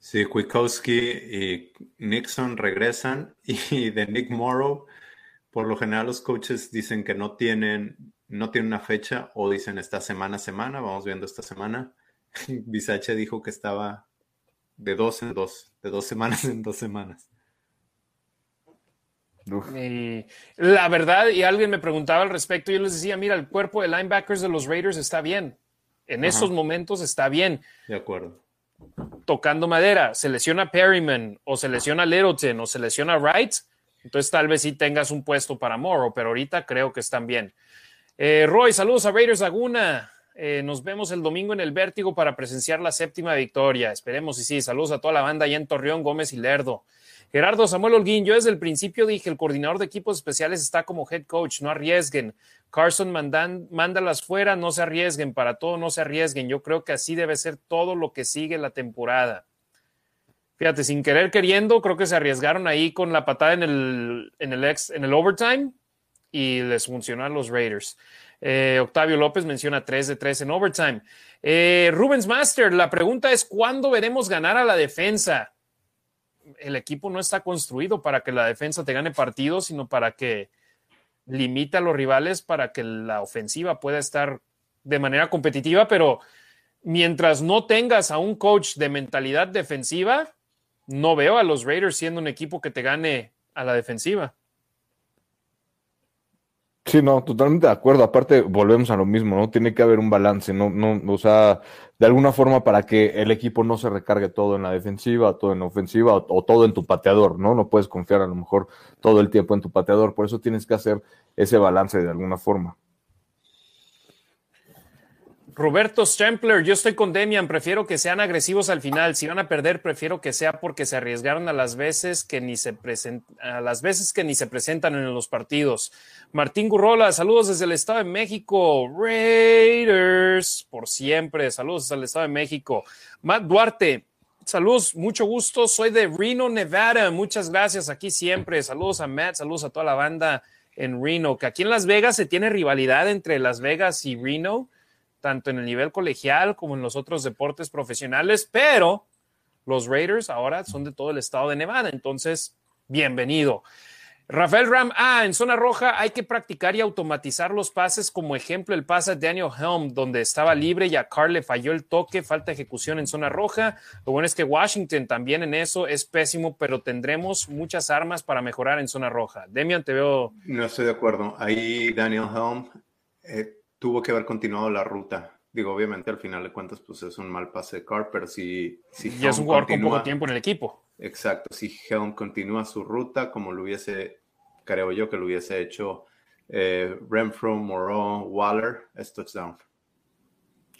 Sí, Kwiatkowski y Nixon regresan [LAUGHS] y de Nick Morrow, por lo general los coaches dicen que no tienen, no tienen una fecha o dicen esta semana a semana, vamos viendo esta semana. [LAUGHS] Bisache dijo que estaba de dos en dos, de dos semanas en dos semanas. Y la verdad, y alguien me preguntaba al respecto, yo les decía, mira, el cuerpo de linebackers de los Raiders está bien. En esos momentos está bien. De acuerdo tocando madera, se lesiona Perryman o se lesiona Littleton o se lesiona Wright, entonces tal vez sí tengas un puesto para Morrow, pero ahorita creo que están bien. Eh, Roy, saludos a Raiders Laguna. Eh, nos vemos el domingo en el Vértigo para presenciar la séptima victoria. Esperemos y sí. Saludos a toda la banda allá en Torreón, Gómez y Lerdo. Gerardo Samuel Holguín, yo desde el principio dije, el coordinador de equipos especiales está como head coach, no arriesguen. Carson mandan, mándalas fuera, no se arriesguen, para todo no se arriesguen. Yo creo que así debe ser todo lo que sigue la temporada. Fíjate, sin querer queriendo, creo que se arriesgaron ahí con la patada en el, en el, ex, en el overtime y les funcionó a los Raiders. Eh, Octavio López menciona 3 de 3 en overtime. Eh, Rubens Master, la pregunta es, ¿cuándo veremos ganar a la defensa? El equipo no está construido para que la defensa te gane partidos, sino para que limite a los rivales para que la ofensiva pueda estar de manera competitiva, pero mientras no tengas a un coach de mentalidad defensiva, no veo a los Raiders siendo un equipo que te gane a la defensiva. Sí, no, totalmente de acuerdo. Aparte, volvemos a lo mismo, ¿no? Tiene que haber un balance, ¿no? no o sea, de alguna forma para que el equipo no se recargue todo en la defensiva, todo en la ofensiva o, todo en tu pateador, ¿no? No puedes confiar a lo mejor todo el tiempo en tu pateador. Por eso tienes que hacer ese balance de alguna forma. Roberto Stempler, yo estoy con Demian, prefiero que sean agresivos al final. Si van a perder, prefiero que sea porque se arriesgaron a las veces que ni se a las veces que ni se presentan en los partidos. Martín Gurrola, saludos desde el Estado de México. Raiders, por siempre. Saludos desde el Estado de México. Matt Duarte, saludos, mucho gusto. Soy de Reno, Nevada. Muchas gracias aquí siempre. Saludos a Matt, saludos a toda la banda en Reno, que aquí en Las Vegas se tiene rivalidad entre Las Vegas y Reno tanto en el nivel colegial como en los otros deportes profesionales, pero los Raiders ahora son de todo el estado de Nevada, entonces, bienvenido. Rafael Ram, ah, en zona roja hay que practicar y automatizar los pases, como ejemplo el pase de Daniel Helm, donde estaba libre y a Carl le falló el toque, falta ejecución en zona roja. Lo bueno es que Washington también en eso es pésimo, pero tendremos muchas armas para mejorar en zona roja. Demian, te veo. No estoy de acuerdo. Ahí Daniel Helm eh, tuvo que haber continuado la ruta. Digo, obviamente al final de cuentas, pues es un mal pase de Carr, pero si... si y es un jugador con poco tiempo en el equipo. Exacto, si Helm continúa su ruta como lo hubiese, creo yo que lo hubiese hecho eh, Renfro, Moreau, Waller, es touchdown.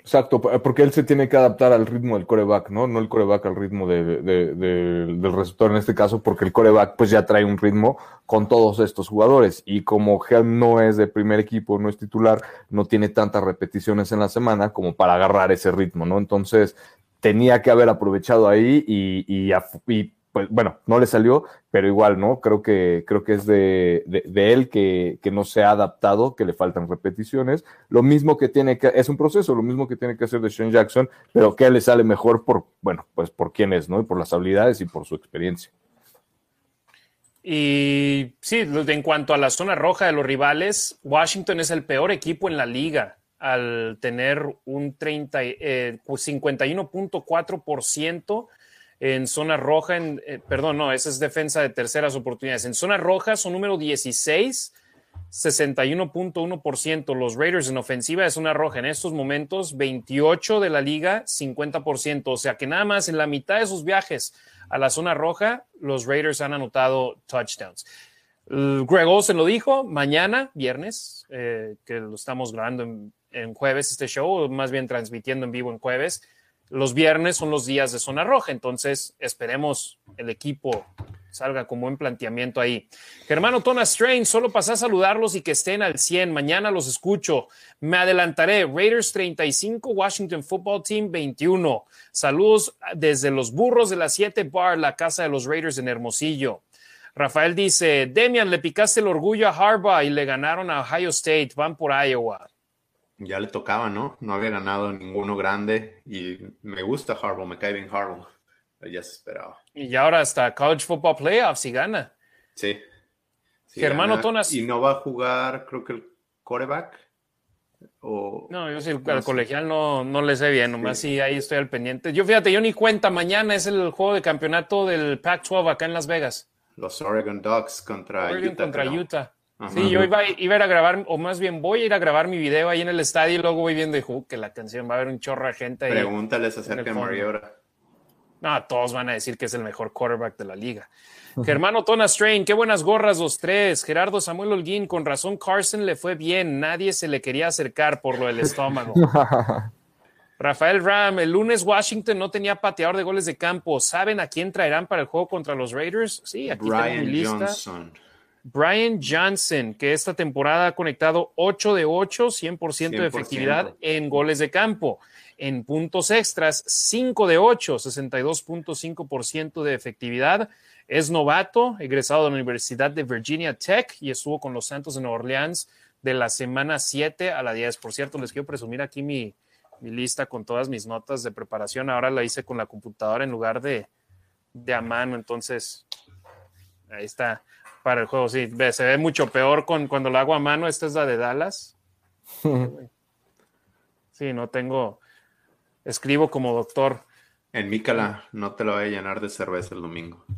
Exacto, porque él se tiene que adaptar al ritmo del coreback, ¿no? No el coreback al ritmo de, del receptor en este caso, porque el coreback pues ya trae un ritmo con todos estos jugadores. Y como Helm no es de primer equipo, no es titular, no tiene tantas repeticiones en la semana como para agarrar ese ritmo, ¿no? Entonces tenía que haber aprovechado ahí y, y, y pues bueno, no le salió, pero igual, ¿no? Creo que, creo que es de, de, él que, que, no se ha adaptado, que le faltan repeticiones. Lo mismo que tiene que, es un proceso, lo mismo que tiene que hacer de Sean Jackson, pero que le sale mejor por, bueno, pues por quién es, ¿no? Y por las habilidades y por su experiencia. Y sí, en cuanto a la zona roja de los rivales, Washington es el peor equipo en la liga al tener un 30, eh, 51.4% en zona roja, eh, perdón, no, esa es defensa de terceras oportunidades. En zona roja son número 16, 61.1%. Los Raiders en ofensiva de zona roja en estos momentos, 28 de la liga, 50%. O sea que nada más en la mitad de sus viajes a la zona roja, los Raiders han anotado touchdowns. Greg Olsen lo dijo, mañana, viernes, eh, que lo estamos grabando en, en jueves este show, más bien transmitiendo en vivo en jueves, los viernes son los días de zona roja, entonces esperemos el equipo salga con buen planteamiento ahí. Germano Tona Strain, solo pasé a saludarlos y que estén al 100. Mañana los escucho. Me adelantaré. Raiders 35, Washington Football Team 21. Saludos desde los burros de la 7 Bar, la casa de los Raiders en Hermosillo. Rafael dice, Demian, le picaste el orgullo a Harbaugh y le ganaron a Ohio State. Van por Iowa ya le tocaba, ¿no? No había ganado ninguno grande y me gusta Harbaugh, me cae bien Harbaugh. Ya se esperaba. Y ahora hasta College Football Playoffs y gana. Sí. Germano Tonas. Y no va a jugar, creo que el coreback. O, no, yo sí, el colegial no, no le sé bien, nomás sí. ahí estoy al pendiente. Yo fíjate, yo ni cuenta, mañana es el juego de campeonato del Pac-12 acá en Las Vegas. Los Oregon Ducks contra Oregon Contra Utah. Sí, yo iba, iba, a, ir a grabar, o más bien voy a ir a grabar mi video ahí en el estadio y luego voy viendo que la canción va a haber un chorro de gente ahí. Pregúntales acerca de Mariota. No, todos van a decir que es el mejor quarterback de la liga. Germano Tona Strain, qué buenas gorras los tres. Gerardo Samuel Holguín, con razón Carson le fue bien. Nadie se le quería acercar por lo del estómago. [LAUGHS] Rafael Ram, el lunes Washington no tenía pateador de goles de campo. ¿Saben a quién traerán para el juego contra los Raiders? Sí, aquí tengo mi lista. Johnson. Brian Johnson, que esta temporada ha conectado 8 de 8, 100%, de efectividad en goles de campo. En puntos extras, 5 de 8, 62.5% de efectividad. Es novato, egresado de la Universidad de Virginia Tech y estuvo con los Santos de Nueva Orleans de la semana 7 a la 10. Por cierto, les quiero presumir aquí mi, mi lista con todas mis notas de preparación. Ahora la hice con la computadora en lugar de, de a mano. Entonces, ahí está para el juego, sí. se ve mucho peor con, cuando lo hago a mano. Esta es la de Dallas. [LAUGHS] Sí, no tengo. Escribo como doctor. En Mícala no te lo voy a llenar de cerveza el domingo. [LAUGHS]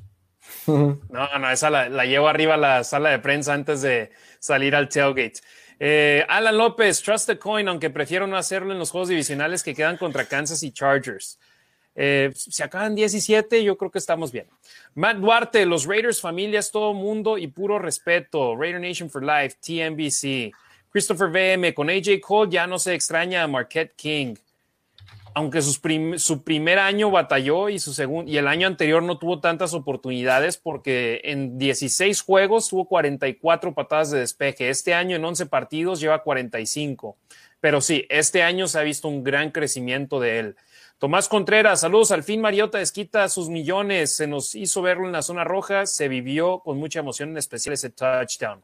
No, no, esa la, llevo arriba a la sala de prensa antes de salir al tailgate. Eh, Alan López, Trust the Coin, aunque prefiero no hacerlo en los juegos divisionales que quedan contra Kansas y Chargers. Eh, si acaban 17, yo creo que estamos bien. Matt Duarte, los Raiders, familias, todo mundo y puro respeto. Raider Nation for Life, TNBC. Christopher VM, con AJ Cole ya no se extraña a Marquette King. Aunque su primer año batalló y, su segundo, y el año anterior no tuvo tantas oportunidades porque en 16 juegos tuvo 44 patadas de despeje. Este año en 11 partidos lleva 45. Pero sí, este año se ha visto un gran crecimiento de él. Tomás Contreras, saludos. Al fin Mariota desquita sus millones. Se nos hizo verlo en la zona roja. Se vivió con mucha emoción, en especial ese touchdown.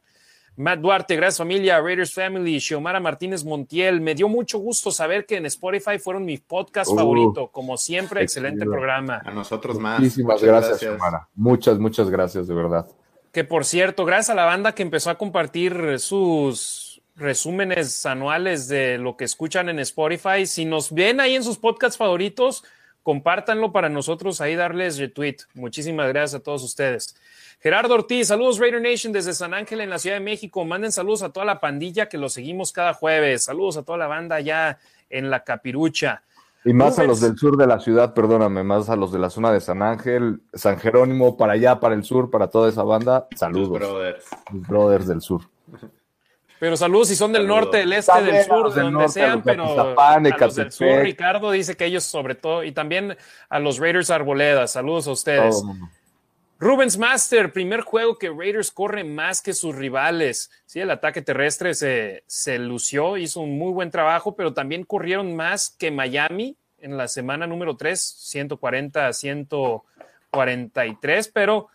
Matt Duarte, gracias familia, Raiders Family, Xiomara Martínez Montiel. Me dio mucho gusto saber que en Spotify fueron mi podcast uh, favorito. Como siempre, excelente programa. A nosotros más. Muchísimas gracias, Xiomara. Muchas, muchas gracias, de verdad. Que por cierto, gracias a la banda que empezó a compartir sus resúmenes anuales de lo que escuchan en Spotify, si nos ven ahí en sus podcasts favoritos, compártanlo para nosotros ahí darles retweet. Muchísimas gracias a todos ustedes. Gerardo Ortiz, saludos Raider Nation desde San Ángel en la Ciudad de México. Manden saludos a toda la pandilla que lo seguimos cada jueves. Saludos a toda la banda allá en la Capirucha. Y más a los del sur de la ciudad, perdóname, más a los de la zona de San Ángel, San Jerónimo, para allá, para el sur, para toda esa banda. Saludos. Los brothers. Los brothers del sur. [LAUGHS] Pero saludos si son del norte, del este, del sur, de donde sean, pero a los del sur, Ricardo dice que ellos sobre todo, y también a los Raiders Arboleda, saludos a ustedes. Rubens Master, primer juego que Raiders corre más que sus rivales. Sí, el ataque terrestre se, se lució, hizo un muy buen trabajo, pero también corrieron más que Miami en la semana número 3, 140 a 143, pero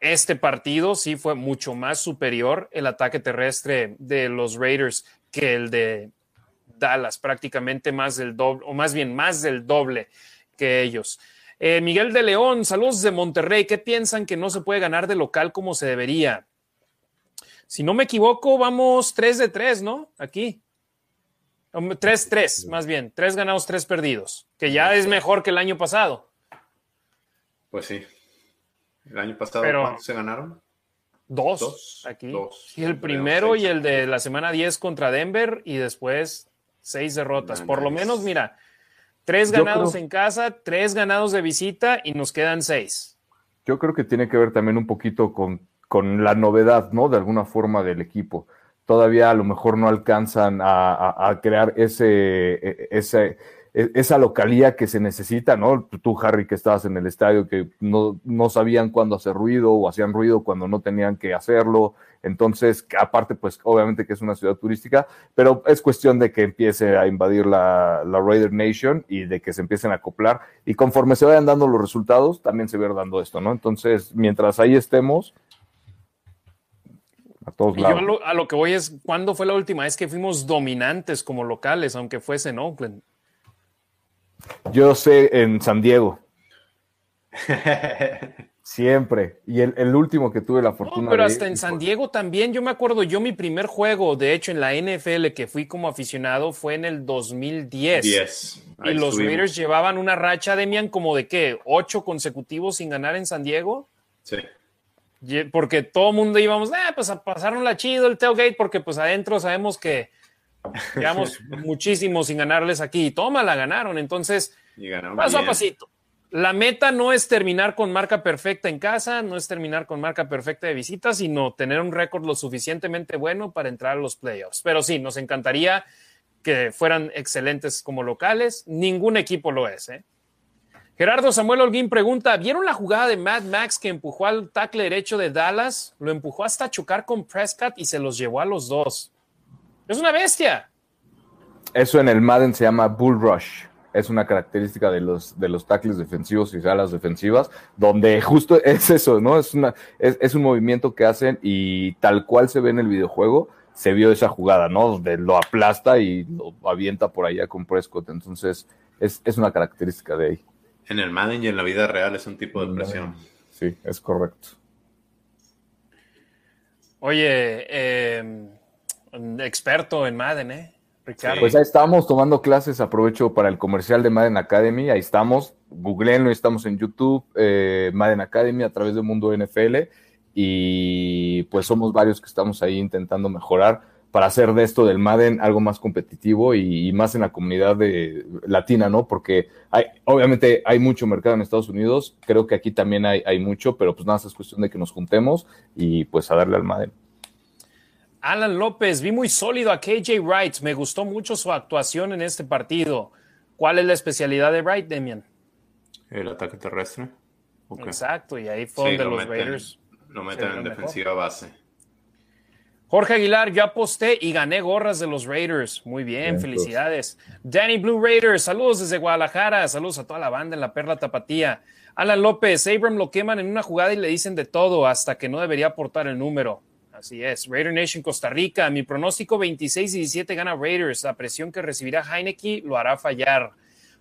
este partido sí fue mucho más superior el ataque terrestre de los Raiders que el de Dallas, prácticamente más del doble, o más bien más del doble que ellos. Eh, Miguel de León, saludos de Monterrey. ¿Qué piensan que no se puede ganar de local como se debería? Si no me equivoco, vamos 3 de 3, ¿no? Aquí. 3-3, más bien. 3 ganados, 3 perdidos. Que ya es mejor que el año pasado. Pues sí. El año pasado, ¿cuántos se ganaron? Dos, aquí. y el primero y el de la semana 10 contra Denver y después seis derrotas. Por lo menos, mira, Tres ganados en casa, tres ganados de visita y nos quedan seis. Yo creo que tiene que ver también un poquito con, con la novedad, ¿no? De alguna forma del equipo. Todavía a lo mejor no alcanzan a, a crear ese, e, ese, e, esa localía que se necesita, ¿no? Tú, Harry, que estabas en el estadio, que no, no sabían cuándo hacer ruido o hacían ruido cuando no tenían que hacerlo. Entonces, aparte, pues obviamente que es una ciudad turística, pero es cuestión de que empiece a invadir la, la Raider Nation y de que se empiecen a acoplar. Y conforme se vayan dando los resultados, también se va dando esto, ¿no? Entonces, mientras ahí estemos, a todos lados. Yo a lo, a lo, que voy es, ¿cuándo fue la última vez que fuimos dominantes como locales, aunque fuese en Oakland? Yo sé en San Diego. [LAUGHS] Siempre. Y el, último que tuve la fortuna. pero hasta en San Diego también. Yo me acuerdo, yo mi primer juego, de hecho, en la NFL que fui como aficionado fue en el 2010. Y los Raiders llevaban una racha, Demian, como de qué? ¿Ocho consecutivos sin ganar en San Diego? Sí. Porque todo el mundo íbamos, ah, pues a la chido el tailgate, porque pues adentro sabemos que [LAUGHS] Llevamos muchísimo sin ganarles aquí. Toma, la ganaron. Entonces, paso a pasito. La meta no es terminar con marca perfecta en casa, no es terminar con marca perfecta de visita, sino tener un récord lo suficientemente bueno para entrar a los playoffs. Pero sí, nos encantaría que fueran excelentes como locales. Ningún equipo lo es. ¿eh? Gerardo Samuel Holguín pregunta: ¿Vieron la jugada de Mad Max que empujó al tackle derecho de Dallas? Lo empujó hasta chocar con Prescott y se los llevó a los dos. Es una bestia. Eso en el Madden se llama Bull Rush. Es una característica de los, de los tackles defensivos y alas defensivas, donde justo es eso, ¿no? Es, una, es, un movimiento que hacen y tal cual se ve en el videojuego, se vio esa jugada, ¿no? Donde lo aplasta y lo avienta por allá con Prescott. Entonces, es, es una característica de ahí. En el Madden y en la vida real es un tipo de presión. Sí, es correcto. Oye, eh, experto en Madden, ¿eh? Ricardo. Pues ahí estamos tomando clases, aprovecho para el comercial de Madden Academy, ahí estamos, googleenlo, estamos en YouTube, eh, Madden Academy a través del mundo NFL y pues somos varios que estamos ahí intentando mejorar para hacer de esto del Madden algo más competitivo y, más en la comunidad de, latina, ¿no? Porque hay, obviamente hay mucho mercado en Estados Unidos, creo que aquí también hay, hay mucho, pero pues nada, es cuestión de que nos juntemos y pues a darle al Madden. Alan López, vi muy sólido a KJ Wright. Me gustó mucho su actuación en este partido. ¿Cuál es la especialidad de Wright, Demian? El ataque terrestre. Exacto, y ahí fue donde los Raiders. Lo meten en defensiva base. Jorge Aguilar, yo aposté y gané gorras de los Raiders. Muy bien, felicidades. Danny Blue Raiders, saludos desde Guadalajara, saludos a toda la banda en la Perla Tapatía. Alan López, Abram lo queman en una jugada y le dicen de todo hasta que no debería aportar el número. Así es. Raider Nation Costa Rica. Mi pronóstico 26 y 17 gana Raiders. La presión que recibirá Heineke lo hará fallar.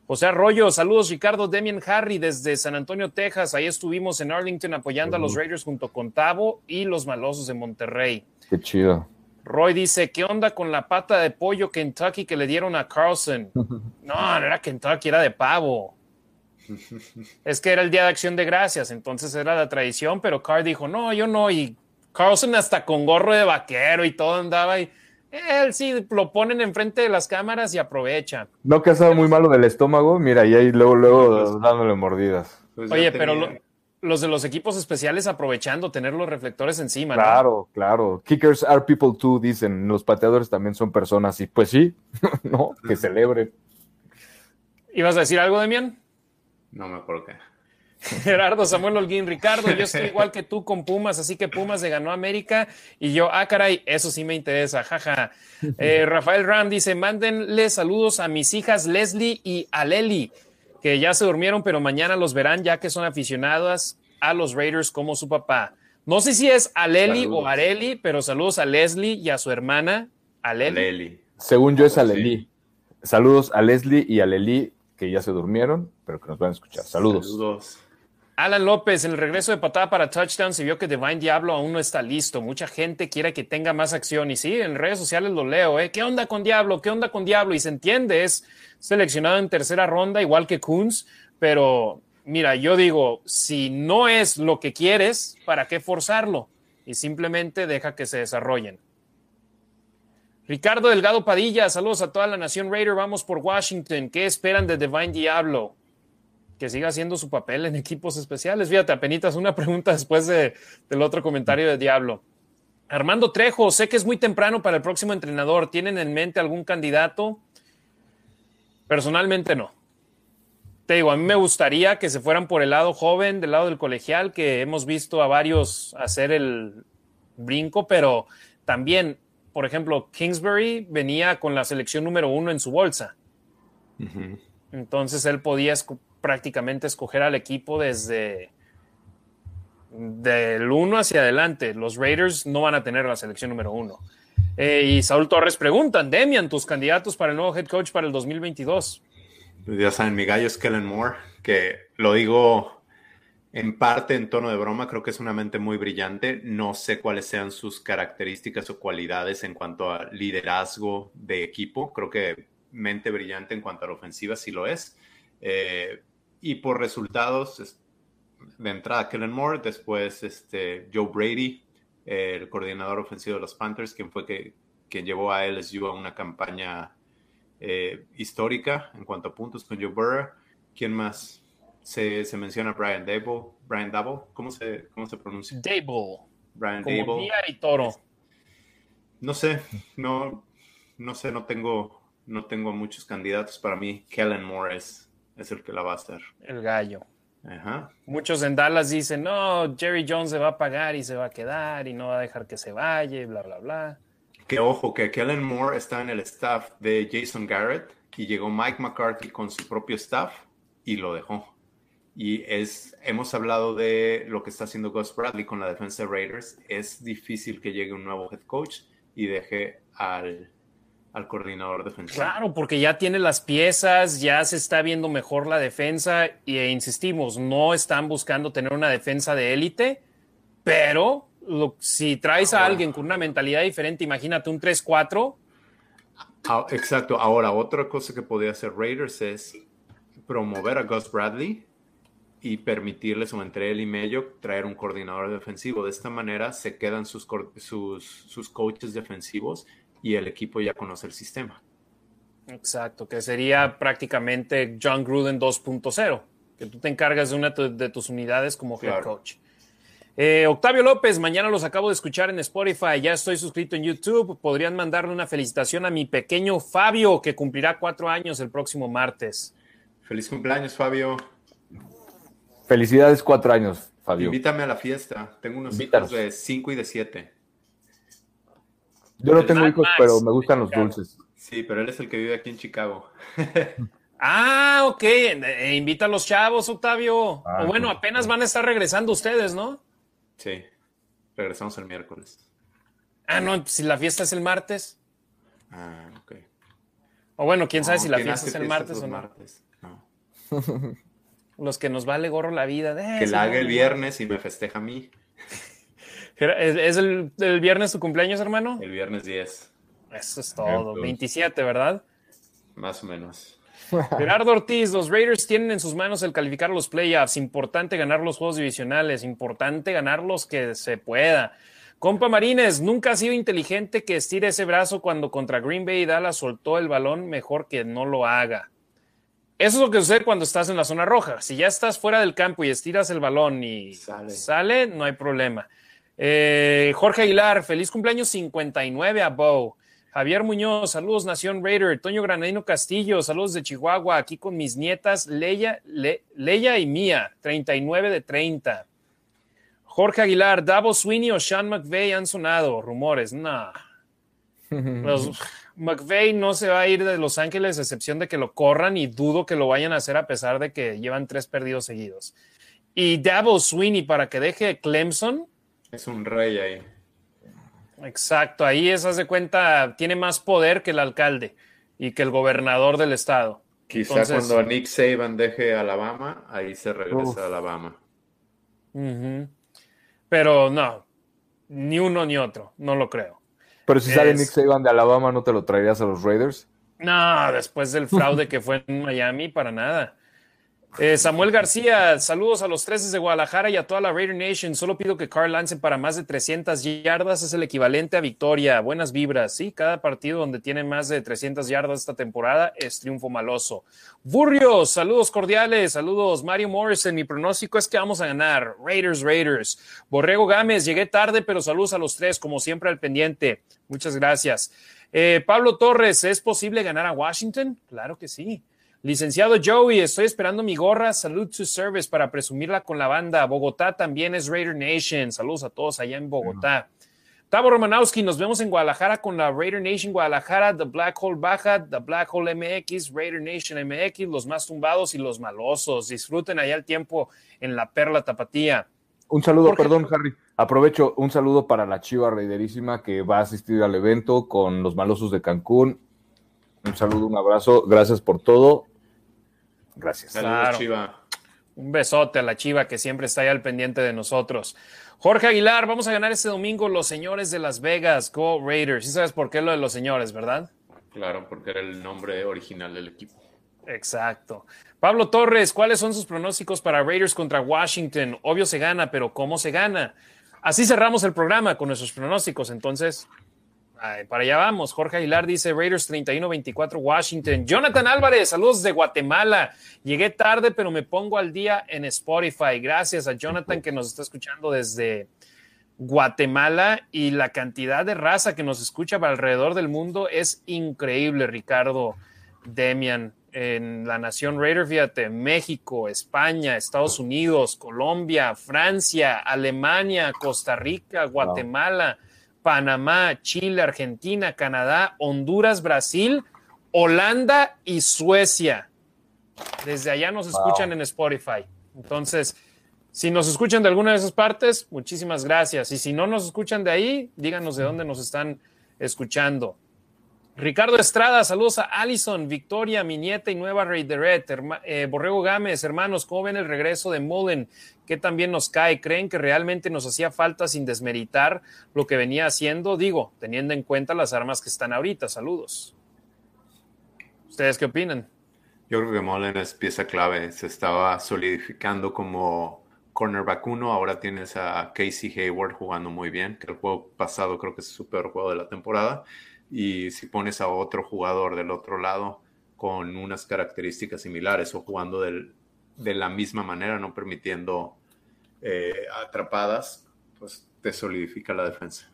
José Arroyo, saludos Ricardo Demian Harry desde San Antonio, Texas. Ahí estuvimos en Arlington apoyando a los Raiders junto con Tavo y los malosos de Monterrey. Qué chido. Roy dice, ¿qué onda con la pata de pollo Kentucky que le dieron a Carlson? [LAUGHS] No, no era Kentucky, era de pavo. [LAUGHS] Es que era el Día de Acción de Gracias, entonces era la tradición, pero Carr dijo, no, yo no, y Carlson hasta con gorro de vaquero y todo andaba y él sí lo ponen enfrente de las cámaras y aprovecha. No que ha estado muy malo del estómago, mira, y ahí luego, luego dándole mordidas. Pues Oye, pero lo, los de los equipos especiales aprovechando tener los reflectores encima. Claro, claro. Kickers are people too, dicen. Los pateadores también son personas. Y pues sí, [LAUGHS] no, que celebre. ¿Ibas a decir algo, Demian? No me acuerdo qué. [LAUGHS] Gerardo Samuel Holguín, Ricardo, yo estoy [LAUGHS] igual que tú con Pumas, así que Pumas le ganó a América y yo, ah, caray, eso sí me interesa, jaja. [LAUGHS] Eh, Rafael Ram dice, mándenle saludos a mis hijas Leslie y Aleli, que ya se durmieron, pero mañana los verán ya que son aficionadas a los Raiders como su papá. No sé si es Aleli o Areli, pero saludos a Leslie y a su hermana, Aleli. Según yo es Aleli. Saludos a Leslie y a Leli, que ya se durmieron, pero que nos van a escuchar. Saludos. Saludos. Alan López, en el regreso de patada para touchdown se vio que Divine Diablo aún no está listo. Mucha gente quiere que tenga más acción. Y sí, en redes sociales lo leo, ¿eh? ¿Qué onda con Diablo? ¿Qué onda con Diablo? Y se entiende, es seleccionado en tercera ronda, igual que Kunz, pero mira, yo digo, si no es lo que quieres, ¿para qué forzarlo? Y simplemente deja que se desarrollen. Ricardo Delgado Padilla, saludos a toda la nación Raider, vamos por Washington. ¿Qué esperan de Divine Diablo? Que siga haciendo su papel en equipos especiales. Fíjate, apenas una pregunta después de, del otro comentario de Diablo. Armando Trejo, sé que es muy temprano para el próximo entrenador. ¿Tienen en mente algún candidato? Personalmente no. Te digo, a mí me gustaría que se fueran por el lado joven, del lado del colegial, que hemos visto a varios hacer el brinco, pero también, por ejemplo, Kingsbury venía con la selección número uno en su bolsa. Entonces él podía prácticamente escoger al equipo desde del 1 hacia adelante. Los Raiders no van a tener la selección número uno. Eh, y Saúl Torres preguntan, Demian, tus candidatos para el nuevo head coach para el 2022. Pues ya saben, mi gallo es Kellen Moore, que lo digo en parte en tono de broma, creo que es una mente muy brillante. No sé cuáles sean sus características o cualidades en cuanto a liderazgo de equipo. Creo que mente brillante en cuanto a la ofensiva sí lo es. Eh, y por resultados, de entrada Kellen Moore, después este, Joe Brady, el coordinador ofensivo de los Panthers, quien fue que, quien llevó a LSU a una campaña eh, histórica en cuanto a puntos con Joe Burrow. ¿Quién más? Se, se menciona Brian Dable. Brian Dable, ¿cómo se, cómo se pronuncia? Dable. Brian Como Dable. Día y toro. No sé, no, no sé, no tengo, no tengo muchos candidatos. Para mí, Kellen Moore es, es el que la va a hacer. El gallo. Ajá. Muchos en Dallas dicen, no, Jerry Jones se va a pagar y se va a quedar y no va a dejar que se vaya y bla, bla, bla. Que ojo, que Kellen Moore está en el staff de Jason Garrett y llegó Mike McCarthy con su propio staff y lo dejó. Y es, hemos hablado de lo que está haciendo Gus Bradley con la defensa de Raiders. Es difícil que llegue un nuevo head coach y deje al, al coordinador defensivo. Claro, porque ya tiene las piezas, ya se está viendo mejor la defensa y e insistimos, no están buscando tener una defensa de élite, pero lo, si traes a alguien con una mentalidad diferente, imagínate un 3-4. Ah, exacto. Ahora, otra cosa que podría hacer Raiders es promover a Gus Bradley y permitirles o entre él y Mello traer un coordinador defensivo. De esta manera se quedan sus, sus, sus coaches defensivos y el equipo ya conoce el sistema. Exacto, que sería prácticamente John Gruden 2.0, que tú te encargas de una de tus unidades como head coach. Eh, Octavio López, mañana los acabo de escuchar en Spotify, ya estoy suscrito en YouTube. Podrían mandarle una felicitación a mi pequeño Fabio, que cumplirá cuatro años el próximo martes. Feliz cumpleaños, Fabio. Felicidades, cuatro años, Fabio. Invítame a la fiesta. Tengo unos hijos de cinco y de siete. Yo no tengo hijos, pero me gustan los dulces. Sí, pero él es el que vive aquí en Chicago. [LAUGHS] ah, ok. Eh, invita a los chavos, Octavio. Ah, o bueno, apenas van a estar regresando ustedes, ¿no? Sí, regresamos el miércoles. Ah, no, si la fiesta es el martes. Ah, ok. O bueno, quién sabe si la fiesta es el martes o no. Martes. no. [LAUGHS] Los que nos vale gorro la vida. Eh, que la haga el viernes y me festeja a mí. ¿Es, es el, el viernes tu cumpleaños, hermano? El viernes 10, Eso es todo. Entonces. 27, ¿verdad? más o menos. [LAUGHS] Gerardo Ortiz, los Raiders tienen en sus manos el calificar a los playoffs. Importante ganar los juegos divisionales. Importante ganar los que se pueda. Compa Marines, nunca ha sido inteligente que estire ese brazo cuando contra Green Bay y Dallas soltó el balón. Mejor que no lo haga. Eso es lo que sucede cuando estás en la zona roja. Si ya estás fuera del campo y estiras el balón y Sale. sale, no hay problema. Eh, Jorge Aguilar, feliz cumpleaños 59 a Bo. Javier Muñoz, saludos Nación Raider. Toño Granadino Castillo, saludos de Chihuahua, aquí con mis nietas Leia, Le- Leia y Mía, 39 de 30. Jorge Aguilar, Davo Sweeney o Sean McVay han sonado, rumores, nah. [LAUGHS] Los, McVay no se va a ir de Los Ángeles, a excepción de que lo corran y dudo que lo vayan a hacer a pesar de que llevan tres perdidos seguidos. Y Davo Sweeney para que deje Clemson, Es un rey ahí. Exacto, ahí es, haz de cuenta, tiene más poder que el alcalde y que el gobernador del estado. Quizá Entonces- cuando Nick Saban deje Alabama, ahí se regresa Uf. a Alabama. Pero no, ni uno ni otro, no lo creo. Pero si sale Nick Saban de Alabama, ¿no te lo traerías a los Raiders? No, después del fraude que fue en Miami, para nada. Eh, Samuel García, saludos a los tres desde Guadalajara y a toda la Raider Nation. Solo pido que Carl lance para más de 300 yardas, es el equivalente a victoria. Buenas vibras, sí, cada partido donde tiene más de 300 yardas esta temporada es triunfo maloso. Burrios, saludos cordiales, saludos. Mario Morrison, mi pronóstico es que vamos a ganar. Raiders, Raiders. Borrego Gámez, llegué tarde, pero saludos a los tres, como siempre al pendiente. Muchas gracias. Eh, Pablo Torres, ¿es posible ganar a Washington? Claro que sí. Licenciado Joey, estoy esperando mi gorra. Salud to service para presumirla con la banda. Bogotá también es Raider Nation. Saludos a todos allá en Bogotá. Tavo Romanowski, nos vemos en Guadalajara con la Raider Nation Guadalajara, The Black Hole Baja, The Black Hole MX, Raider Nation MX, los más tumbados y los malosos. Disfruten allá el tiempo en la Perla Tapatía. Un saludo, Jorge. perdón, Harry. Aprovecho un saludo para la Chiva Raiderísima que va a asistir al evento con los malosos de Cancún. Un saludo, un abrazo. Gracias por todo. Gracias. Saludos, Claro. Chiva. Un besote a la chiva que siempre está ahí al pendiente de nosotros. Jorge Aguilar, vamos a ganar este domingo los señores de Las Vegas, Go Raiders. Sí sabes por qué lo de los señores, ¿verdad? Claro, porque era el nombre original del equipo. Exacto. Pablo Torres, ¿cuáles son sus pronósticos para Raiders contra Washington? Obvio se gana, pero ¿cómo se gana? Así cerramos el programa con nuestros pronósticos. Entonces, ay, para allá vamos. Jorge Aguilar dice Raiders 31-24 Washington. Jonathan Álvarez, saludos de Guatemala. Llegué tarde, pero me pongo al día en Spotify. Gracias a Jonathan que nos está escuchando desde Guatemala y la cantidad de raza que nos escucha alrededor del mundo es increíble, Ricardo, Demian, en la nación Raider, fíjate, México, España, Estados Unidos, Colombia, Francia, Alemania, Costa Rica, Guatemala, Panamá, Chile, Argentina, Canadá, Honduras, Brasil, Holanda y Suecia. Desde allá nos escuchan en Spotify. Entonces, si nos escuchan de alguna de esas partes, muchísimas gracias. Y si no nos escuchan de ahí, díganos de dónde nos están escuchando. Ricardo Estrada, saludos a Allison, Victoria, mi nieta y nueva Raideret, herma- eh, Borrego Gámez, hermanos, ¿cómo ven el regreso de Mullen? ¿Qué también nos cae? ¿Creen que realmente nos hacía falta sin desmeritar lo que venía haciendo? Digo, teniendo en cuenta las armas que están ahorita. Saludos. ¿Ustedes qué opinan? Yo creo que Mullen es pieza clave. Se estaba solidificando como cornerback uno. Ahora tienes a Casey Hayward jugando muy bien, que el juego pasado creo que es su peor juego de la temporada. Y si pones a otro jugador del otro lado con unas características similares o jugando del- de la misma manera, no permitiendo eh, atrapadas, pues te solidifica la defensa.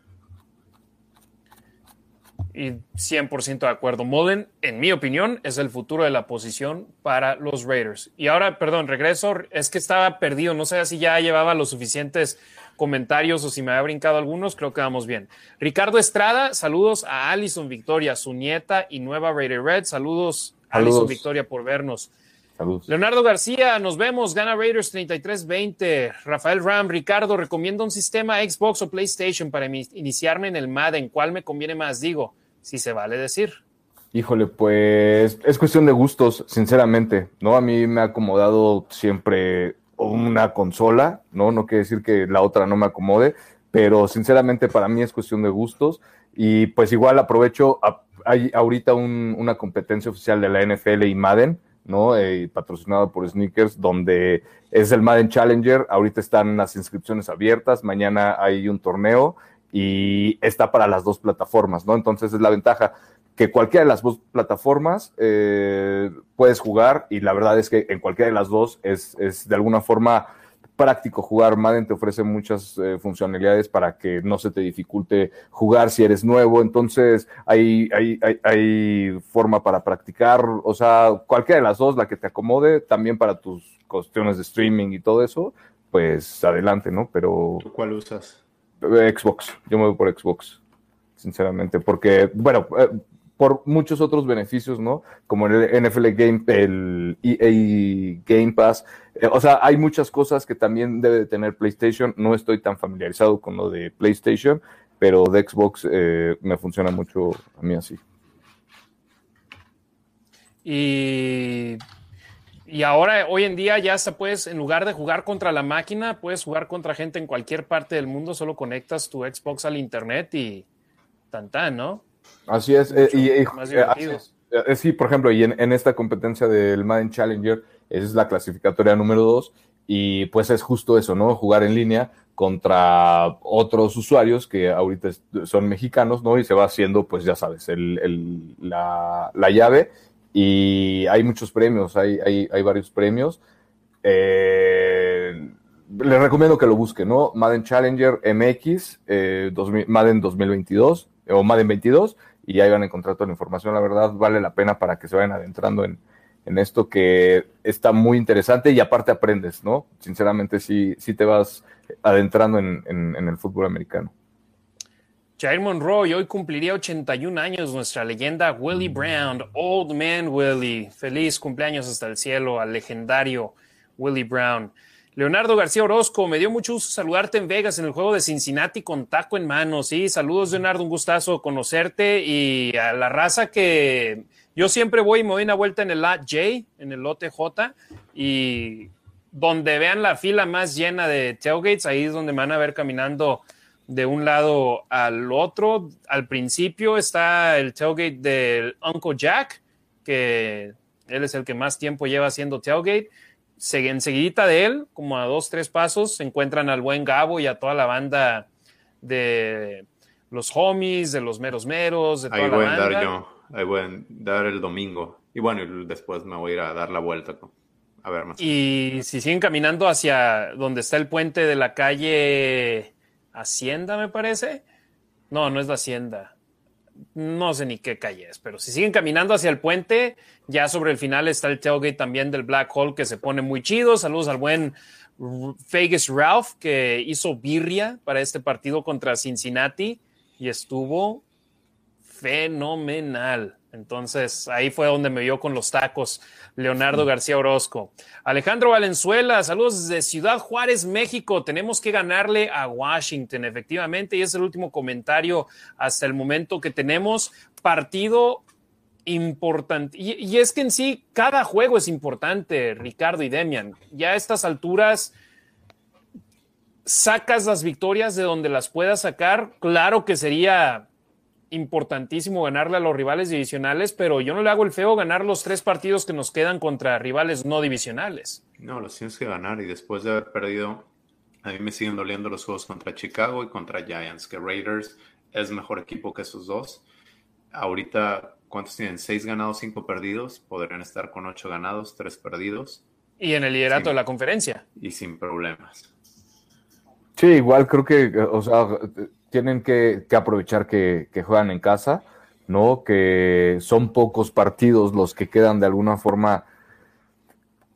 Y 100% de acuerdo. Mullen, en mi opinión, es el futuro de la posición para los Raiders. Y ahora, perdón, regreso. Es que estaba perdido. No sé si ya llevaba los suficientes comentarios o si me había brincado algunos. Creo que vamos bien. Ricardo Estrada, saludos a Alison Victoria, su nieta y nueva Raider Red. Saludos, Alison Saludos. Victoria, por vernos. Saludos. Leonardo García, nos vemos. Gana Raiders 33-20. Rafael Ram, Ricardo, recomiendo un sistema Xbox o PlayStation para iniciarme en el Madden. ¿Cuál me conviene más? Digo, si se vale decir. Híjole, pues es cuestión de gustos, sinceramente, ¿no? A mí me ha acomodado siempre una consola, ¿no? No quiere decir que la otra no me acomode, pero sinceramente para mí es cuestión de gustos y pues igual aprovecho, hay ahorita una competencia oficial de la NFL y Madden, ¿no? Eh, patrocinado por Sneakers, donde es el Madden Challenger, ahorita están las inscripciones abiertas, mañana hay un torneo y está para las dos plataformas, ¿no? Entonces es la ventaja que cualquiera de las dos plataformas eh, puedes jugar y la verdad es que en cualquiera de las dos es, es de alguna forma práctico jugar. Madden te ofrece muchas eh, funcionalidades para que no se te dificulte jugar si eres nuevo. Entonces, hay, hay, hay, hay, forma para practicar. O sea, cualquiera de las dos, la que te acomode, también para tus cuestiones de streaming y todo eso, pues adelante, ¿no? Pero. ¿Cuál usas? Xbox. Yo me voy por Xbox, sinceramente, porque, bueno, eh, por muchos otros beneficios, ¿no? Como el NFL Game, el EA Game Pass. Eh, o sea, hay muchas cosas que también debe de tener PlayStation. No estoy tan familiarizado con lo de PlayStation, pero de Xbox eh, me funciona mucho a mí así. Y, y ahora, hoy en día, ya se puedes, en lugar de jugar contra la máquina, puedes jugar contra gente en cualquier parte del mundo, solo conectas tu Xbox al internet y tan ¿no? Así es. Eh, y, eh, eh, sí, por ejemplo, y en, esta competencia del Madden Challenger es la clasificatoria número dos y pues es justo eso, ¿no? Jugar en línea contra otros usuarios que ahorita son mexicanos, ¿no? Y se va haciendo, pues ya sabes, el, la, llave y hay muchos premios, hay, hay, hay varios premios. les recomiendo que lo busquen, ¿no? Madden Challenger MX, Madden 2022 o Madden 22 y ahí van a encontrar toda la información. La verdad, vale la pena para que se vayan adentrando en, esto que está muy interesante y aparte aprendes, ¿no? Sinceramente, sí, sí te vas adentrando en, el fútbol americano. Jair Monroe, hoy cumpliría 81 años nuestra leyenda Willie mm. Brown, Old Man Willie. Feliz cumpleaños hasta el cielo al legendario Willie Brown. Leonardo García Orozco, me dio mucho gusto saludarte en Vegas en el juego de Cincinnati con taco en mano. Sí, saludos Leonardo, un gustazo conocerte y a la raza que yo siempre voy y me doy una vuelta en el J, en el lote J y donde vean la fila más llena de tailgates, ahí es donde me van a ver caminando de un lado al otro. Al principio está el tailgate del Uncle Jack, que él es el que más tiempo lleva haciendo tailgate enseguida de él, como a dos, tres pasos, se encuentran al buen Gabo y a toda la banda de los homies, de los meros meros, de toda ahí voy a dar yo, ahí voy a dar el domingo. Y bueno, después me voy a ir a dar la vuelta a ver más. Y si siguen caminando hacia donde está el puente de la calle Hacienda, me parece. No, no es la Hacienda no sé ni qué calle es, pero si siguen caminando hacia el puente, ya sobre el final está el tailgate también del Black Hole que se pone muy chido. Saludos al buen Vegas Ralph que hizo birria para este partido contra Cincinnati y estuvo fenomenal. Entonces ahí fue donde me vio con los tacos Leonardo García Orozco. Alejandro Valenzuela, saludos desde Ciudad Juárez, México. Tenemos que ganarle a Washington, efectivamente, y es el último comentario hasta el momento que tenemos. Partido importante. Y, es que en sí, cada juego es importante, Ricardo y Demian. Ya a estas alturas sacas las victorias de donde las puedas sacar. Claro que sería importantísimo ganarle a los rivales divisionales, pero yo no le hago el feo ganar los tres partidos que nos quedan contra rivales no divisionales. No, los tienes que ganar y después de haber perdido, a mí me siguen doliendo los juegos contra Chicago y contra Giants, que Raiders es mejor equipo que esos dos. Ahorita, ¿cuántos tienen? Seis ganados, cinco perdidos. Podrían estar con ocho ganados, tres perdidos. Y en el liderato de la conferencia. Y sin problemas. Sí, igual creo que, o sea, tienen que, aprovechar que, juegan en casa, ¿no? Que son pocos partidos los que quedan de alguna forma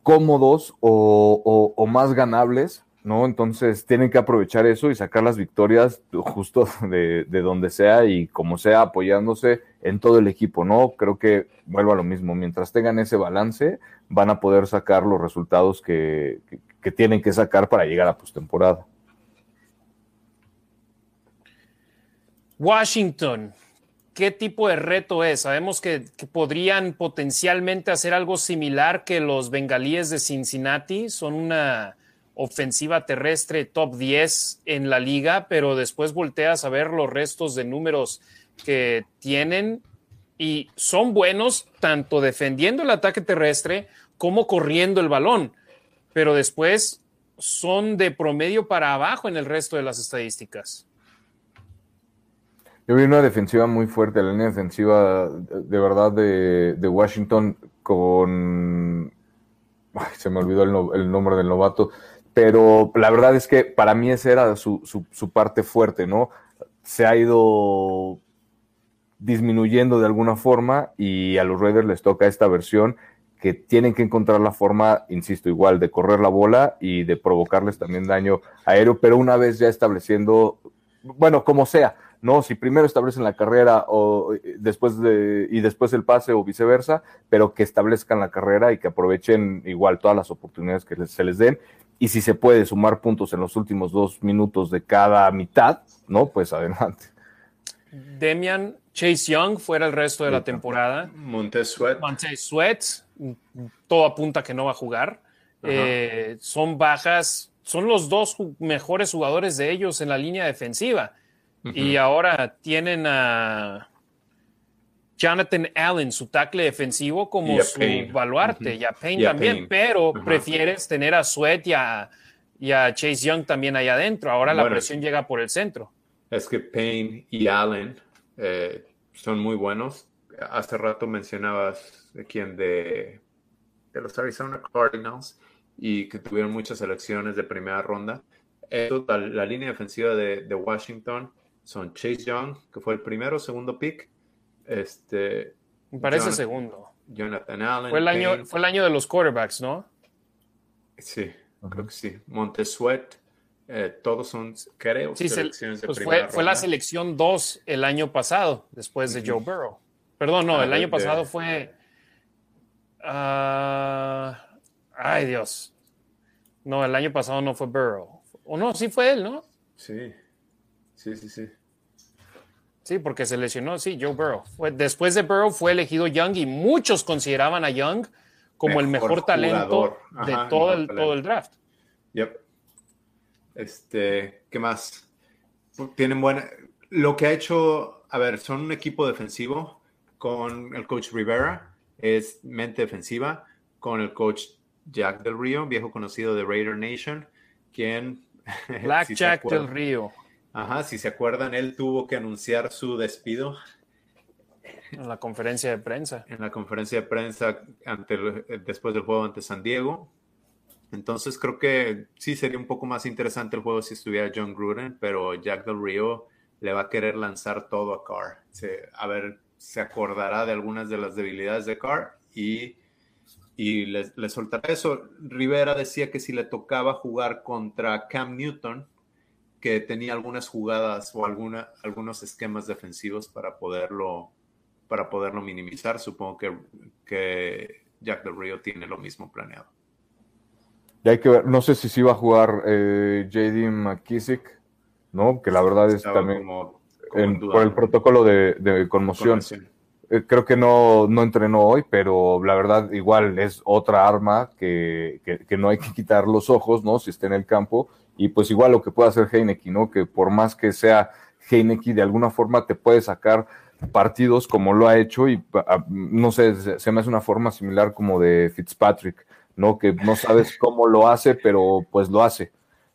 cómodos o, más ganables, ¿no? Entonces tienen que aprovechar eso y sacar las victorias justo [LAUGHS] de, donde sea y como sea, apoyándose en todo el equipo, ¿no? Creo que vuelvo a lo mismo, mientras tengan ese balance, van a poder sacar los resultados que, que tienen que sacar para llegar a postemporada. Washington, ¿qué tipo de reto es? Sabemos que, podrían potencialmente hacer algo similar que los bengalíes de Cincinnati. Son una ofensiva terrestre top 10 en la liga, pero después volteas a ver los restos de números que tienen y son buenos tanto defendiendo el ataque terrestre como corriendo el balón, pero después son de promedio para abajo en el resto de las estadísticas. Yo vi una defensiva muy fuerte, la línea defensiva de verdad de, Washington con... Se me olvidó el, nombre del novato, pero la verdad es que para mí esa era su, su parte fuerte, ¿no? Se ha ido disminuyendo de alguna forma y a los Raiders les toca esta versión que tienen que encontrar la forma, insisto, igual de correr la bola y de provocarles también daño aéreo, pero una vez ya estableciendo, bueno, como sea, ¿no? Si primero establecen la carrera o eh, después de, y después el pase o viceversa, pero que establezcan la carrera y que aprovechen igual todas las oportunidades que se les den. Y si se puede sumar puntos en los últimos dos minutos de cada mitad, ¿no? Pues adelante. Demian Chase Young fuera el resto de la temporada. Montez Sweat. Montez Sweat, todo apunta que no va a jugar. Eh, son bajas, son los dos mejores jugadores de ellos en la línea defensiva. Uh -huh. Y ahora tienen a Jonathan Allen, su tackle defensivo, como su Payne. baluarte, uh -huh. y a Payne y a también, Payne. pero uh -huh. prefieres tener a Sweat y a, y a, Chase Young también allá adentro. Ahora bueno, la presión llega por el centro. Es que Payne y Allen eh, son muy buenos. Hace rato mencionabas de quién de, de, los Arizona Cardinals y que tuvieron muchas selecciones de primera ronda. Esto, la, la, línea defensiva de, de, Washington son Chase Young, que fue el primero, segundo pick. Este, Me parece segundo. Jonathan Allen. Fue el, año, fue el año de los quarterbacks, ¿no? Sí, uh -huh. creo que sí. Montesuet. Eh, todos son, creo, sí, selecciones se, pues de fue, fue, la selección 2 el año pasado, después de uh -huh. Joe Burrow. Perdón, no, ah, el año de, pasado de... fue. Uh, ay, Dios. No, el año pasado no fue Burrow. O no, sí fue él, ¿no? Sí, sí, sí, sí. Sí, porque se lesionó, sí, Joe Burrow. Después de Burrow fue elegido Young y muchos consideraban a Young como mejor el mejor talento Ajá, de todo el, todo el draft. Yep. Este, ¿qué más? Tienen buena. Lo que ha hecho, a ver, son un equipo defensivo con el coach Rivera, es mente defensiva, con el coach Jack del Río, viejo conocido de Raider Nation, quien. Black [LAUGHS] si Jack del Río. Ajá, si se acuerdan, él tuvo que anunciar su despido. En la conferencia de prensa. En la conferencia de prensa ante, después del juego ante San Diego. Entonces creo que sí sería un poco más interesante el juego si estuviera John Gruden, pero Jack Del Río le va a querer lanzar todo a Carr. Se, a ver, se acordará de algunas de las debilidades de Carr y, y le, le, soltará eso. Rivera decía que si le tocaba jugar contra Cam Newton, que tenía algunas jugadas o alguna, algunos esquemas defensivos para poderlo, para poderlo minimizar. Supongo que, que Jack Del Río tiene lo mismo planeado. Y hay que ver, no sé si sí va a jugar eh, JD McKissick, ¿no? Que la verdad es Estaba también como- como en- duda. por el protocolo de, de conmoción. Conmoción. Eh, creo que no, no entrenó hoy, pero la verdad igual es otra arma que, que, que no hay que quitar los ojos, ¿no? Si está en el campo. Y pues igual lo que puede hacer Heineken, ¿no? Que por más que sea Heineken, de alguna forma te puede sacar partidos como lo ha hecho y ah, no sé, se, me hace una forma similar como de Fitzpatrick, ¿no? Que no sabes cómo lo hace, pero pues lo hace.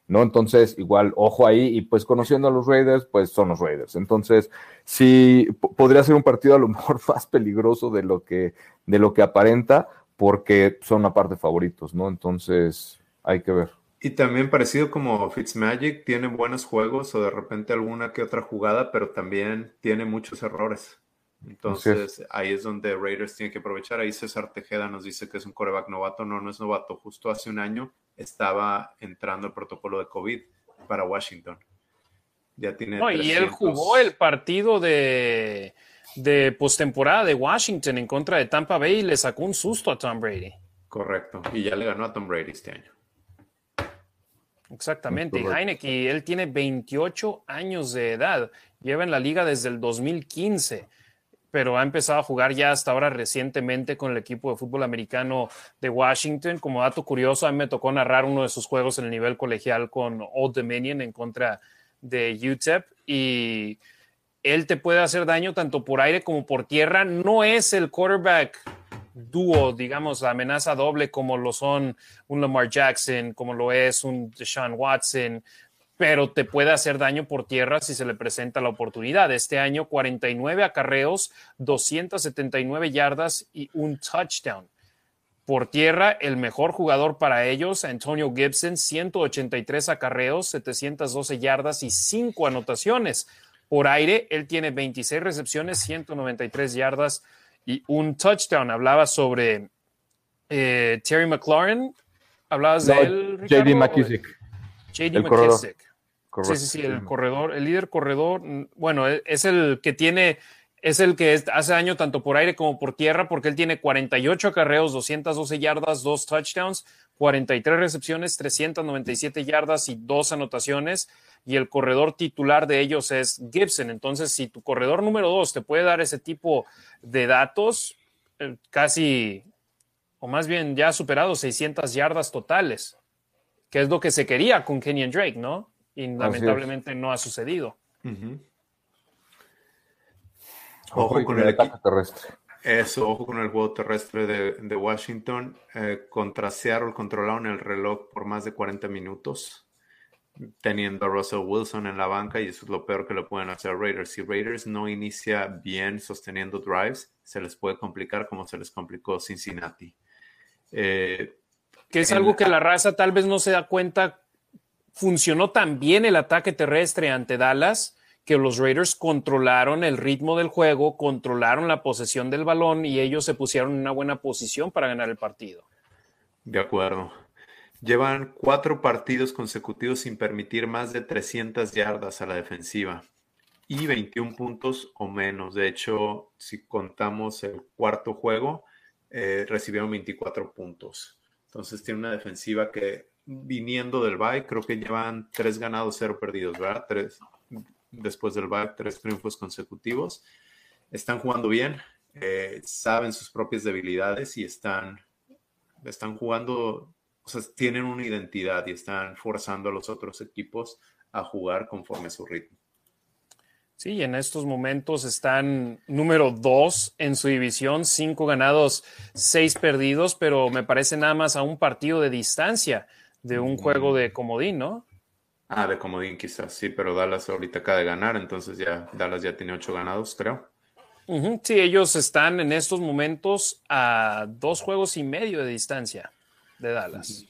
¿no? Entonces, igual, ojo ahí, y pues conociendo a los Raiders, pues son los Raiders. Entonces, sí, po- podría ser un partido a lo [LAUGHS] mejor más peligroso de lo que, de lo que aparenta, porque son aparte favoritos, ¿no? Entonces, hay que ver. Y también parecido como Fitzmagic, tiene buenos juegos o de repente alguna que otra jugada, pero también tiene muchos errores. Entonces ahí es donde Raiders tiene que aprovechar. Ahí César Tejeda nos dice que es un coreback novato. No, no es novato. Justo hace un año estaba entrando el protocolo de COVID para Washington. Ya tiene. No, y él 300. jugó el partido de, de postemporada de Washington en contra de Tampa Bay y le sacó un susto a Tom Brady. Correcto. Y ya le ganó a Tom Brady este año. Exactamente. Heineken, él tiene 28 años de edad. Lleva en la liga desde el 2015. pero ha empezado a jugar ya hasta ahora recientemente con el equipo de fútbol americano de Washington. Como dato curioso, a mí me tocó narrar uno de sus juegos en el nivel colegial con Old Dominion en contra de UTEP y él te puede hacer daño tanto por aire como por tierra. No es el quarterback dúo, digamos, amenaza doble como lo son un Lamar Jackson, como lo es un Deshaun Watson, pero te puede hacer daño por tierra si se le presenta la oportunidad. Este año 49 acarreos, 279 yardas y un touchdown. Por tierra, el mejor jugador para ellos, Antonio Gibson, 183 acarreos, 712 yardas y 5 anotaciones. Por aire, él tiene 26 recepciones, 193 yardas y un touchdown. Hablaba sobre eh, Terry McLaurin. ¿Hablabas de él? JD McKissick. JD McKissick. Sí, sí, sí, el corredor, el líder corredor, bueno, e, es el que tiene, es el que hace daño tanto por aire como por tierra, porque él tiene 48 acarreos, 212 yardas, dos touchdowns, 43 recepciones, 397 yardas y dos anotaciones. Y el corredor titular de ellos es Gibson. Entonces, si tu corredor número dos te puede dar ese tipo de datos, eh, casi, o más bien ya ha superado 600 yardas totales, que es lo que se quería con Kenyon Drake, ¿no? y lamentablemente no ha sucedido. Ojo con el, ataque terrestre. Eso, ojo con el juego terrestre de, Washington. Eh, contra Seattle controlaron el reloj por más de 40 minutos, teniendo a Russell Wilson en la banca, y eso es lo peor que le pueden hacer a Raiders. Si Raiders no inicia bien sosteniendo drives, se les puede complicar como se les complicó Cincinnati. Eh, que es algo que la raza tal vez no se da cuenta funcionó tan bien el ataque terrestre ante Dallas que los Raiders controlaron el ritmo del juego, controlaron la posesión del balón y ellos se pusieron en una buena posición para ganar el partido. De acuerdo. Llevan cuatro partidos consecutivos sin permitir más de 300 yardas a la defensiva y 21 puntos o menos. De hecho, si contamos el cuarto juego, eh, recibieron 24 puntos. Entonces tiene una defensiva que viniendo del bye, creo que llevan tres ganados, cero perdidos, ¿verdad? Tres, después del bye, tres triunfos consecutivos. Están jugando bien, eh, saben sus propias debilidades y están, están jugando, o sea, tienen una identidad y están forzando a los otros equipos a jugar conforme a su ritmo. Sí, en estos momentos están número dos en su división, cinco ganados, seis perdidos, pero me parece nada más a un partido de distancia de un juego de comodín, ¿no? Ah, de comodín quizás, sí, pero Dallas ahorita acaba de ganar, entonces ya Dallas ya tiene ocho ganados, creo. Sí, ellos están en estos momentos a dos juegos y medio de distancia de Dallas,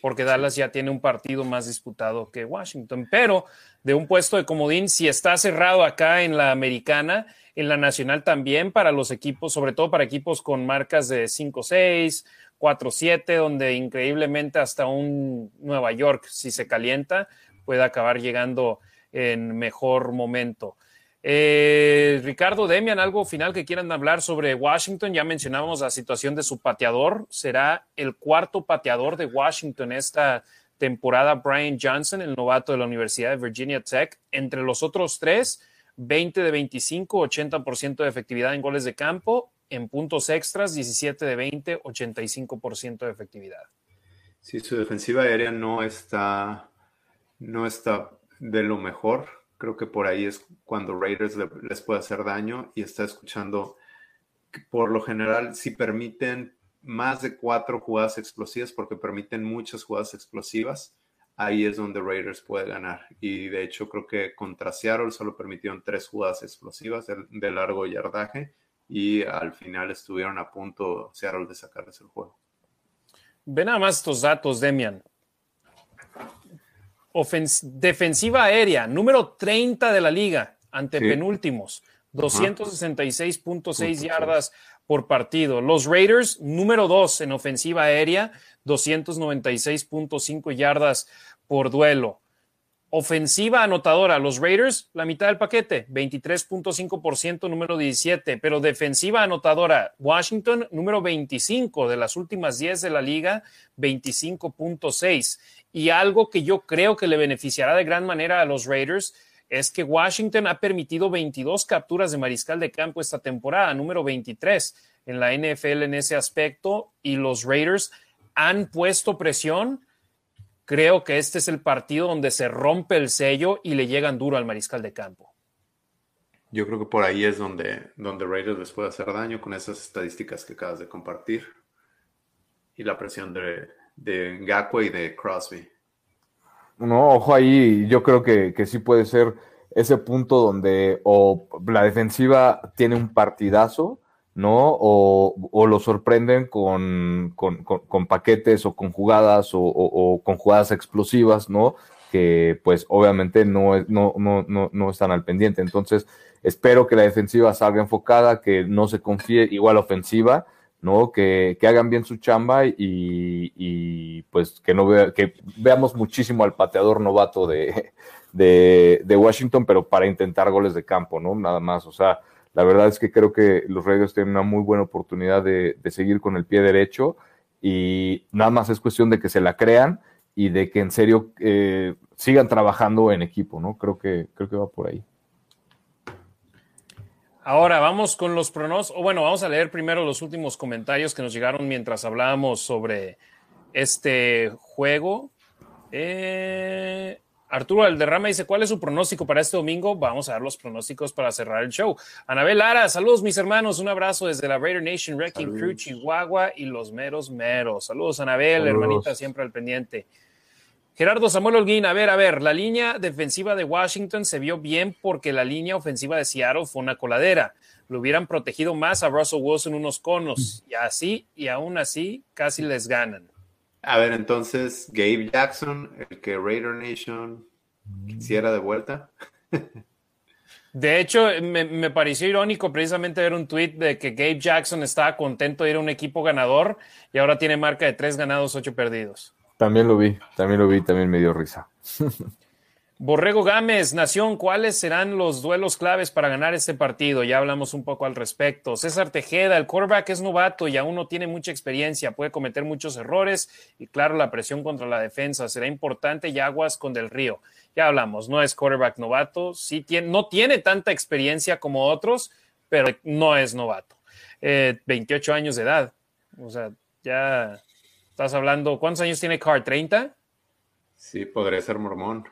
porque Dallas ya tiene un partido más disputado que Washington, pero de un puesto de comodín, si está cerrado acá en la americana, en la nacional también para los equipos, sobre todo para equipos con marcas de 5-6 4-7, donde increíblemente hasta un Nueva York, si se calienta, puede acabar llegando en mejor momento. Eh, Ricardo Demian, algo final que quieran hablar sobre Washington. Ya mencionábamos la situación de su pateador. Será el cuarto pateador de Washington esta temporada, Brian Johnson, el novato de la Universidad de Virginia Tech. Entre los otros tres, 20 de 25, 80% de efectividad en goles de campo en puntos extras, 17 de 20, 85% de efectividad. Sí, su defensiva aérea no está, no está de lo mejor. Creo que por ahí es cuando Raiders les puede hacer daño y está escuchando por lo general si permiten más de cuatro jugadas explosivas, porque permiten muchas jugadas explosivas, ahí es donde Raiders puede ganar. Y de hecho creo que contra Seattle solo permitieron tres jugadas explosivas de largo yardaje y al final estuvieron a punto Seattle de sacarles el juego. Ve nada más estos datos, Demian. Defensiva aérea, número 30 de la liga, ante penúltimos, 266.6 yardas por partido. Los Raiders, número 2 en ofensiva aérea, 296.5 yardas por duelo. Ofensiva anotadora, los Raiders, la mitad del paquete, 23.5%, número 17, pero defensiva anotadora, Washington, número 25 de las últimas 10 de la liga, 25.6. Y algo que yo creo que le beneficiará de gran manera a los Raiders es que Washington ha permitido 22 capturas de mariscal de campo esta temporada, número 23 en la NFL en ese aspecto, y los Raiders han puesto presión. Creo que este es el partido donde se rompe el sello y le llegan duro al mariscal de campo. Yo creo que por ahí es donde, donde Raiders les puede hacer daño con esas estadísticas que acabas de compartir y la presión de, de Ngakwe y de Crosby. No, ojo ahí, yo creo que, que sí puede ser ese punto donde o la defensiva tiene un partidazo, ¿no? O, o lo sorprenden con, con, con, paquetes o con jugadas o, o, con jugadas explosivas, ¿no? Que pues obviamente no, no, no, no, no están al pendiente. Entonces, espero que la defensiva salga enfocada, que no se confíe igual ofensiva, ¿no? Que, que hagan bien su chamba y, y pues que no vea, que veamos muchísimo al pateador novato de, de, de, Washington, pero para intentar goles de campo, ¿no? Nada más. O sea, la verdad es que creo que los Raiders tienen una muy buena oportunidad de, seguir con el pie derecho y nada más es cuestión de que se la crean y de que en serio eh, sigan trabajando en equipo, ¿no? Creo que, creo que va por ahí. Ahora vamos con los pronósticos. O bueno, vamos a leer primero los últimos comentarios que nos llegaron mientras hablábamos sobre este juego. Eh, Arturo Alderrama dice: ¿Cuál es su pronóstico para este domingo? Vamos a dar los pronósticos para cerrar el show. Anabel Lara, saludos mis hermanos. Un abrazo desde la Raider Nation Wrecking Crew, Chihuahua y los meros meros. Saludos, Anabel, saludos. hermanita, siempre al pendiente. Gerardo Samuel Holguín, a ver, a ver, la línea defensiva de Washington se vio bien porque la línea ofensiva de Seattle fue una coladera. Lo hubieran protegido más a Russell Wilson unos conos y así y aún así casi les ganan. A ver, entonces, Gabe Jackson, el que Raider Nation quisiera de vuelta. De hecho, me, me, pareció irónico precisamente ver un tweet de que Gabe Jackson estaba contento de ir a un equipo ganador y ahora tiene marca de tres ganados, ocho perdidos. También lo vi, también lo vi, también me dio risa. [LAUGHS] Borrego Gámez, Nación, ¿cuáles serán los duelos claves para ganar este partido? Ya hablamos un poco al respecto. César Tejeda, el quarterback es novato y aún no tiene mucha experiencia, puede cometer muchos errores y claro, la presión contra la defensa será importante y aguas con Del Río. Ya hablamos, no es quarterback novato, sí tiene, no tiene tanta experiencia como otros, pero no es novato. Eh, 28 años de edad, o sea, ya Estás hablando, ¿cuántos años tiene Carr? ¿30? Sí, podría ser mormón.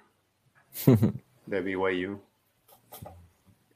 De BYU.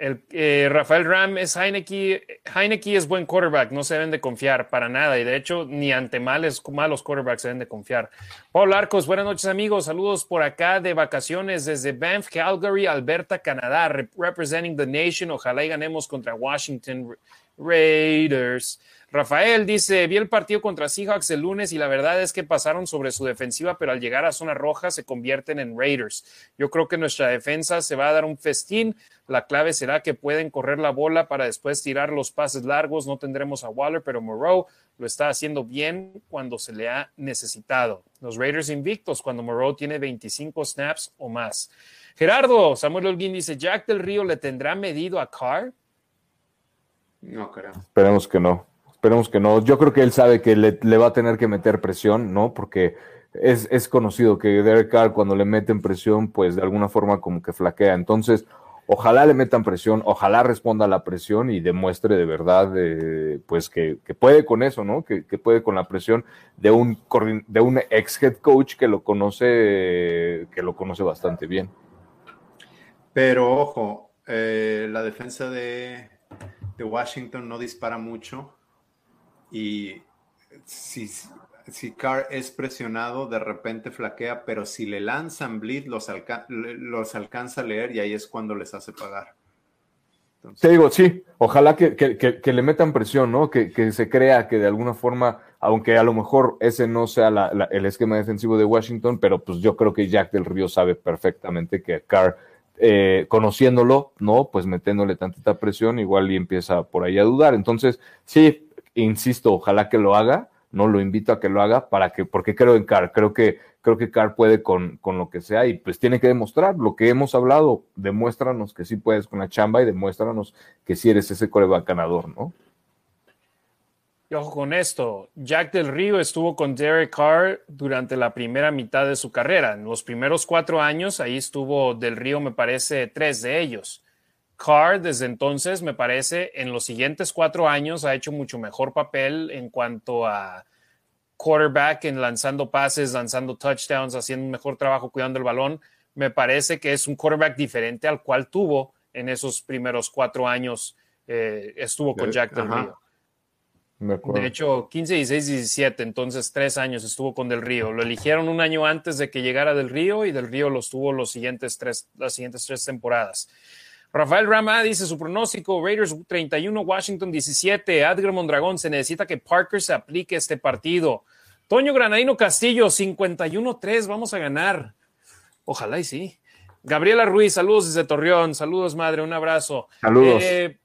El, eh, Rafael Ram es Heineke. Heineke es buen quarterback, no se deben de confiar para nada. Y de hecho, ni ante males, malos quarterbacks se deben de confiar. Paul Arcos, buenas noches, amigos. Saludos por acá de vacaciones desde Banff, Calgary, Alberta, Canadá, representing the nation. Ojalá y ganemos contra Washington Raiders. Rafael dice, vi el partido contra Seahawks el lunes y la verdad es que pasaron sobre su defensiva, pero al llegar a zona roja se convierten en Raiders. Yo creo que nuestra defensa se va a dar un festín. La clave será que pueden correr la bola para después tirar los pases largos. No tendremos a Waller, pero Moreau lo está haciendo bien cuando se le ha necesitado. Los Raiders invictos cuando Moreau tiene 25 snaps o más. Gerardo, Samuel Holguín dice, Jack del Río le tendrá medido a Carr. No creo. Esperemos que no. Esperemos que no. Yo creo que él sabe que le, va a tener que meter presión, ¿no? Porque es, es, conocido que Derek Carr cuando le meten presión, pues de alguna forma como que flaquea. Entonces, ojalá le metan presión, ojalá responda a la presión y demuestre de verdad, eh, pues que, que, puede con eso, ¿no? Que, que, puede con la presión de un, de un ex head coach que lo conoce, que lo conoce bastante bien. Pero ojo, eh, la defensa de, de Washington no dispara mucho y si, si Carr es presionado, de repente flaquea, pero si le lanzan blitz, los, alca los alcanza a leer y ahí es cuando les hace pagar. Te digo, sí, ojalá que, que, le metan presión, ¿no? Que, se crea que de alguna forma, aunque a lo mejor ese no sea el esquema defensivo de Washington, pero pues yo creo que Jack del Río sabe perfectamente que Carr, eh, conociéndolo, ¿no? Pues metiéndole tantita presión, igual y empieza por ahí a dudar. Entonces, sí, insisto, ojalá que lo haga, no lo invito a que lo haga para que, porque creo en Carr, creo que, creo que Carr puede con, con lo que sea y pues tiene que demostrar lo que hemos hablado, demuéstranos que sí puedes con la chamba y demuéstranos que sí eres ese coreback ganador, ¿no? Y ojo con esto, Jack del Río estuvo con Derek Carr durante la primera mitad de su carrera. En los primeros cuatro años, ahí estuvo del Río, me parece, tres de ellos. Carr, desde entonces, me parece, en los siguientes cuatro años ha hecho mucho mejor papel en cuanto a quarterback, en lanzando pases, lanzando touchdowns, haciendo un mejor trabajo cuidando el balón. Me parece que es un quarterback diferente al cual tuvo en esos primeros cuatro años. Eh, estuvo con Jack del Río. De hecho, 15, 16, 17, entonces tres años estuvo con Del Río. Lo eligieron un año antes de que llegara Del Río y Del Río los tuvo los siguientes tres, las siguientes tres temporadas. Rafael Rama dice su pronóstico, Raiders 31, Washington 17, Adger Mondragón, se necesita que Parker se aplique este partido. Toño Granadino Castillo, 51-3, vamos a ganar. Ojalá y sí. Gabriela Ruiz, saludos desde Torreón, saludos madre, un abrazo. Saludos. Eh,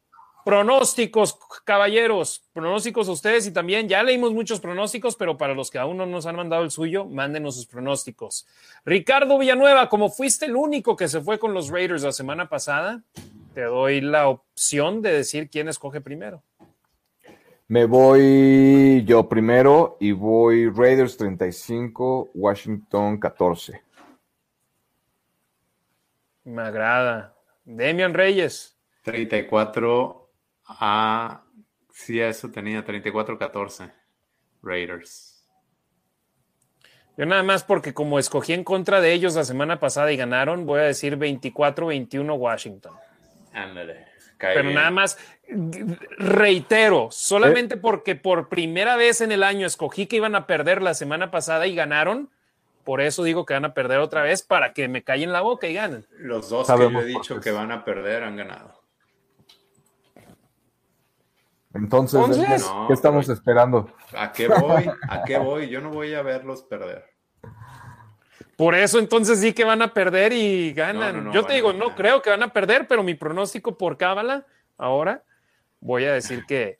Pronósticos, caballeros, pronósticos a ustedes y también ya leímos muchos pronósticos, pero para los que aún no nos han mandado el suyo, mándenos sus pronósticos. Ricardo Villanueva, como fuiste el único que se fue con los Raiders la semana pasada, te doy la opción de decir quién escoge primero. Me voy yo primero y voy Raiders 35, Washington 14. Me agrada. Demian Reyes. 34 Ah, sí, eso tenía 34-14. Raiders. Yo nada más porque como escogí en contra de ellos la semana pasada y ganaron, voy a decir 24-21 Washington. Ándale. Pero nada más, reitero, solamente ¿Eh? porque por primera vez en el año escogí que iban a perder la semana pasada y ganaron, por eso digo que van a perder otra vez para que me callen la boca y ganen. Los dos que yo he dicho que van a perder han ganado. Entonces, ¿qué estamos esperando? ¿A qué voy? ¿A qué [LAUGHS] voy? Yo no voy a verlos perder. Por eso entonces sí que van a perder y ganan. Yo te digo, no creo que van a perder, pero mi pronóstico por cábala, ahora voy a decir que,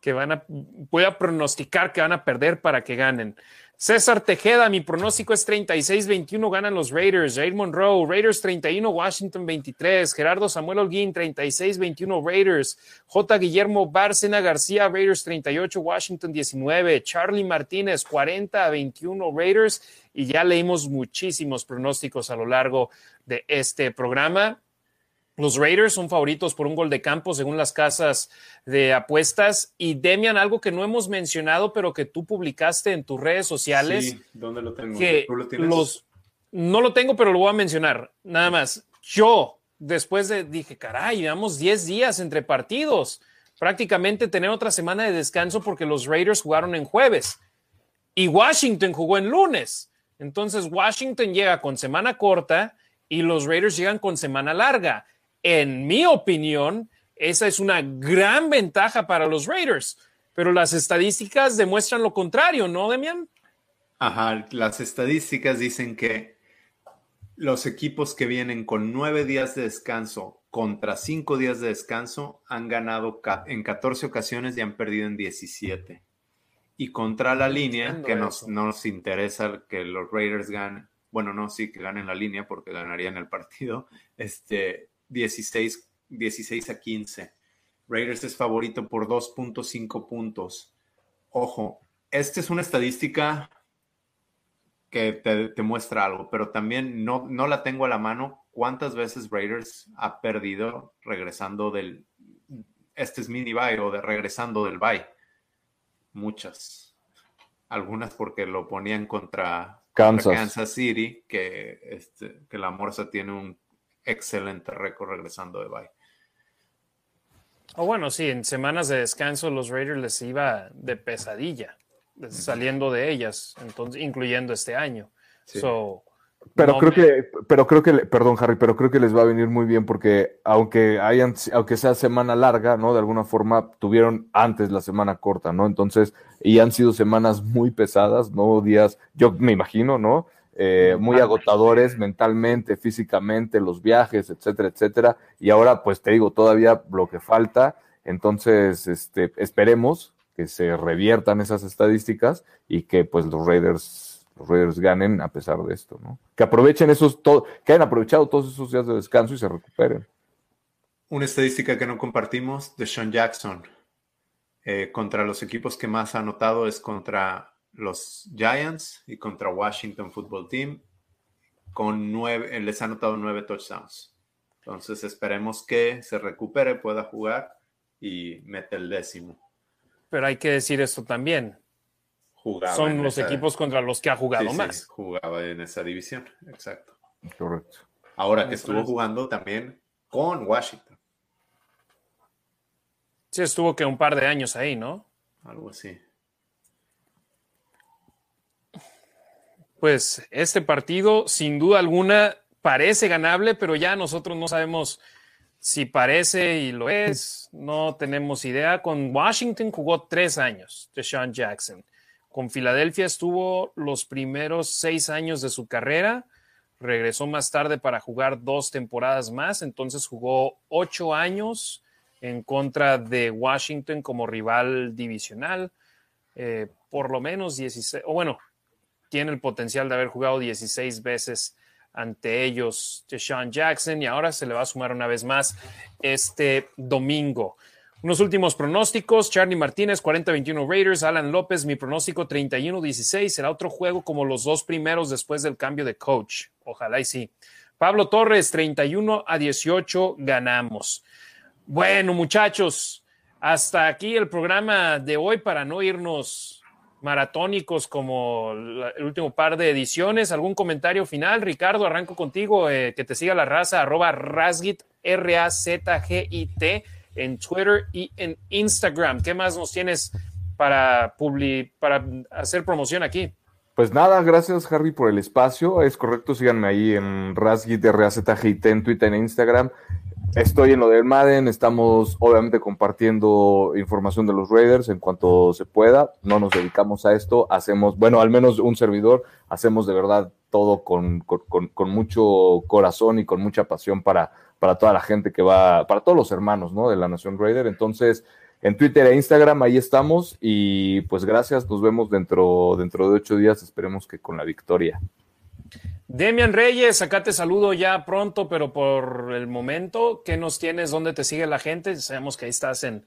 que van a, voy a pronosticar que van a perder para que ganen. César Tejeda, mi pronóstico es 36-21, ganan los Raiders. Jair Monroe, Raiders 31, Washington 23. Gerardo Samuel Holguín, 36-21, Raiders. J. Guillermo Bárcena García, Raiders 38, Washington 19. Charlie Martínez, 40-21, Raiders. Y ya leímos muchísimos pronósticos a lo largo de este programa. Los Raiders son favoritos por un gol de campo según las casas de apuestas. Y Demian, algo que no hemos mencionado, pero que tú publicaste en tus redes sociales. Sí, ¿dónde lo tengo? Que ¿Tú lo tienes? Los, no lo tengo, pero lo voy a mencionar. Nada más. Yo, después de, dije, caray, llevamos 10 días entre partidos. Prácticamente tener otra semana de descanso porque los Raiders jugaron en jueves y Washington jugó en lunes. Entonces, Washington llega con semana corta y los Raiders llegan con semana larga en mi opinión, esa es una gran ventaja para los Raiders, pero las estadísticas demuestran lo contrario, ¿no, Demian? Ajá, las estadísticas dicen que los equipos que vienen con nueve días de descanso contra cinco días de descanso han ganado en 14 ocasiones y han perdido en 17. Y contra la línea, que nos, nos interesa que los Raiders ganen, bueno, no, sí, que ganen la línea porque ganarían el partido, este, 16, 16 a 15. Raiders es favorito por 2.5 puntos. Ojo, esta es una estadística que te, muestra algo, pero también no, no la tengo a la mano. ¿Cuántas veces Raiders ha perdido regresando del, este es mini bye o de regresando del bye? Muchas. Algunas porque lo ponían contra Kansas, City, que, este, que la Morsa tiene un excelente récord regresando de bye. Oh, bueno, sí, en semanas de descanso los Raiders les iba de pesadilla, saliendo de ellas, entonces, incluyendo este año. pero creo que, pero creo que, perdón, Harry, pero creo que les va a venir muy bien porque aunque hayan, aunque sea semana larga, ¿no? De alguna forma tuvieron antes la semana corta, ¿no? Entonces, y han sido semanas muy pesadas, ¿no? Días, yo me imagino, ¿no? Eh, muy agotadores mentalmente, físicamente, los viajes, etcétera, etcétera. Y ahora, pues te digo, todavía lo que falta. Entonces, este, esperemos que se reviertan esas estadísticas y que pues los Raiders, los Raiders ganen a pesar de esto, ¿no? Que aprovechen esos, que hayan aprovechado todos esos días de descanso y se recuperen. Una estadística que no compartimos de Sean Jackson. Eh, contra los equipos que más ha anotado es contra los Giants y contra Washington Football Team. Con nueve, les ha anotado nueve touchdowns. Entonces esperemos que se recupere, pueda jugar y mete el décimo. Pero hay que decir esto también. Jugaba Son los esa- equipos contra los que ha jugado Sí, sí, más. jugaba en esa división, exacto. Correcto. Ahora que estuvo es. jugando también con Washington, Sí, estuvo que un par de años ahí, ¿no? algo así. Pues este partido, sin duda alguna, parece ganable, pero ya nosotros no sabemos si parece y lo es. No tenemos idea. Con Washington jugó tres años, Deshaun Jackson. Con Filadelfia estuvo los primeros seis años de su carrera. Regresó más tarde para jugar dos temporadas más. Entonces jugó ocho años en contra de Washington como rival divisional. Eh, por lo menos 16, o bueno, tiene el potencial de haber jugado 16 veces ante ellos Deshaun Jackson y ahora se le va a sumar una vez más este domingo. Unos últimos pronósticos, Charlie Martínez 40-21 Raiders, Alan López, mi pronóstico 31-16, será otro juego como los dos primeros después del cambio de coach. Ojalá y sí. Pablo Torres 31 a 18 ganamos. Bueno, muchachos, hasta aquí el programa de hoy para no irnos maratónicos como el último par de ediciones. ¿Algún comentario final? Ricardo, arranco contigo. eh, que te siga la raza, arroba Razgit, R-A-Z-G-I-T, en Twitter y en Instagram. ¿Qué más nos tienes para, publi- para hacer promoción aquí? Pues nada, gracias Harry por el espacio. Es correcto, síganme ahí en Rasgit, R-A-Z-G-I-T, en Twitter, en Instagram. Estoy en lo del Madden, estamos obviamente compartiendo información de los Raiders en cuanto se pueda. No nos dedicamos a esto, hacemos, bueno, al menos un servidor, hacemos de verdad todo con, con, con- mucho corazón y con mucha pasión para, para toda la gente que va, para todos los hermanos, ¿no? De la Nación Raider. Entonces, en Twitter e Instagram, ahí estamos. Y pues gracias, nos vemos dentro, dentro de ocho días, esperemos que con la victoria. Demian Reyes, acá te saludo ya pronto, pero por el momento, ¿qué nos tienes? ¿Dónde te sigue la gente? Sabemos que ahí estás en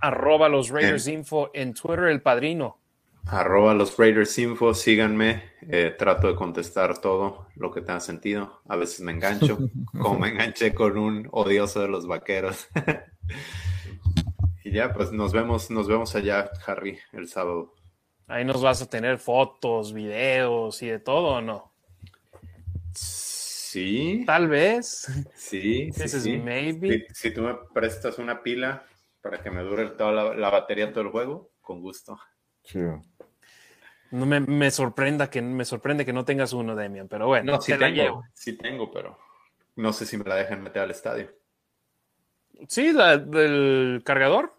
arroba los Raiders Info en Twitter, el padrino. Arroba los Raiders Info, síganme, eh, trato de contestar todo lo que tenga sentido. A veces me engancho, [LAUGHS] como me enganché con un odioso de los vaqueros. [LAUGHS] y ya, pues nos vemos, nos vemos allá, Harry, el sábado. Ahí nos vas a tener fotos, videos y de todo, ¿o no? Sí, Tal vez. sí, sí. Sí. maybe. Si, si tú me prestas una pila para que me dure toda la, la batería todo el juego, con gusto. Chido. No me, me sorprenda que me sorprende que no tengas uno, Demian, pero bueno, No, sí te la tengo, llevo. sí tengo, pero no sé si me la dejan meter al estadio. Sí, la del cargador.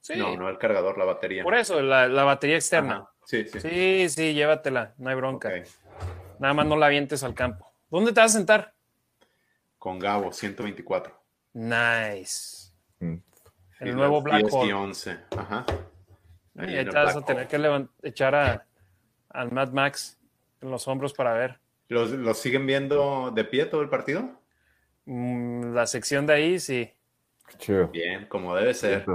Sí, No, no el cargador, la batería. por eso, la, la batería externa. Ajá, Sí, sí. Sí, sí, llévatela, no hay bronca. Nada más no la avientes al campo. ¿Dónde te vas a sentar? Con Gabo, 124. Nice. Mm. El Y nuevo Black 10 y Hawk. 11. Ajá. Y Ahí te el vas a tener que echar a, al Mad Max en los hombros para ver. ¿Los, los siguen viendo de pie todo el partido? Mm, la sección de ahí, sí. Chido. Bien, como debe ser.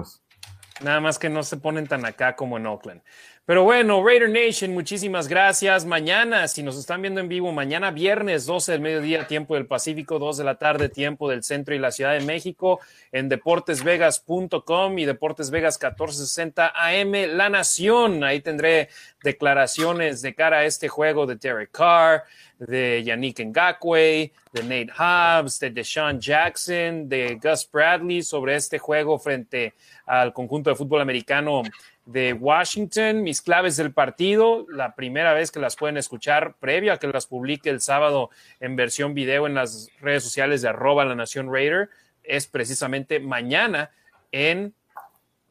Nada más que no se ponen tan acá como en Oakland. Pero bueno, Raider Nation, muchísimas gracias. Mañana, si nos están viendo en vivo, mañana viernes 12 del mediodía, tiempo del Pacífico, 2 de la tarde, tiempo del centro y la Ciudad de México, en deportesvegas.com y Deportes Vegas 1460 AM, La Nación. Ahí tendré declaraciones de cara a este juego de Derek Carr, de Yannick Ngakwe, de Nate Hobbs, de Deshaun Jackson, de Gus Bradley sobre este juego frente al conjunto de fútbol americano de Washington. Mis claves del partido, la primera vez que las pueden escuchar, previo a que las publique el sábado en versión video en las redes sociales de arroba la Nación Raider, es precisamente mañana en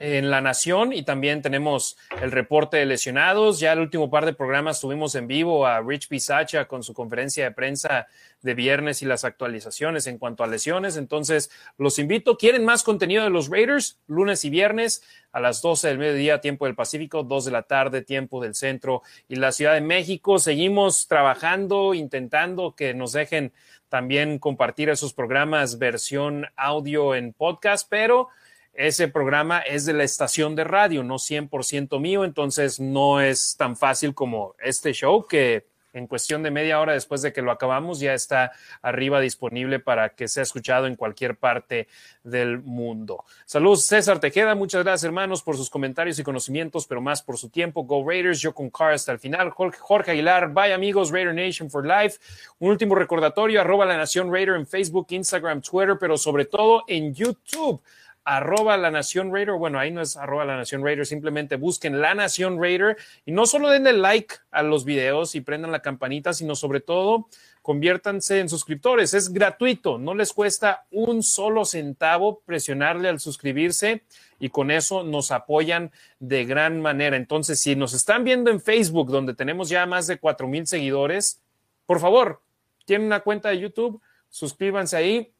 en La Nación y también tenemos el reporte de lesionados. Ya el último par de programas tuvimos en vivo a Rich Pisacha con su conferencia de prensa de viernes y las actualizaciones en cuanto a lesiones. Entonces, los invito. ¿Quieren más contenido de los Raiders? Lunes y viernes a las 12 del mediodía, tiempo del Pacífico, 2 de la tarde, tiempo del centro y la Ciudad de México. Seguimos trabajando, intentando que nos dejen también compartir esos programas versión audio en podcast, pero ese programa es de la estación de radio, no 100% mío, entonces no es tan fácil como este show que en cuestión de media hora después de que lo acabamos, ya está arriba disponible para que sea escuchado en cualquier parte del mundo. Saludos, César Tejeda. Muchas gracias, hermanos, por sus comentarios y conocimientos, pero más por su tiempo. Go Raiders, yo con Car hasta el final. Jorge Aguilar, bye amigos, Raider Nation for Life. Un último recordatorio, arroba la Nación Raider en Facebook, Instagram, Twitter, pero sobre todo en YouTube arroba la Nación Raider, bueno, ahí no es arroba la Nación Raider, simplemente busquen la Nación Raider y no solo denle like a los videos y prendan la campanita, sino sobre todo conviértanse en suscriptores. Es gratuito, no les cuesta un solo centavo presionarle al suscribirse y con eso nos apoyan de gran manera. Entonces, si nos están viendo en Facebook, donde tenemos ya más de cuatro mil seguidores, por favor, tienen una cuenta de YouTube, suscríbanse ahí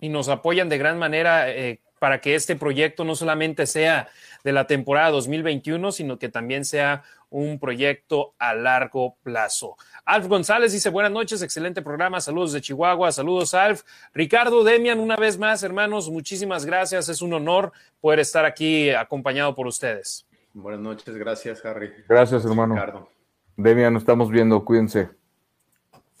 y nos apoyan de gran manera. Eh, para que este proyecto no solamente sea de la temporada 2021, sino que también sea un proyecto a largo plazo. Alf González dice buenas noches, excelente programa, saludos de Chihuahua, saludos Alf. Ricardo Demian, una vez más, hermanos, muchísimas gracias, es un honor poder estar aquí acompañado por ustedes. Buenas noches, gracias Harry. Gracias hermano. Ricardo. Demian, nos estamos viendo, cuídense.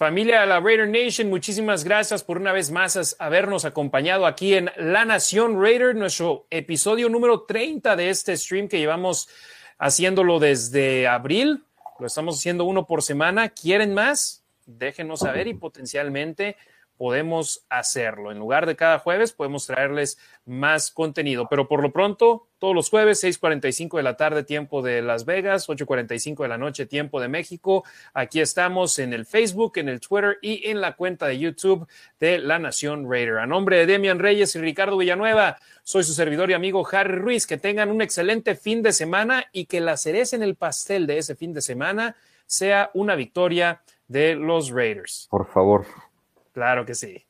Familia de la Raider Nation, muchísimas gracias por una vez más habernos acompañado aquí en La Nación Raider, nuestro episodio número 30 de este stream que llevamos haciéndolo desde abril. Lo estamos haciendo uno por semana. ¿Quieren más? Déjenos saber y potencialmente podemos hacerlo. En lugar de cada jueves, podemos traerles más contenido. Pero por lo pronto, todos los jueves, 6:45 de la tarde, tiempo de Las Vegas, 8:45 de la noche, tiempo de México. Aquí estamos en el Facebook, en el Twitter y en la cuenta de YouTube de La Nación Raider. A nombre de Demian Reyes y Ricardo Villanueva, soy su servidor y amigo Harry Ruiz. Que tengan un excelente fin de semana y que la cereza en el pastel de ese fin de semana sea una victoria de los Raiders. Por favor. Claro que sí.